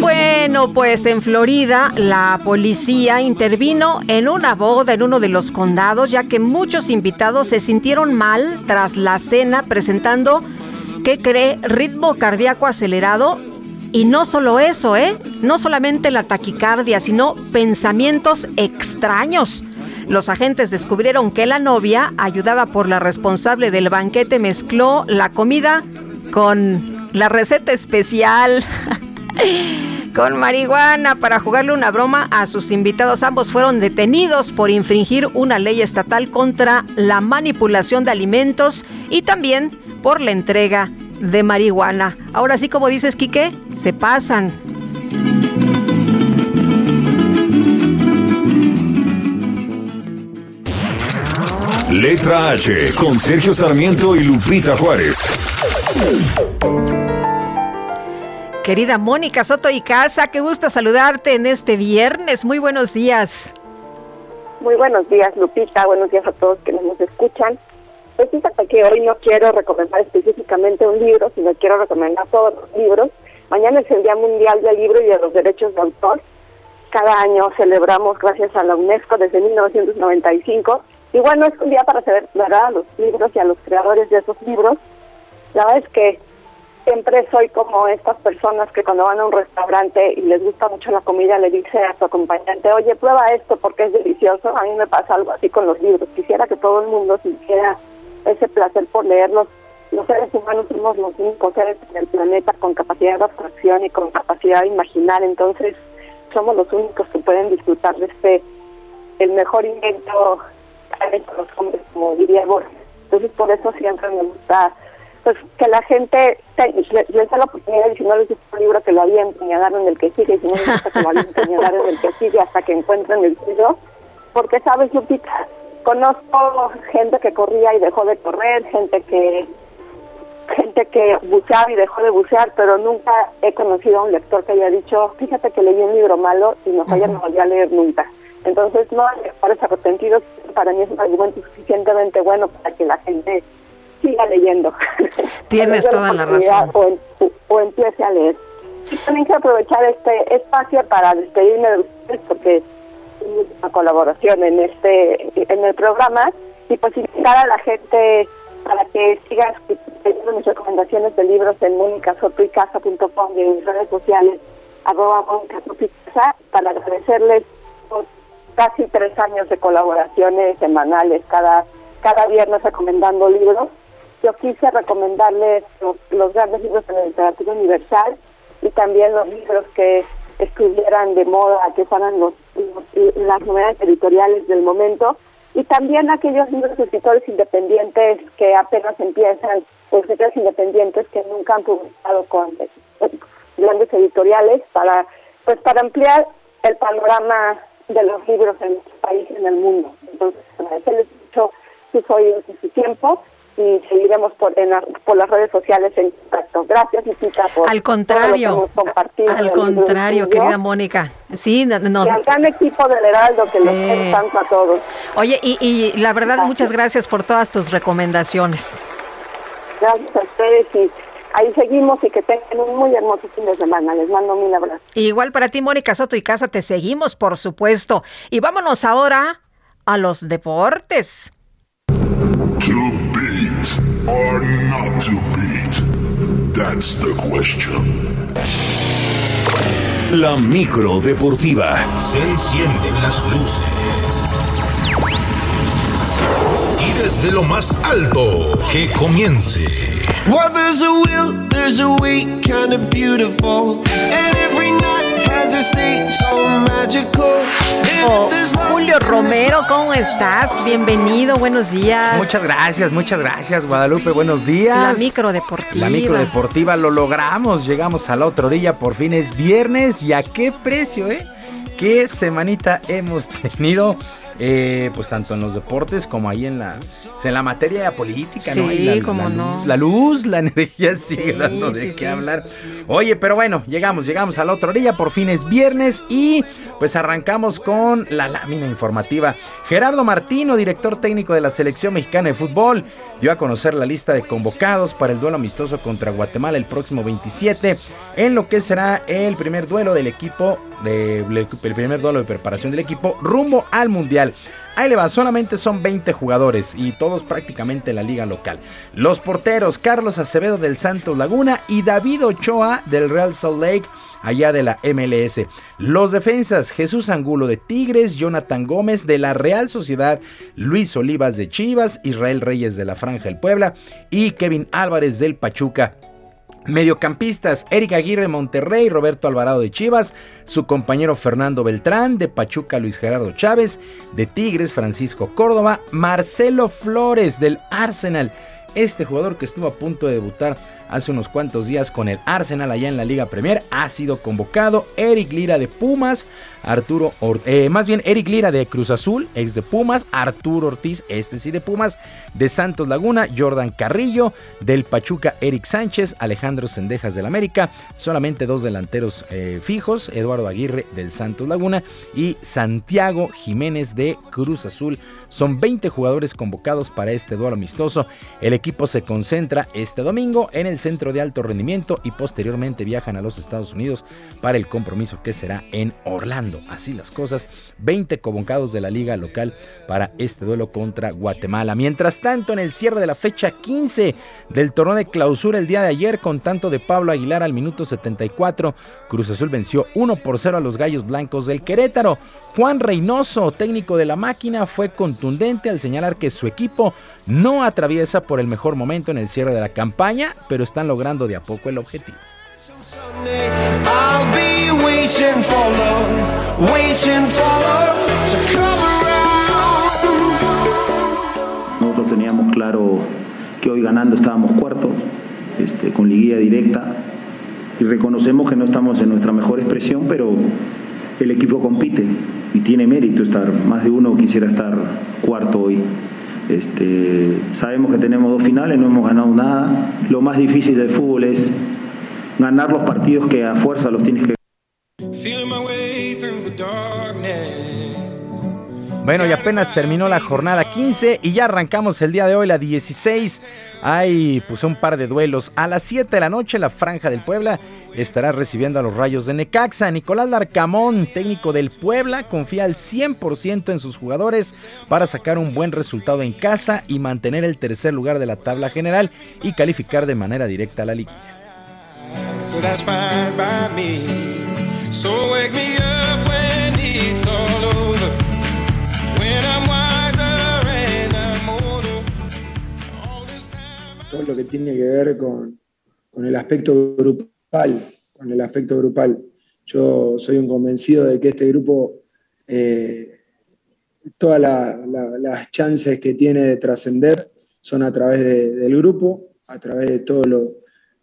S1: Bueno, pues en Florida la policía intervino en una boda en uno de los condados ya que muchos invitados se sintieron mal tras la cena presentando, ¿qué cree? Ritmo cardíaco acelerado y no solo eso, ¿eh? No solamente la taquicardia, sino pensamientos extraños. Los agentes descubrieron que la novia, ayudada por la responsable del banquete, mezcló la comida con la receta especial. con marihuana para jugarle una broma a sus invitados. Ambos fueron detenidos por infringir una ley estatal contra la manipulación de alimentos y también por la entrega de marihuana. Ahora sí, como dices, Quique, se pasan.
S2: Letra H con Sergio Sarmiento y Lupita Juárez.
S1: Querida Mónica Soto y Casa, qué gusto saludarte en este viernes. Muy buenos días.
S35: Muy buenos días, Lupita. Buenos días a todos que nos escuchan. Pues fíjate que hoy no quiero recomendar específicamente un libro, sino quiero recomendar todos los libros. Mañana es el Día Mundial del Libro y de los Derechos de Autor. Cada año celebramos, gracias a la UNESCO, desde 1995. Y bueno, es un día para celebrar a los libros y a los creadores de esos libros. La verdad es que siempre soy como estas personas que cuando van a un restaurante y les gusta mucho la comida le dice a su acompañante, oye, prueba esto porque es delicioso. A mí me pasa algo así con los libros. Quisiera que todo el mundo sintiera ese placer por leerlos. Los seres humanos somos los únicos seres en el planeta con capacidad de abstracción y con capacidad de imaginar, entonces somos los únicos que pueden disfrutar de este, el mejor invento de los hombres, como diría Borges. Entonces por eso siempre me gusta pues que la gente les dé la oportunidad y si no les gusta un libro que lo avienten y agarren el que sigue y si no les gusta que lo avienten y agarren el que sigue hasta que encuentren el suyo porque sabes Lupita conozco gente que corría y dejó de correr gente que gente que buceaba y dejó de bucear pero nunca he conocido a un lector que haya dicho fíjate que leí un libro malo y no haya no volví a leer nunca entonces no hay lectores arrepentidos para mí es un argumento suficientemente bueno para que la gente siga leyendo.
S1: Tienes toda la razón.
S35: O, empiece a leer. Y también quiero aprovechar este espacio para despedirme de ustedes porque es una colaboración en este en el programa y pues invitar a la gente para que siga teniendo mis recomendaciones de libros en monicasotoicasa.com y en mis redes sociales arroba para agradecerles por casi tres años de colaboraciones semanales cada cada viernes recomendando libros. Yo quise recomendarles los, grandes libros de la literatura universal y también los libros que estuvieran de moda, que fueran los, las novedades editoriales del momento. Y también aquellos libros de escritores independientes que apenas empiezan, o escritores independientes que nunca han publicado con grandes editoriales para pues para ampliar el panorama de los libros en nuestro país y en el mundo. Entonces, agradecerles mucho sus oídos y su tiempo y seguiremos por, en por las redes sociales en contacto. Gracias, Lupita, por
S1: al contrario,
S35: compartido.
S1: Al contrario, querida Mónica. Sí, nos...
S35: Y al gran equipo del Heraldo que nos nos tanto a todos.
S1: Oye, y, y la verdad, muchas gracias por todas tus recomendaciones.
S35: Gracias a ustedes y ahí seguimos y que tengan un muy hermoso fin de semana. Les mando mil abrazos.
S1: Igual para ti, Mónica Soto y Casa, te seguimos, por supuesto. Y vámonos ahora a los deportes. or not to beat? That's the question. La micro deportiva.
S36: Se encienden las luces. Desde lo más alto, que comience. Well, there's a will, there's a way, kind of beautiful. And every night has a state so magical.
S1: Julio Romero, ¿cómo estás? Bienvenido, buenos días.
S37: Muchas gracias, muchas gracias, Guadalupe, buenos días.
S1: La micro deportiva.
S37: La micro deportiva lo logramos, llegamos a la otra orilla, por fin es viernes y a qué precio, ¿eh? ¿Qué semanita hemos tenido? Eh, pues tanto en los deportes como ahí en la, pues, en la materia política,
S1: ¿no?
S37: la,
S1: como
S37: la,
S1: no.
S37: La luz, la energía sigue dando de qué hablar. Oye, pero bueno, llegamos, llegamos a la otra orilla, por fin es viernes y pues arrancamos con la lámina informativa. Gerardo Martino, director técnico de la selección mexicana de fútbol, dio a conocer la lista de convocados para el duelo amistoso contra Guatemala el próximo 27, en lo que será el primer duelo del equipo, de, el primer duelo de preparación del equipo rumbo al Mundial. Ahí le va, solamente son 20 jugadores y todos prácticamente en la liga local. Los porteros, Carlos Acevedo del Santos Laguna y David Ochoa del Real Salt Lake allá de la MLS. Los defensas, Jesús Angulo de Tigres, Jonathan Gómez de la Real Sociedad, Luis Olivas de Chivas, Israel Reyes de la Franja del Puebla y Kevin Álvarez del Pachuca. Mediocampistas, Eric Aguirre Monterrey, Roberto Alvarado de Chivas, su compañero Fernando Beltrán, de Pachuca Luis Gerardo Chávez, de Tigres Francisco Córdoba, Marcelo Flores del Arsenal, este jugador que estuvo a punto de debutar hace unos cuantos días con el Arsenal allá en la Liga Premier. Ha sido convocado Eric Lira de Pumas, Arturo, eh, más bien Eric Lira de Cruz Azul, ex de Pumas, Arturo Ortiz, este sí de Pumas, de Santos Laguna, Jordan Carrillo, del Pachuca Eric Sánchez, Alejandro Sendejas del América, solamente dos delanteros eh, fijos, Eduardo Aguirre del Santos Laguna y Santiago Jiménez de Cruz Azul. Son 20 jugadores convocados para este duelo amistoso. El equipo se concentra este domingo en el centro de alto rendimiento y posteriormente viajan a los Estados Unidos para el compromiso que será en Orlando. Así las cosas, 20 convocados de la liga local para este duelo contra Guatemala. Mientras tanto, en el cierre de la fecha 15 del torneo de clausura el día de ayer, con tanto de Pablo Aguilar al minuto 74, Cruz Azul venció 1 por 0 a los Gallos Blancos del Querétaro. Juan Reynoso, técnico de la máquina, fue contundente al señalar que su equipo no atraviesa por el mejor momento en el cierre de la campaña, pero están logrando de a poco el objetivo.
S38: Nosotros teníamos claro que hoy ganando estábamos cuartos, este, con liguilla directa, y reconocemos que no estamos en nuestra mejor expresión, pero el equipo compite y tiene mérito estar. Más de uno quisiera estar cuarto hoy. Este, sabemos que tenemos dos finales, no hemos ganado nada. Lo más difícil del fútbol es ganar los partidos que a fuerza los tienes que
S37: Bueno, y apenas terminó la jornada 15 y ya arrancamos el día de hoy la 16. Hay pues un par de duelos. A las 7 de la noche la Franja del Puebla estará recibiendo a los Rayos de Necaxa. Nicolás Larcamón, técnico del Puebla, confía al 100% en sus jugadores para sacar un buen resultado en casa y mantener el tercer lugar de la tabla general y calificar de manera directa a la liguilla.
S39: Todo lo que tiene que ver con, el aspecto grupal, con el aspecto grupal. Yo soy un convencido de que este grupo, eh, todas las chances que tiene de trascender son a través del grupo, a través de toda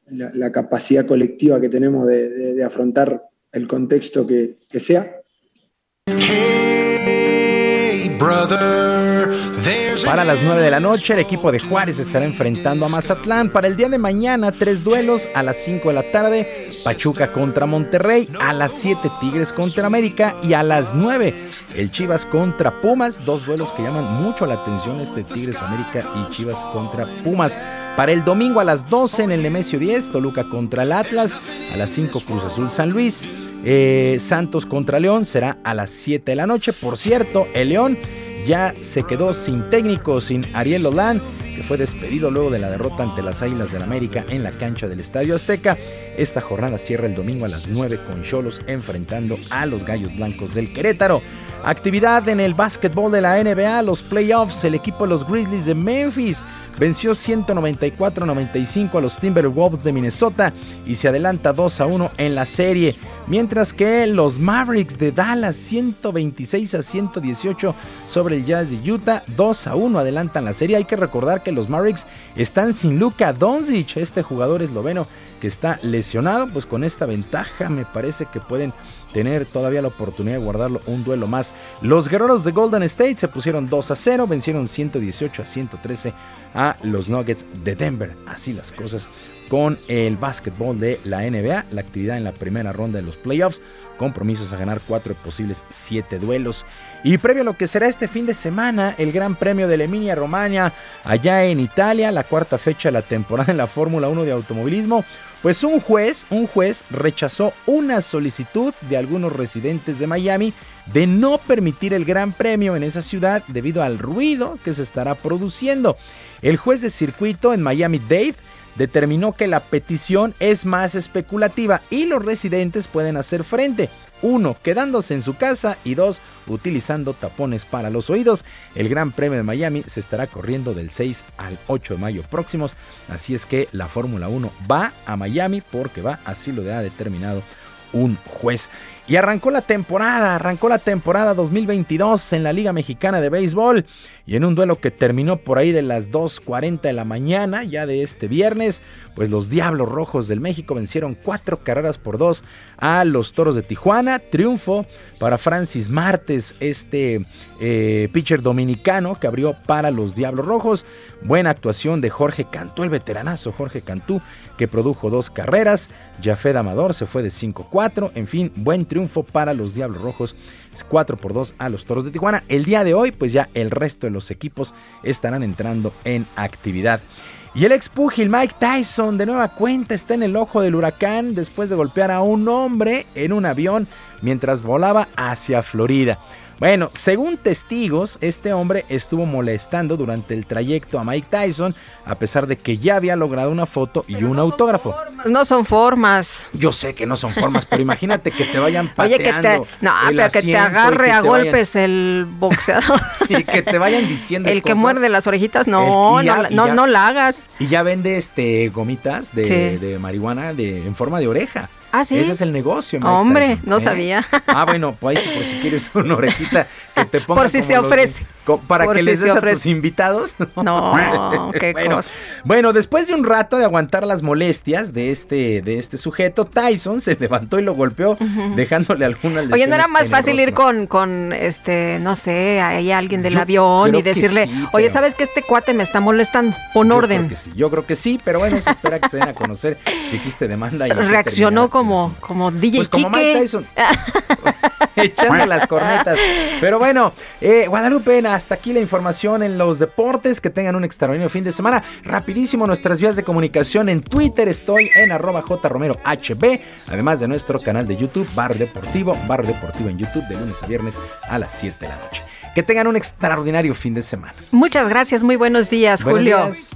S39: la, capacidad colectiva que tenemos de, afrontar el contexto que, que sea.
S37: Para las 9 de la noche, el equipo de Juárez estará enfrentando a Mazatlán. Para el día de mañana, tres duelos a las 5 de la tarde. Pachuca contra Monterrey, a las 7 Tigres contra América y a las 9 el Chivas contra Pumas. Dos duelos que llaman mucho la atención, este Tigres América y Chivas contra Pumas. Para el domingo a las 12 en el Nemesio 10, Toluca contra el Atlas, a las 5 Cruz Azul San Luis. Eh, Santos contra León será a las 7 de la noche. Por cierto, el León ya se quedó sin técnico, sin Ariel Olan, que fue despedido luego de la derrota ante las Águilas del América en la cancha del Estadio Azteca. Esta jornada cierra el domingo a las 9 con Cholos enfrentando a los Gallos Blancos del Querétaro. Actividad en el básquetbol de la NBA, los playoffs, el equipo de los Grizzlies de Memphis venció 194-95 a los Timberwolves de Minnesota y se adelanta 2 a 1 en la serie, mientras que los Mavericks de Dallas 126 a 118 sobre el Jazz de Utah, 2 a 1 adelantan la serie. Hay que recordar que los Mavericks están sin Luka Doncic, este jugador esloveno que está lesionado, pues con esta ventaja me parece que pueden tener todavía la oportunidad de guardarlo un duelo más. Los guerreros de Golden State se pusieron 2 a 0, vencieron 118 a 113 a los Nuggets de Denver. Así las cosas con el básquetbol de la NBA, la actividad en la primera ronda de los playoffs, compromisos a ganar cuatro posibles siete duelos. Y previo a lo que será este fin de semana, el Gran Premio de la Emilia Romagna, allá en Italia, la cuarta fecha de la temporada en la Fórmula 1 de automovilismo, pues un juez, un juez rechazó una solicitud de algunos residentes de Miami de no permitir el Gran Premio en esa ciudad debido al ruido que se estará produciendo. El juez de circuito en Miami-Dade determinó que la petición es más especulativa y los residentes pueden hacer frente. Uno, quedándose en su casa y dos, utilizando tapones para los oídos. El Gran Premio de Miami se estará corriendo del 6 al 8 de mayo próximos. Así es que la Fórmula 1 va a Miami porque va, así lo ha determinado un juez. Y arrancó la temporada, arrancó la temporada 2022 en la Liga Mexicana de Béisbol. Y en un duelo que terminó por ahí de las 2.40 de la mañana, ya de este viernes, pues los Diablos Rojos del México vencieron cuatro carreras por dos a los Toros de Tijuana. Triunfo para Francis Martes, este eh, pitcher dominicano que abrió para los Diablos Rojos. Buena actuación de Jorge Cantú, el veteranazo Jorge Cantú, que produjo dos carreras. Jafet Amador se fue de 5-4. En fin, buen triunfo para los Diablos Rojos. 4 por 2 a los Toros de Tijuana. El día de hoy, pues ya el resto de los equipos estarán entrando en actividad. Y el ex púgil Mike Tyson de nueva cuenta está en el ojo del huracán después de golpear a un hombre en un avión mientras volaba hacia Florida. Bueno, según testigos, este hombre estuvo molestando durante el trayecto a Mike Tyson, a pesar de que ya había logrado una foto y un autógrafo.
S1: No son formas.
S37: Yo sé que no son formas, pero imagínate que te vayan
S1: Oye,
S37: pateando.
S1: que te, no,
S37: el
S1: pero que te agarre
S37: que
S1: a
S37: te vayan-
S1: golpes el boxeador.
S37: y que te vayan diciendo
S1: el que muerde las orejitas, no,
S37: El- y ya-
S1: no, no,
S37: ya-
S1: no la hagas.
S37: Y ya vende este gomitas de,
S1: Sí.
S37: de marihuana de, en forma de oreja.
S1: Ah, ¿sí?
S37: Ese es el negocio. Mike
S1: Hombre,
S37: Tyson,
S1: no
S37: ¿eh?
S1: sabía.
S37: Ah, bueno, pues ahí por si quieres una orejita que te
S1: Por si
S37: como
S1: se
S37: los-
S1: ofrece.
S37: para
S1: Por
S37: que
S1: si
S37: les des a tus invitados.
S1: No, qué
S37: bueno,
S1: cosa.
S37: bueno, después de un rato de aguantar las molestias de este, de este sujeto, Tyson se levantó y lo golpeó, dejándole algunas
S1: Oye, ¿no era más fácil ir con, con, este, no sé, ahí alguien del
S37: Yo
S1: avión y decirle,
S37: sí,
S1: oye, ¿sabes que este cuate me está molestando? Pon
S37: Yo
S1: orden.
S37: creo que sí, yo creo que sí, pero bueno, se espera que se den a conocer si existe demanda. Y
S1: Reaccionó como, como DJ
S37: Pues como
S1: Quique.
S37: Mike Tyson. echando las cornetas. Pero bueno, eh, Guadalupe, hasta aquí la información en los deportes. Que tengan un extraordinario fin de semana. Rapidísimo, nuestras vías de comunicación en Twitter. Estoy en arroba jromerohb. Además de nuestro canal de YouTube, Bar Deportivo. Bar Deportivo en YouTube de lunes a viernes a las 7 de la noche. Que tengan un extraordinario fin de semana.
S1: Muchas gracias, muy buenos días,
S37: Buenos
S1: Julio.
S37: días.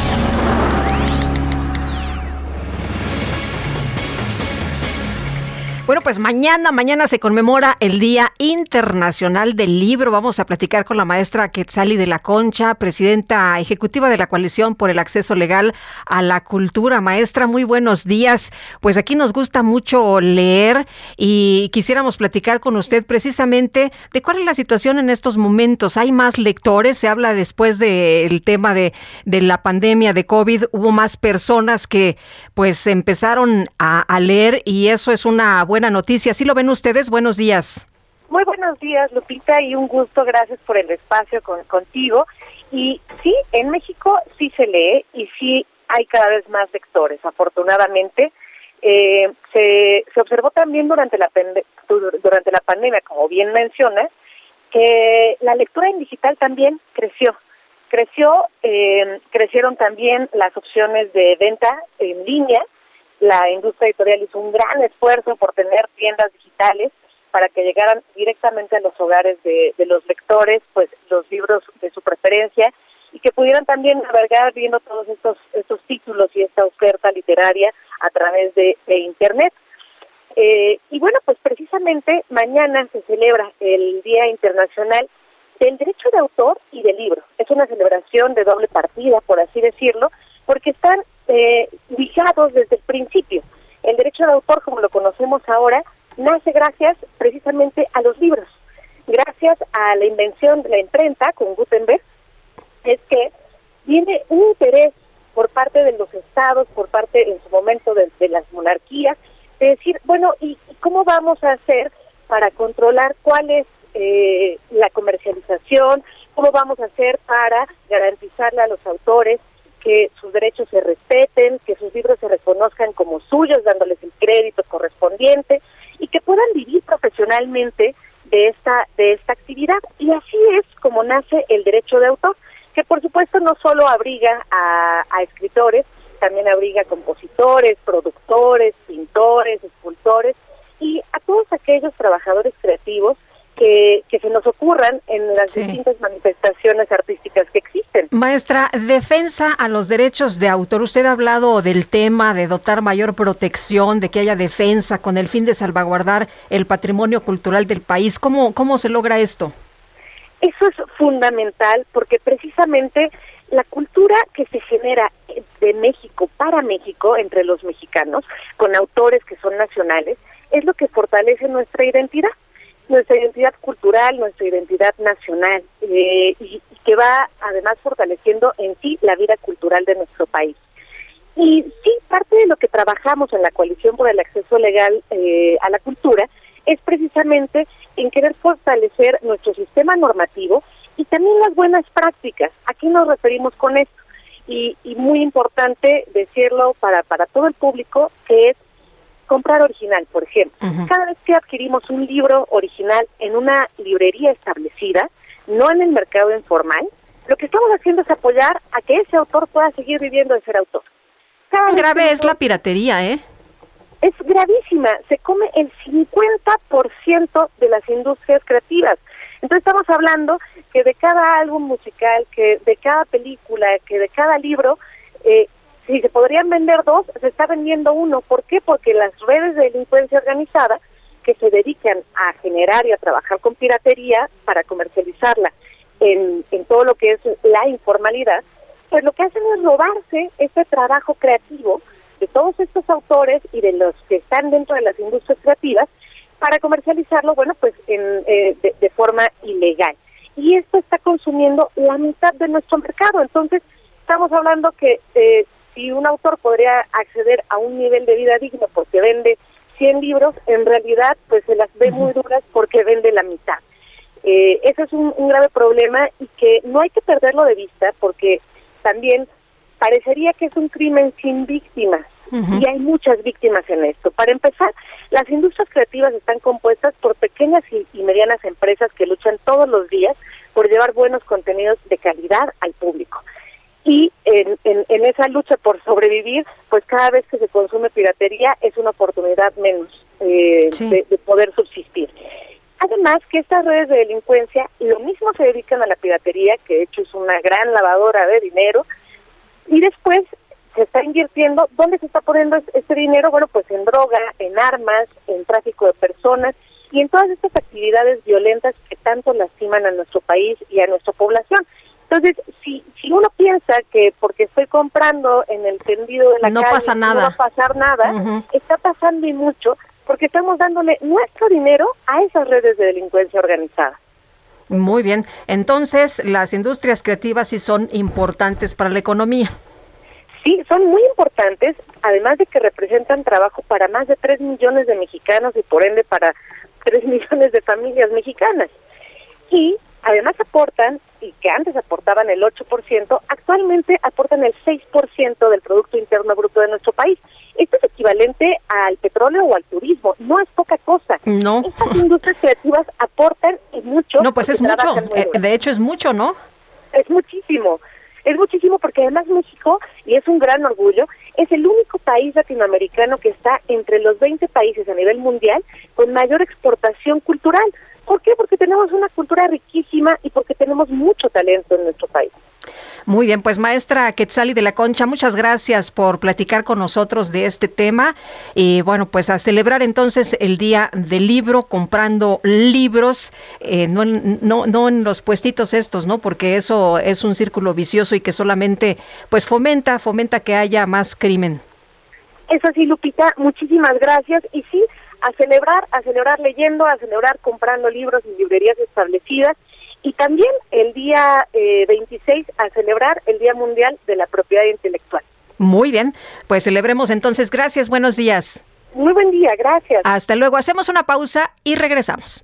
S1: Bueno, pues mañana, mañana se conmemora el Día Internacional del Libro. Vamos a platicar con la maestra Quetzali de la Concha, presidenta ejecutiva de la Coalición por el Acceso Legal a la Cultura. Maestra, muy buenos días. Pues aquí nos gusta mucho leer y quisiéramos platicar con usted precisamente de cuál es la situación en estos momentos. ¿Hay más lectores? Se habla después del tema de, la pandemia de COVID. Hubo más personas que pues empezaron a, a leer y eso es una buena noticia. ¿Sí lo ven ustedes? Buenos días.
S40: Muy buenos días, Lupita, y un gusto, gracias por el espacio con, contigo. Y sí, en México sí se lee y sí hay cada vez más lectores, afortunadamente. Eh, se, se observó también durante la, durante la pandemia, como bien mencionas, que la lectura en digital también creció. Creció, eh, crecieron también las opciones de venta en línea. La industria editorial hizo un gran esfuerzo por tener tiendas digitales para que llegaran directamente a los hogares de, de los lectores, pues los libros de su preferencia y que pudieran también navegar viendo todos estos estos títulos y esta oferta literaria a través de, de internet. Eh, y bueno, pues precisamente mañana se celebra el Día Internacional del Derecho de Autor y del Libro. Es una celebración de doble partida, por así decirlo, porque están eh, ligados desde el principio. El derecho de autor, como lo conocemos ahora, nace gracias precisamente a los libros. Gracias a la invención de la imprenta con Gutenberg, es que viene un interés por parte de los estados, por parte en su momento de, de las monarquías, de decir, bueno, ¿y y cómo vamos a hacer para controlar cuál es eh, la comercialización? ¿Cómo vamos a hacer para garantizarle a los autores que sus derechos se respeten, que sus libros se reconozcan como suyos, dándoles el crédito correspondiente y que puedan vivir profesionalmente de esta de esta actividad. Y así es como nace el derecho de autor que por supuesto no solo abriga a, a escritores también abriga a compositores productores pintores escultores y a todos aquellos trabajadores creativos que, que se nos ocurran en las distintas manifestaciones artísticas que existen.
S1: Maestra, defensa a los derechos de autor. Usted ha hablado del tema de dotar mayor protección, de que haya defensa con el fin de salvaguardar el patrimonio cultural del país. ¿Cómo, cómo se logra esto?
S40: Eso es fundamental porque precisamente la cultura que se genera de México para México, entre los mexicanos, con autores que son nacionales, es lo que fortalece nuestra identidad, nuestra identidad cultural, nuestra identidad nacional, eh, y, que va además fortaleciendo en sí la vida cultural de nuestro país. Y sí, parte de lo que trabajamos en la coalición por el acceso legal eh, a la cultura es precisamente en querer fortalecer nuestro sistema normativo y también las buenas prácticas. ¿A qué nos referimos con esto? Y, y muy importante decirlo para, para todo el público, que es comprar original, por ejemplo. Cada vez que adquirimos un libro original en una librería establecida, no en el mercado informal, lo que estamos haciendo es apoyar a que ese autor pueda seguir viviendo de ser autor. Cada
S1: Grave
S40: que
S1: es la piratería, ¿eh?
S40: es gravísima, se come el 50% de las industrias creativas. Entonces estamos hablando que de cada álbum musical, que de cada película, que de cada libro, eh, si se podrían vender dos, se está vendiendo uno. ¿Por qué? Porque las redes de delincuencia organizada que se dedican a generar y a trabajar con piratería para comercializarla en, en todo lo que es la informalidad, pues lo que hacen es robarse ese trabajo creativo de todos estos autores y de los que están dentro de las industrias creativas para comercializarlo, bueno, pues en, eh, de, de forma ilegal. Y esto está consumiendo la mitad de nuestro mercado. Entonces, estamos hablando que eh, si un autor podría acceder a un nivel de vida digno porque vende 100 libros, en realidad pues se las ve muy duras porque vende la mitad. Eh, eso es un, un grave problema y que no hay que perderlo de vista porque también parecería que es un crimen sin víctimas y hay muchas víctimas en esto. Para empezar, las industrias creativas están compuestas por pequeñas y, y medianas empresas que luchan todos los días por llevar buenos contenidos de calidad al público. Y en, en, en esa lucha por sobrevivir, pues cada vez que se consume piratería es una oportunidad menos eh, de, de poder subsistir. Además que estas redes de delincuencia lo mismo se dedican a la piratería, que de hecho es una gran lavadora de dinero, y después se está invirtiendo, ¿dónde se está poniendo es- este dinero? Bueno, pues en droga, en armas, en tráfico de personas y en todas estas actividades violentas que tanto lastiman a nuestro país y a nuestra población. Entonces, si, si uno piensa que porque estoy comprando en el tendido de la
S1: No
S40: calle
S1: pasa
S40: no va a pasar nada, está pasando y mucho porque estamos dándole nuestro dinero a esas redes de delincuencia organizada.
S1: Muy bien. Entonces, las industrias creativas sí son importantes para la economía.
S40: Sí, son muy importantes, además de que representan trabajo para más de 3 millones de mexicanos y por ende para 3 millones de familias mexicanas. Y además aportan, y que antes aportaban el 8%, actualmente aportan el 6% del Producto Interno Bruto de nuestro país. Esto es equivalente al petróleo o al turismo, no es poca cosa.
S1: No.
S40: Estas industrias creativas aportan y mucho.
S1: No, pues es mucho. Eh, de hecho, es mucho, ¿no?
S40: Es muchísimo. Es muchísimo porque además México, y es un gran orgullo, es el único país latinoamericano que está entre los 20 países a nivel mundial con mayor exportación cultural. ¿Por qué? Porque tenemos una cultura riquísima y porque tenemos mucho talento en nuestro país.
S1: Muy bien, pues maestra Quetzali de la Concha, muchas gracias por platicar con nosotros de este tema. Y bueno, pues a celebrar entonces el Día del Libro, comprando libros, eh, no, en, no, no en los puestitos estos, ¿no? Porque eso es un círculo vicioso y que solamente pues fomenta, fomenta que haya más crimen.
S40: Es así, Lupita, muchísimas gracias. Y sí, a celebrar, a celebrar leyendo, a celebrar comprando libros en librerías establecidas. Y también el día eh, 26 a celebrar el Día Mundial de la Propiedad Intelectual.
S1: Muy bien, pues celebremos entonces. Gracias, buenos días.
S40: Muy buen día, gracias.
S1: Hasta luego, hacemos una pausa y regresamos.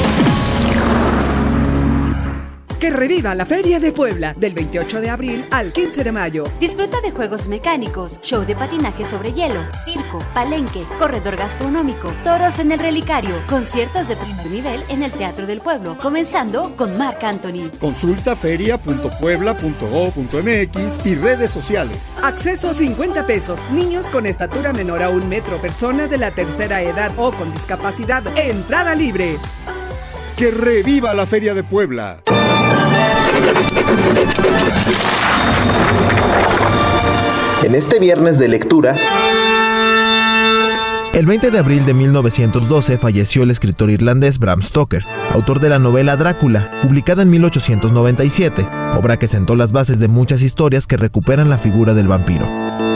S41: Que reviva la Feria de Puebla del 28 de abril al 15 de mayo.
S42: Disfruta de juegos mecánicos, show de patinaje sobre hielo, circo, palenque, corredor gastronómico, toros en el relicario, conciertos de primer nivel en el Teatro del Pueblo, comenzando con Marc Anthony.
S43: Consulta feria.puebla.go.mx y redes sociales.
S41: Acceso 50 pesos. Niños con estatura menor a un metro, personas de la tercera edad o con discapacidad. Entrada libre.
S43: Que reviva la Feria de Puebla.
S44: En este viernes de lectura,
S45: El 20 de abril de 1912 falleció el escritor irlandés Bram Stoker, autor de la novela Drácula, publicada en 1897, obra que sentó las bases de muchas historias que recuperan la figura del vampiro.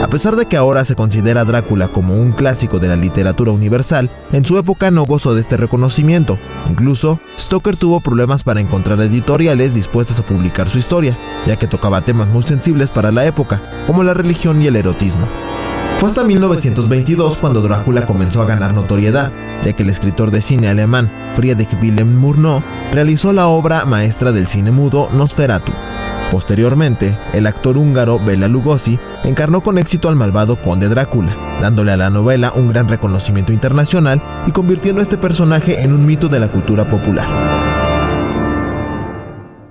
S45: A pesar de que ahora se considera Drácula como un clásico de la literatura universal, en su época no gozó de este reconocimiento. Incluso, Stoker tuvo problemas para encontrar editoriales dispuestas a publicar su historia, ya que tocaba temas muy sensibles para la época, como la religión y el erotismo. Fue hasta 1922 cuando Drácula comenzó a ganar notoriedad, ya que el escritor de cine alemán Friedrich Wilhelm Murnau realizó la obra maestra del cine mudo Nosferatu. Posteriormente, el actor húngaro Bela Lugosi encarnó con éxito al malvado conde Drácula, dándole a la novela un gran reconocimiento internacional y convirtiendo a este personaje en un mito de la cultura popular.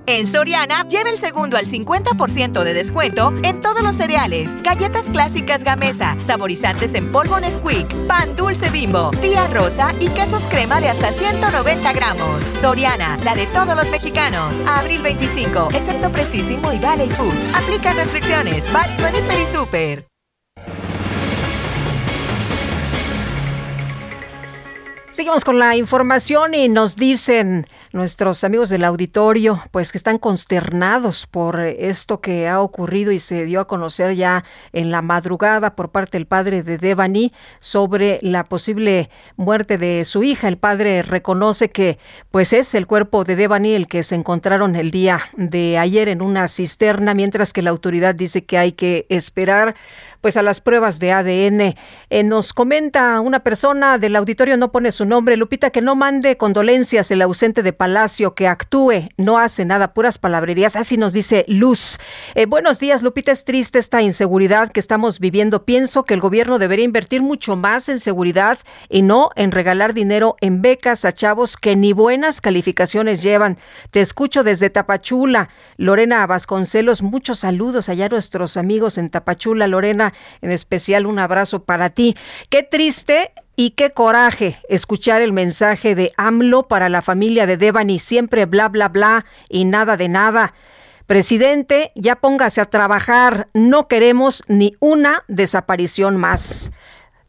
S10: En Soriana, lleva el segundo al 50% de descuento en todos los cereales, galletas clásicas Gamesa, saborizantes en polvo Nesquik, pan dulce bimbo, tía rosa y quesos crema de hasta 190 gramos. Soriana, la de todos los mexicanos. Abril 25, excepto Precisimo y Valley Foods. Aplica restricciones. Válido en y Super.
S1: Seguimos con la información y nos dicen nuestros amigos del auditorio, pues que están consternados por esto que ha ocurrido y se dio a conocer ya en la madrugada por parte del padre de Devani sobre la posible muerte de su hija. El padre reconoce que pues es el cuerpo de Devani el que se encontraron el día de ayer en una cisterna, mientras que la autoridad dice que hay que esperar pues a las pruebas de ADN. Eh, nos comenta una persona del auditorio, no pone su nombre, Lupita, que no mande condolencias el ausente de Palacio, que actúe, no hace nada, puras palabrerías. Así nos dice Luz. Eh, buenos días, Lupita, es triste esta inseguridad que estamos viviendo. Pienso que el gobierno debería invertir mucho más en seguridad y no en regalar dinero en becas a chavos que ni buenas calificaciones llevan. Te escucho desde Tapachula. Lorena Vasconcelos, muchos saludos allá a nuestros amigos en Tapachula. Lorena, en especial un abrazo para ti. Qué triste y qué coraje escuchar el mensaje de AMLO para la familia de Devani, siempre bla, bla, bla y nada de nada. Presidente, ya póngase a trabajar, no queremos ni una desaparición más.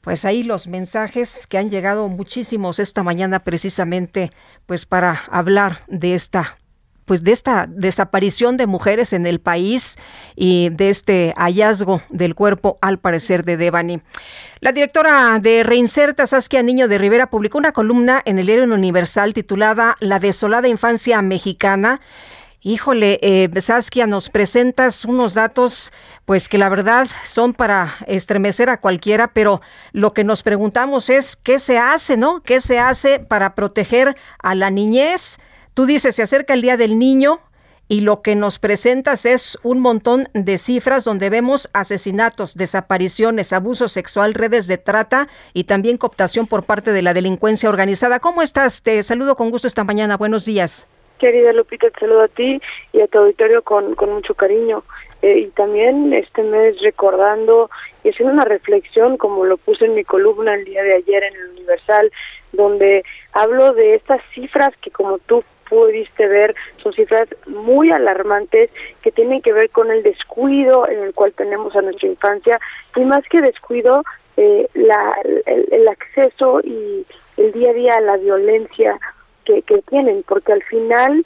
S1: Pues ahí los mensajes que han llegado muchísimos esta mañana precisamente pues para hablar de esta pues de esta desaparición de mujeres en el país y de este hallazgo del cuerpo al parecer de Devani. La directora de Reinserta, Saskia Niño de Rivera, publicó una columna en el diario Universal titulada La desolada infancia mexicana. Híjole, eh, Saskia, nos presentas unos datos, pues que la verdad son para estremecer a cualquiera, pero lo que nos preguntamos es qué se hace, ¿no? ¿Qué se hace para proteger a la niñez? Tú dices, se acerca el Día del Niño y lo que nos presentas es un montón de cifras donde vemos asesinatos, desapariciones, abuso sexual, redes de trata y también cooptación por parte de la delincuencia organizada. ¿Cómo estás? Te saludo con gusto esta mañana. Buenos días.
S46: Querida Lupita, te saludo a ti y a tu auditorio con, mucho cariño. Eh, y también este mes recordando y haciendo una reflexión, como lo puse en mi columna el día de ayer en el Universal, donde hablo de estas cifras que como tú pudiste ver son cifras muy alarmantes que tienen que ver con el descuido en el cual tenemos a nuestra infancia. Y más que descuido eh, la, el, el, acceso y el día a día a la violencia que, que tienen porque al final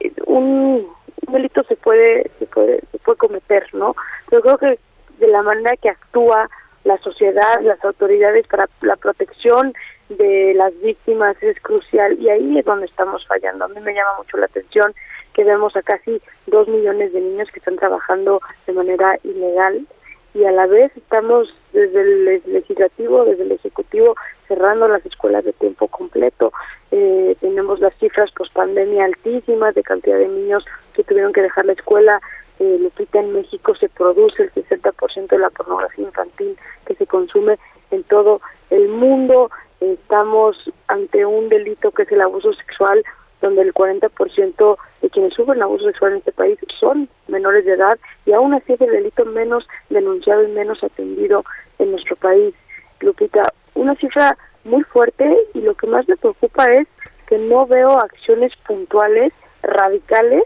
S46: eh, un, un delito se puede se puede se puede cometer no yo creo que de la manera que actúa la sociedad las autoridades para la protección de las víctimas es crucial y ahí es donde estamos fallando. A mí me llama mucho la atención que vemos a casi dos millones de niños que están trabajando de manera ilegal y a la vez estamos desde el legislativo, desde el ejecutivo, cerrando las escuelas de tiempo completo. Eh, tenemos las cifras post pandemia altísimas de cantidad de niños que tuvieron que dejar la escuela. Eh, Lupita, en México se produce el 60% de la pornografía infantil que se consume en todo el mundo. Estamos ante un delito que es el abuso sexual, donde el 40% de quienes sufren abuso sexual en este país son menores de edad y aún así es el delito menos denunciado y menos atendido en nuestro país. Lupita, una cifra muy fuerte y lo que más me preocupa es que no veo acciones puntuales, radicales,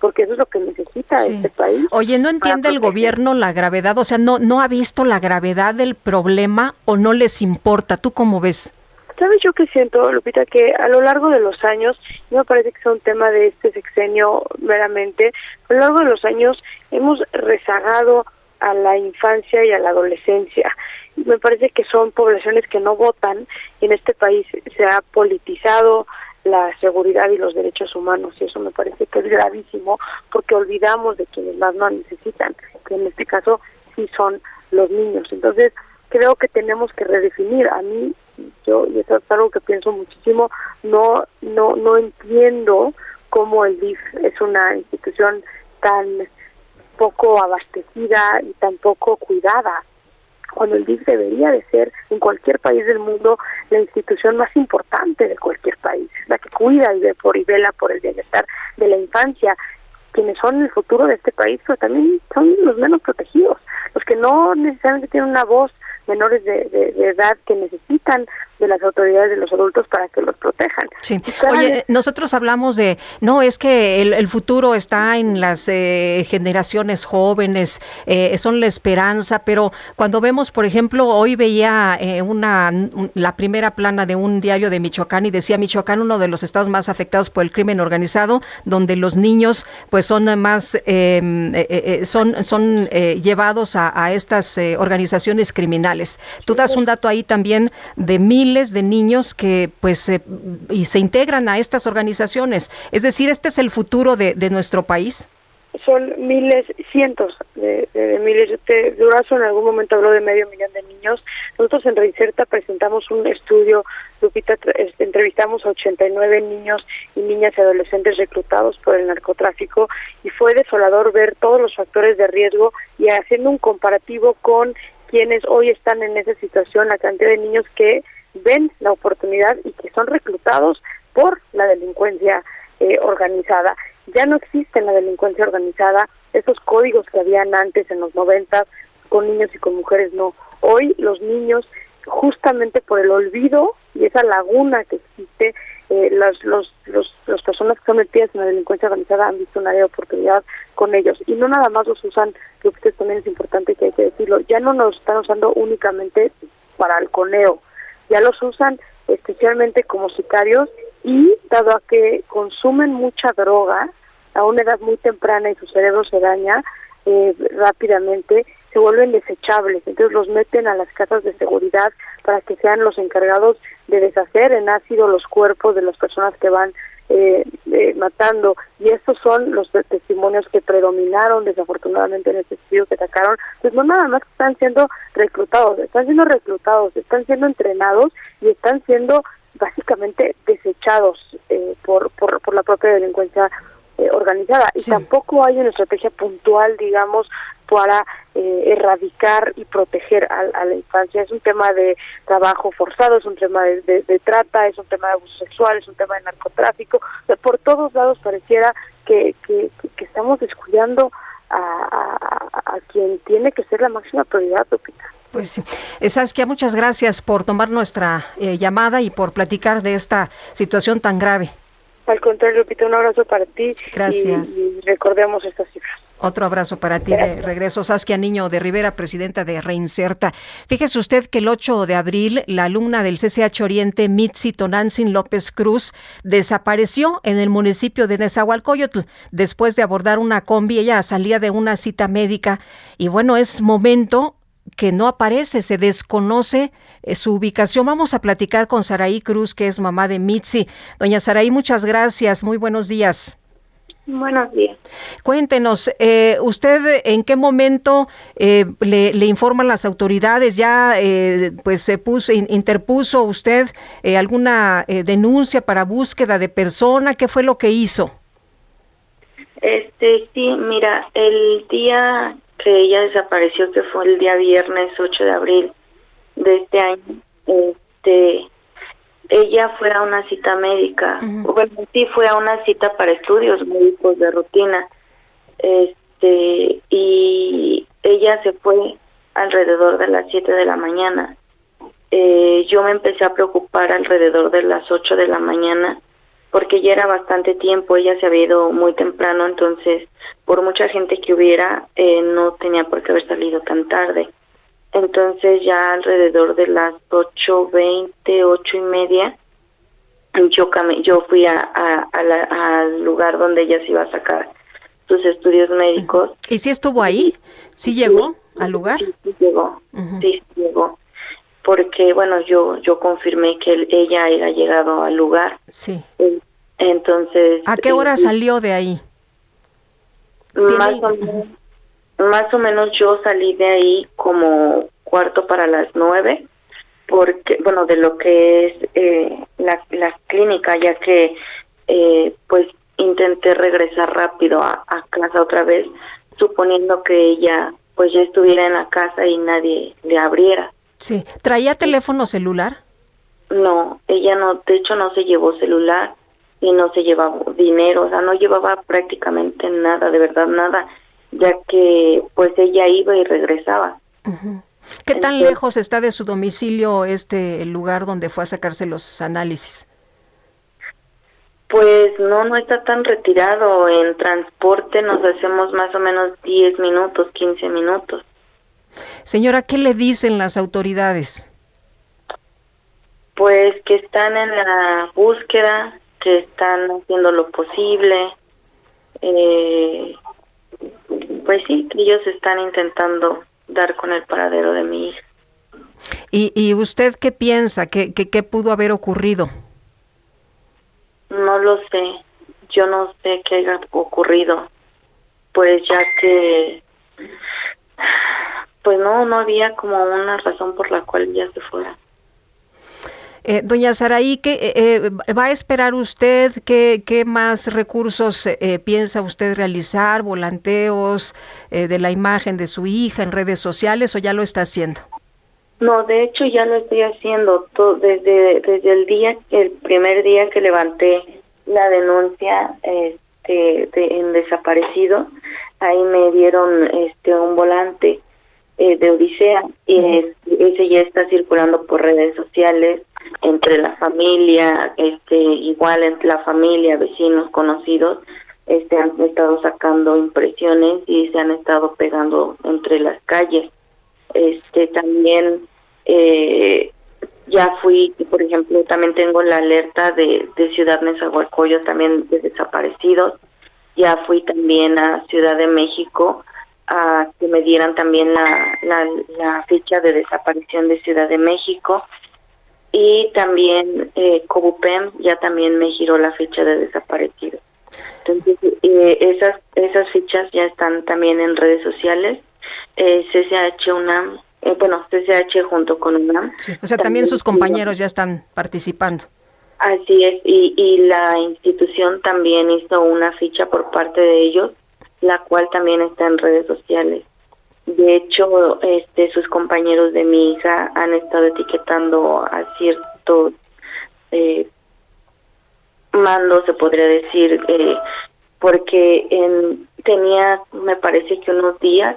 S46: porque eso es lo que necesita este país.
S1: Oye, ¿no entiende el gobierno la gravedad? O sea, ¿no, ¿no ha visto la gravedad del problema o no les importa? ¿Tú cómo ves?
S46: ¿Sabes yo que siento, Lupita, que a lo largo de los años, no me parece que sea un tema de este sexenio meramente, a lo largo de los años hemos rezagado a la infancia y a la adolescencia. Me parece que son poblaciones que no votan y en este país se ha politizado la seguridad y los derechos humanos y eso me parece que es gravísimo porque olvidamos de quienes más no necesitan, que en este caso sí son los niños. Entonces, creo que tenemos que redefinir. A mí, yo, y eso es algo que pienso muchísimo, no, no, no entiendo cómo el DIF es una institución tan poco abastecida y tan poco cuidada cuando el DIF debería de ser en cualquier país del mundo la institución más importante de cualquier cuida y ve por y vela por el bienestar de la infancia, quienes son el futuro de este país, pero también son los menos protegidos, los que no necesariamente tienen una voz menores de, de, edad que necesitan de las autoridades de los adultos para que los protejan.
S1: Sí. Oye, nosotros hablamos de, no, es que el, futuro está en las eh, generaciones jóvenes, eh, son la esperanza, pero cuando vemos, por ejemplo, hoy veía eh, una la primera plana de un diario de Michoacán y decía Michoacán uno de los estados más afectados por el crimen organizado, donde los niños pues son más em, son son llevados a, a estas organizaciones criminales. Tú das un dato ahí también de mil de niños que pues y se integran a estas organizaciones. Es decir, este es el futuro de, nuestro país.
S46: Son miles, cientos de, miles. Este Durazo en algún momento habló de medio millón de niños. Nosotros en Reinserta presentamos un estudio, Lupita, entrevistamos a 89 niños y niñas y adolescentes reclutados por el narcotráfico y fue desolador ver todos los factores de riesgo y haciendo un comparativo con quienes hoy están en esa situación, la cantidad de niños que ven la oportunidad y que son reclutados por la delincuencia eh, organizada. Ya no existe la delincuencia organizada esos códigos que habían antes en los noventas con niños y con mujeres no. Hoy los niños, justamente por el olvido y esa laguna que existe, eh, las los, los, las personas que son metidas en la delincuencia organizada han visto una de oportunidad con ellos. Y no nada más los usan, lo que también es importante que hay que decirlo, ya no nos están usando únicamente para el coneo, ya los usan especialmente como sicarios y dado a que consumen mucha droga a una edad muy temprana y su cerebro se daña eh, rápidamente, se vuelven desechables, entonces los meten a las casas de seguridad para que sean los encargados de deshacer en ácido los cuerpos de las personas que van eh, eh, matando. Y estos son los testimonios que predominaron desafortunadamente en este estudio que sacaron. Pues no nada más están siendo reclutados, están siendo reclutados, están siendo entrenados y están siendo básicamente desechados eh, por, por, por la propia delincuencia eh, organizada y tampoco hay una estrategia puntual, digamos, para eh, erradicar y proteger a, la infancia. Es un tema de trabajo forzado, es un tema de, trata, es un tema de abuso sexual, es un tema de narcotráfico. por todos lados pareciera que, que, estamos descuidando a, quien tiene que ser la máxima prioridad, Lupita.
S1: Pues sí. Eh, Saskia, muchas gracias por tomar nuestra llamada y por platicar de esta situación tan grave.
S46: Al contrario, Lupita, un abrazo para ti.
S1: Gracias.
S46: Y, recordemos estas cifras.
S1: Otro abrazo para ti de regreso. Saskia Niño de Rivera, presidenta de Reinserta. Fíjese usted que el 8 de abril, la alumna del CCH Oriente, Mitzi Tonantzin López Cruz, desapareció en el municipio de Nezahualcóyotl después de abordar una combi. Ella salía de una cita médica y bueno, es momento que no aparece, se desconoce eh, su ubicación. Vamos a platicar con Saraí Cruz, que es mamá de Mitzi. Doña Saraí, muchas gracias. Muy buenos días.
S47: Buenos días.
S1: Cuéntenos, eh, ¿usted en qué momento eh, le, le, informan las autoridades? ¿Ya eh, pues se puso, interpuso usted eh, alguna eh, denuncia para búsqueda de persona? ¿Qué fue lo que hizo?
S47: Este, sí, mira, el día que ella desapareció, que fue el día viernes 8 de abril de este año, este, ella fue a una cita médica, bueno, sí fue a una cita para estudios médicos de rutina, este, y ella se fue alrededor de las 7 de la mañana. Eh, yo me empecé a preocupar alrededor de las 8 de la mañana porque ya era bastante tiempo, ella se había ido muy temprano, entonces por mucha gente que hubiera, eh, no tenía por qué haber salido tan tarde. Entonces ya alrededor de las ocho veinte, ocho y media, yo yo fui a, al lugar donde ella se iba a sacar sus estudios médicos.
S1: ¿Y si estuvo ahí? ¿Sí llegó al lugar?
S47: Sí, sí llegó, sí llegó. Porque, bueno, yo yo confirmé que ella era llegado al lugar.
S1: Sí.
S47: Entonces...
S1: ¿A qué hora salió de ahí?
S47: Más o menos más o menos yo salí de ahí como cuarto para las nueve, porque, bueno, de lo que es eh, la, la clínica, ya que eh, pues intenté regresar rápido a, a casa otra vez, suponiendo que ella pues ya estuviera en la casa y nadie le abriera.
S1: Sí. ¿Traía teléfono celular?
S47: No, ella no, de hecho no se llevó celular y no se llevaba dinero, o sea, no llevaba prácticamente nada, de verdad nada ya que pues ella iba y regresaba.
S1: ¿Qué tan lejos está de su domicilio este lugar donde fue a sacarse los análisis?
S47: Pues no, no está tan retirado. En transporte nos hacemos más o menos 10 minutos, 15 minutos.
S1: Señora, ¿qué le dicen las autoridades?
S47: Pues que están en la búsqueda, que están haciendo lo posible, eh, pues sí, ellos están intentando dar con el paradero de mi hija.
S1: ¿Y, y usted qué piensa? ¿Qué, qué, qué pudo haber ocurrido?
S47: No lo sé. Yo no sé qué haya ocurrido. Pues ya que... Pues no, no había como una razón por la cual ella se fuera.
S1: Eh, doña Saraí, ¿qué eh, eh, va a esperar usted? ¿Qué, más recursos eh, piensa usted realizar? ¿Volanteos de la imagen de su hija en redes sociales o ya lo está haciendo?
S47: No, de hecho ya lo estoy haciendo todo, desde, desde el día, el primer día que levanté la denuncia este, de, en desaparecido, ahí me dieron este un volante de Odisea y ese ya está circulando por redes sociales entre la familia, este, igual entre la familia, vecinos, conocidos, este, han estado sacando impresiones y se han estado pegando entre las calles. Este, también eh, ya fui, por ejemplo, también tengo la alerta de, de Ciudad Nezahualcóyotl también de desaparecidos. Ya fui también a Ciudad de México a que me dieran también la, la, la ficha de desaparición de Ciudad de México y también eh, Cobupem ya también me giró la fecha de desaparecido. Entonces, eh, esas, esas fichas ya están también en redes sociales. Eh, CCH UNAM, eh, bueno, CCH junto con UNAM.
S1: o sea, también, sus compañeros ya están participando.
S47: Así es, y, y la institución también hizo una ficha por parte de ellos, la cual también está en redes sociales. De hecho, este, sus compañeros de mi hija han estado etiquetando a ciertos eh, mandos, se podría decir, eh, porque en, tenía, me parece que unos días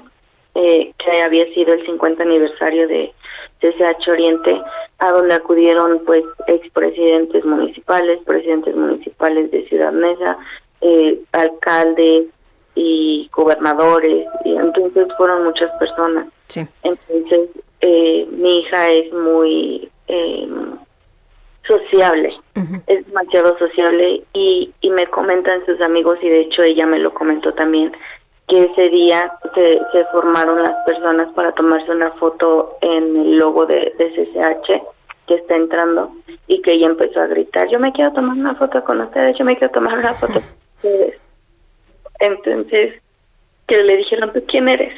S47: eh, que había sido el 50 aniversario de CCH Oriente, a donde acudieron pues expresidentes municipales, presidentes municipales de Ciudad Mesa, eh, y gobernadores, y entonces fueron muchas personas.
S1: Sí.
S47: Entonces, eh, mi hija es muy eh, sociable, es demasiado sociable y, y me comentan sus amigos y de hecho ella me lo comentó también que ese día se, se formaron las personas para tomarse una foto en el logo de, de CCH que está entrando y que ella empezó a gritar, yo me quiero tomar una foto con ustedes, yo me quiero tomar una foto con ustedes Entonces, que le dijeron, ¿tú quién eres?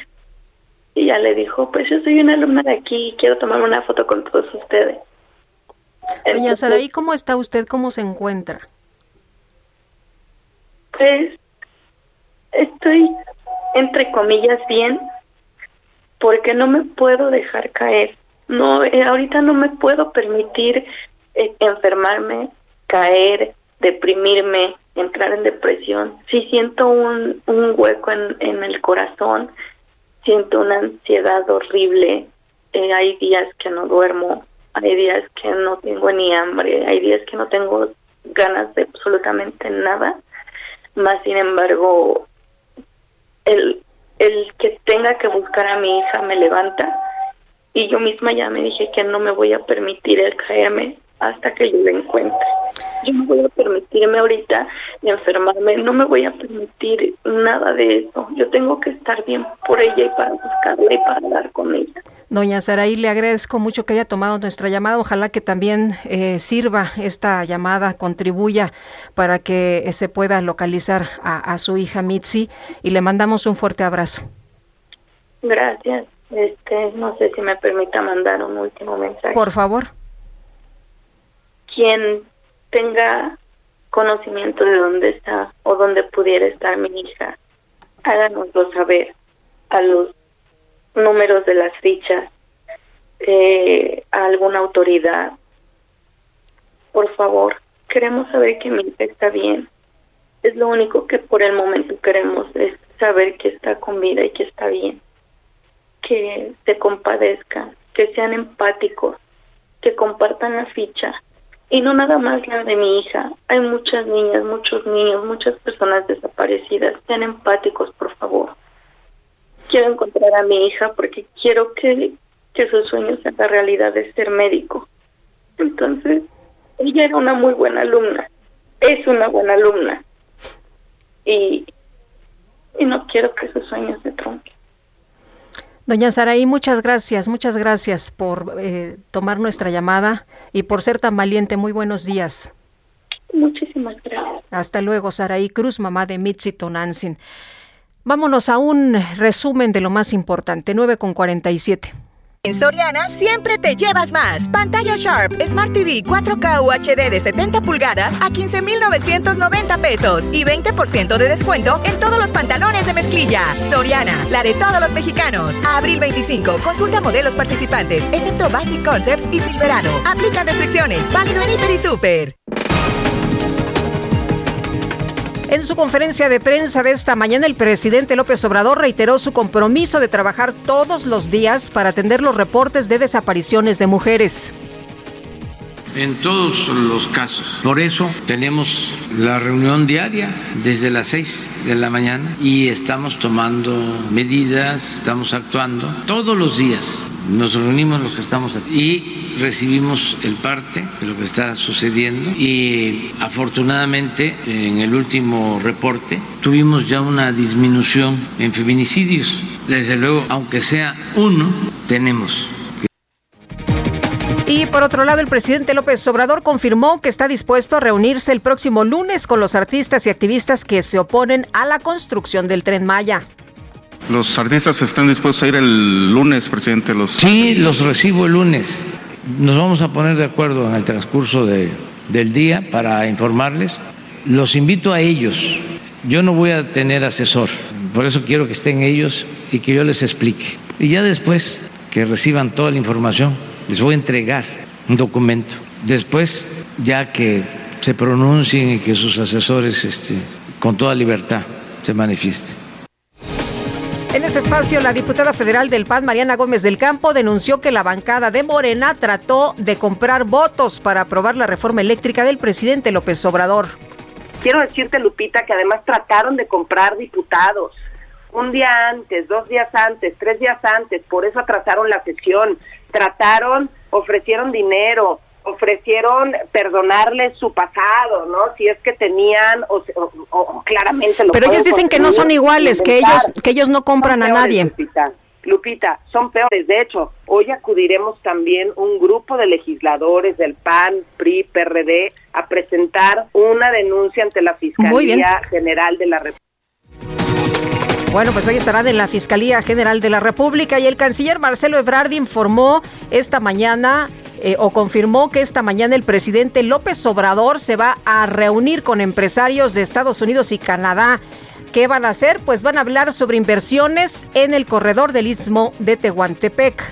S47: Y ya le dijo, pues yo soy una alumna de aquí y quiero tomarme una foto con todos ustedes.
S1: Doña Saraí, ¿cómo está usted? ¿Cómo se encuentra?
S47: Pues estoy, entre comillas, bien, porque no me puedo dejar caer. No, eh, ahorita no me puedo permitir eh, enfermarme, caer, deprimirme, entrar en depresión. Si siento un, un hueco en, en el corazón, siento una ansiedad horrible. Eh, hay días que no duermo, hay días que no tengo ni hambre, hay días que no tengo ganas de absolutamente nada. Más sin embargo, el, el que tenga que buscar a mi hija me levanta y yo misma ya me dije que no me voy a permitir el caerme hasta que yo la encuentre. Yo no voy a permitirme ahorita enfermarme, no me voy a permitir nada de eso. Yo tengo que estar bien por ella y para buscarla y para hablar con ella.
S1: Doña Saraí, le agradezco mucho que haya tomado nuestra llamada. Ojalá que también eh, sirva esta llamada, contribuya para que eh, se pueda localizar a, a su hija Mitzi y le mandamos un fuerte abrazo.
S47: Gracias. Este, no sé si me permita mandar un último mensaje.
S1: Por favor.
S47: Quien tenga conocimiento de dónde está o dónde pudiera estar mi hija, háganoslo saber a los números de las fichas, eh, a alguna autoridad. Por favor, queremos saber que mi hija está bien. Es lo único que por el momento queremos, es saber que está con vida y que está bien. Que se compadezcan, que sean empáticos, que compartan la ficha. Y no nada más la de mi hija. Hay muchas niñas, muchos niños, muchas personas desaparecidas. Sean empáticos, por favor quiero encontrar a mi hija porque quiero que, que su sueño sea la realidad de ser médico. Entonces, ella era una muy buena alumna, es una buena alumna y, y no quiero que su sueño se trunque.
S1: Doña Saraí, muchas gracias, muchas gracias por eh, tomar nuestra llamada y por ser tan valiente. Muy buenos días.
S47: Muchísimas gracias.
S1: Hasta luego, Saraí Cruz, mamá de Mitzi Tonantzin. Vámonos a un resumen de lo más importante, 9 con 47.
S10: En Soriana siempre te llevas más. Pantalla Sharp Smart TV 4K UHD de 70 pulgadas a 15,990 pesos y 20% de descuento en todos los pantalones de mezclilla. Soriana, la de todos los mexicanos. A abril 25, consulta modelos participantes, excepto Basic Concepts y Silverado. Aplica restricciones. Válido en Hiper y Super.
S1: En su conferencia de prensa de esta mañana, el presidente López Obrador reiteró su compromiso de trabajar todos los días para atender los reportes de desapariciones de mujeres
S48: en todos los casos. Por eso tenemos la reunión diaria desde las 6 de la mañana y estamos tomando medidas, estamos actuando todos los días. Nos reunimos los que estamos aquí y recibimos el parte de lo que está sucediendo y afortunadamente en el último reporte tuvimos ya una disminución en feminicidios. Desde luego, aunque sea uno, tenemos
S1: y por otro lado, el presidente López Obrador confirmó que está dispuesto a reunirse el próximo lunes con los artistas y activistas que se oponen a la construcción del tren Maya.
S49: ¿Los artistas están dispuestos a ir el lunes, presidente? Los...
S48: Sí, los recibo el lunes. Nos vamos a poner de acuerdo en el transcurso de, del día para informarles. Los invito a ellos. Yo no voy a tener asesor, por eso quiero que estén ellos y que yo les explique. Y ya después que reciban toda la información, les voy a entregar un documento. Después, ya que se pronuncien y que sus asesores este, con toda libertad se manifiesten.
S1: En este espacio, la diputada federal del PAN, Mariana Gómez del Campo, denunció que la bancada de Morena trató de comprar votos para aprobar la reforma eléctrica del presidente López Obrador.
S20: Quiero decirte, Lupita, que además trataron de comprar diputados un día antes, dos días antes, tres días antes, por eso atrasaron la sesión, trataron, ofrecieron dinero, ofrecieron perdonarles su pasado, ¿no? Si es que tenían o, claramente lo
S1: Pero ellos dicen que no son iguales, que ellos que ellos no compran a nadie.
S20: Lupita. Lupita, son peores. De hecho, hoy acudiremos también un grupo de legisladores del PAN, PRI, PRD a presentar una denuncia ante la Fiscalía General de la República.
S1: Bueno, pues hoy estarán en la Fiscalía General de la República y el canciller Marcelo Ebrard informó esta mañana eh, o confirmó que esta mañana el presidente López Obrador se va a reunir con empresarios de Estados Unidos y Canadá. ¿Qué van a hacer? Pues van a hablar sobre inversiones en el corredor del Istmo de Tehuantepec.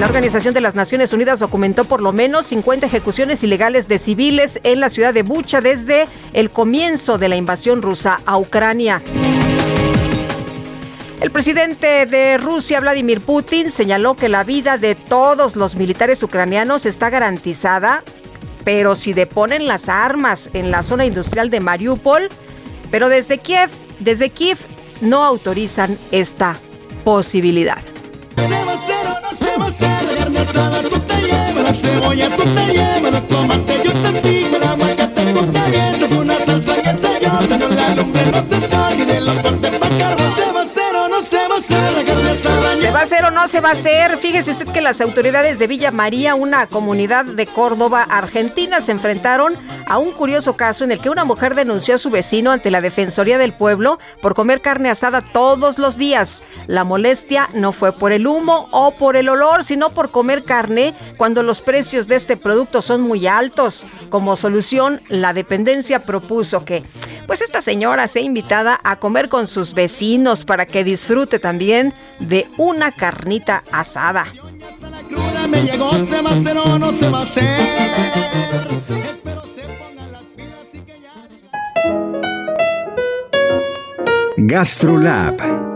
S1: La Organización de las Naciones Unidas documentó por lo menos 50 ejecuciones ilegales de civiles en la ciudad de Bucha desde el comienzo de la invasión rusa a Ucrania. El presidente de Rusia, Vladimir Putin, señaló que la vida de todos los militares ucranianos está garantizada, pero si deponen las armas en la zona industrial de Mariupol, pero desde Kiev, desde Kiev no autorizan esta posibilidad. No se va a hacer? Fíjese usted que las autoridades de Villa María, una comunidad de Córdoba, Argentina, se enfrentaron a un curioso caso en el que una mujer denunció a su vecino ante la Defensoría del Pueblo por comer carne asada todos los días. La molestia no fue por el humo o por el olor, sino por comer carne cuando los precios de este producto son muy altos. Como solución, la dependencia propuso que pues esta señora sea invitada a comer con sus vecinos para que disfrute también de una carnita asada.
S50: GastroLab.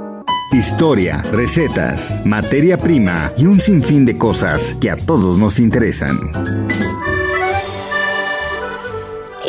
S50: Historia, recetas, materia prima y un sinfín de cosas que a todos nos interesan.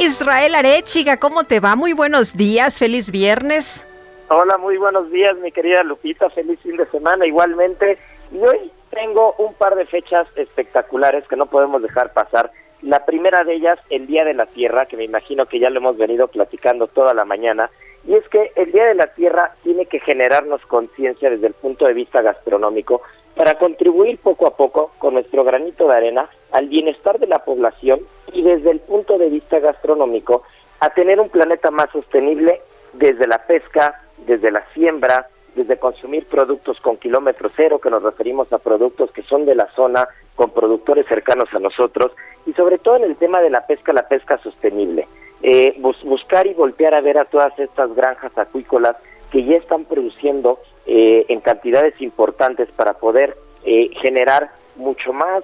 S1: Israel Arechiga, ¿cómo te va? Muy buenos días, feliz viernes.
S51: Hola, muy buenos días, mi querida Lupita, feliz fin de semana igualmente. Y hoy tengo un par de fechas espectaculares que no podemos dejar pasar. La primera de ellas, el Día de la Tierra, que me imagino que ya lo hemos venido platicando toda la mañana, y es que el Día de la Tierra tiene que generarnos conciencia desde el punto de vista gastronómico para contribuir poco a poco con nuestro granito de arena al bienestar de la población y desde el punto de vista gastronómico a tener un planeta más sostenible desde la pesca, desde la siembra, desde consumir productos con kilómetro cero, que nos referimos a productos que son de la zona, con productores cercanos a nosotros, y sobre todo en el tema de la pesca, la pesca sostenible. Eh, buscar y voltear a ver a todas estas granjas acuícolas que ya están produciendo eh, en cantidades importantes para poder eh, generar mucho más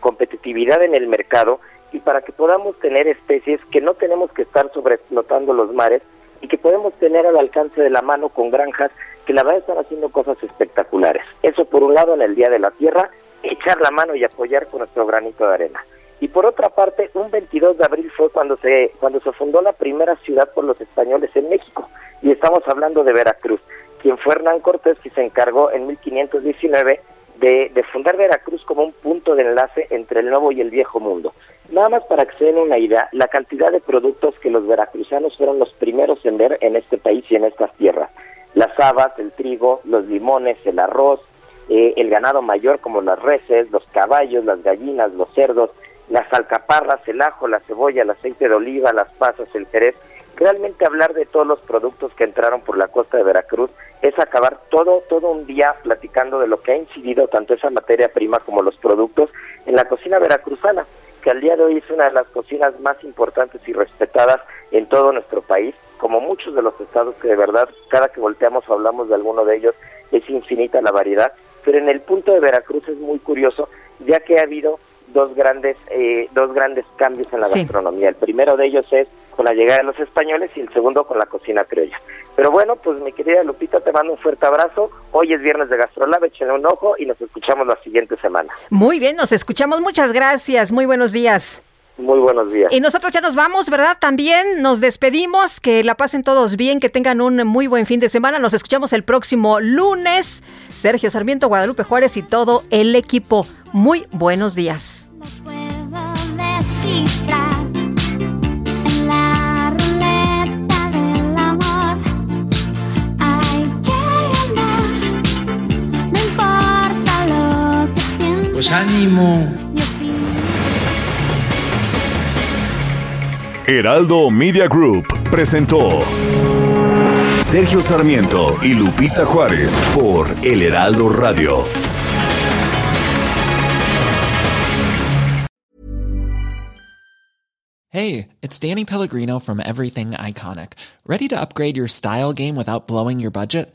S51: competitividad en el mercado y para que podamos tener especies que no tenemos que estar sobreexplotando los mares y que podemos tener al alcance de la mano con granjas que la verdad están haciendo cosas espectaculares. Eso por un lado en el Día de la Tierra, echar la mano y apoyar con nuestro granito de arena. Y por otra parte, un 22 de abril fue cuando se cuando se fundó la primera ciudad por los españoles en México y estamos hablando de Veracruz, quien fue Hernán Cortés que se encargó en 1519 de, de fundar Veracruz como un punto de enlace entre el nuevo y el viejo mundo. Nada más para que se den una idea, la cantidad de productos que los veracruzanos fueron los primeros en ver en este país y en estas tierras. Las habas, el trigo, los limones, el arroz, eh, el ganado mayor como las reses, los caballos, las gallinas, los cerdos, las alcaparras, el ajo, la cebolla, el aceite de oliva, las pasas, el jerez. Realmente hablar de todos los productos que entraron por la costa de Veracruz es acabar todo, todo un día platicando de lo que ha incidido tanto esa materia prima como los productos en la cocina veracruzana que al día de hoy es una de las cocinas más importantes y respetadas en todo nuestro país, como muchos de los estados que de verdad cada que volteamos o hablamos de alguno de ellos es infinita la variedad, pero en el punto de Veracruz es muy curioso, ya que ha habido dos grandes eh, dos grandes cambios en la gastronomía. El primero de ellos es con la llegada de los españoles y el segundo con la cocina criolla. Pero bueno, pues mi querida Lupita, te mando un fuerte abrazo. Hoy es viernes de Gastrolab, échenle un ojo y nos escuchamos la siguiente semana.
S1: Muy bien, nos escuchamos. Muchas gracias. Muy buenos días.
S51: Muy buenos días.
S1: Y nosotros ya nos vamos, ¿verdad? También nos despedimos, que la pasen todos bien, que tengan un muy buen fin de semana. Nos escuchamos el próximo lunes. Sergio Sarmiento, Guadalupe Juárez y todo el equipo. Muy buenos días.
S34: Pues ánimo.
S2: Heraldo Media Group presentó Sergio Sarmiento y Lupita Juárez por El Heraldo Radio.
S52: Hey, it's Danny Pellegrino from Everything Iconic. Ready to upgrade your style game without blowing your budget?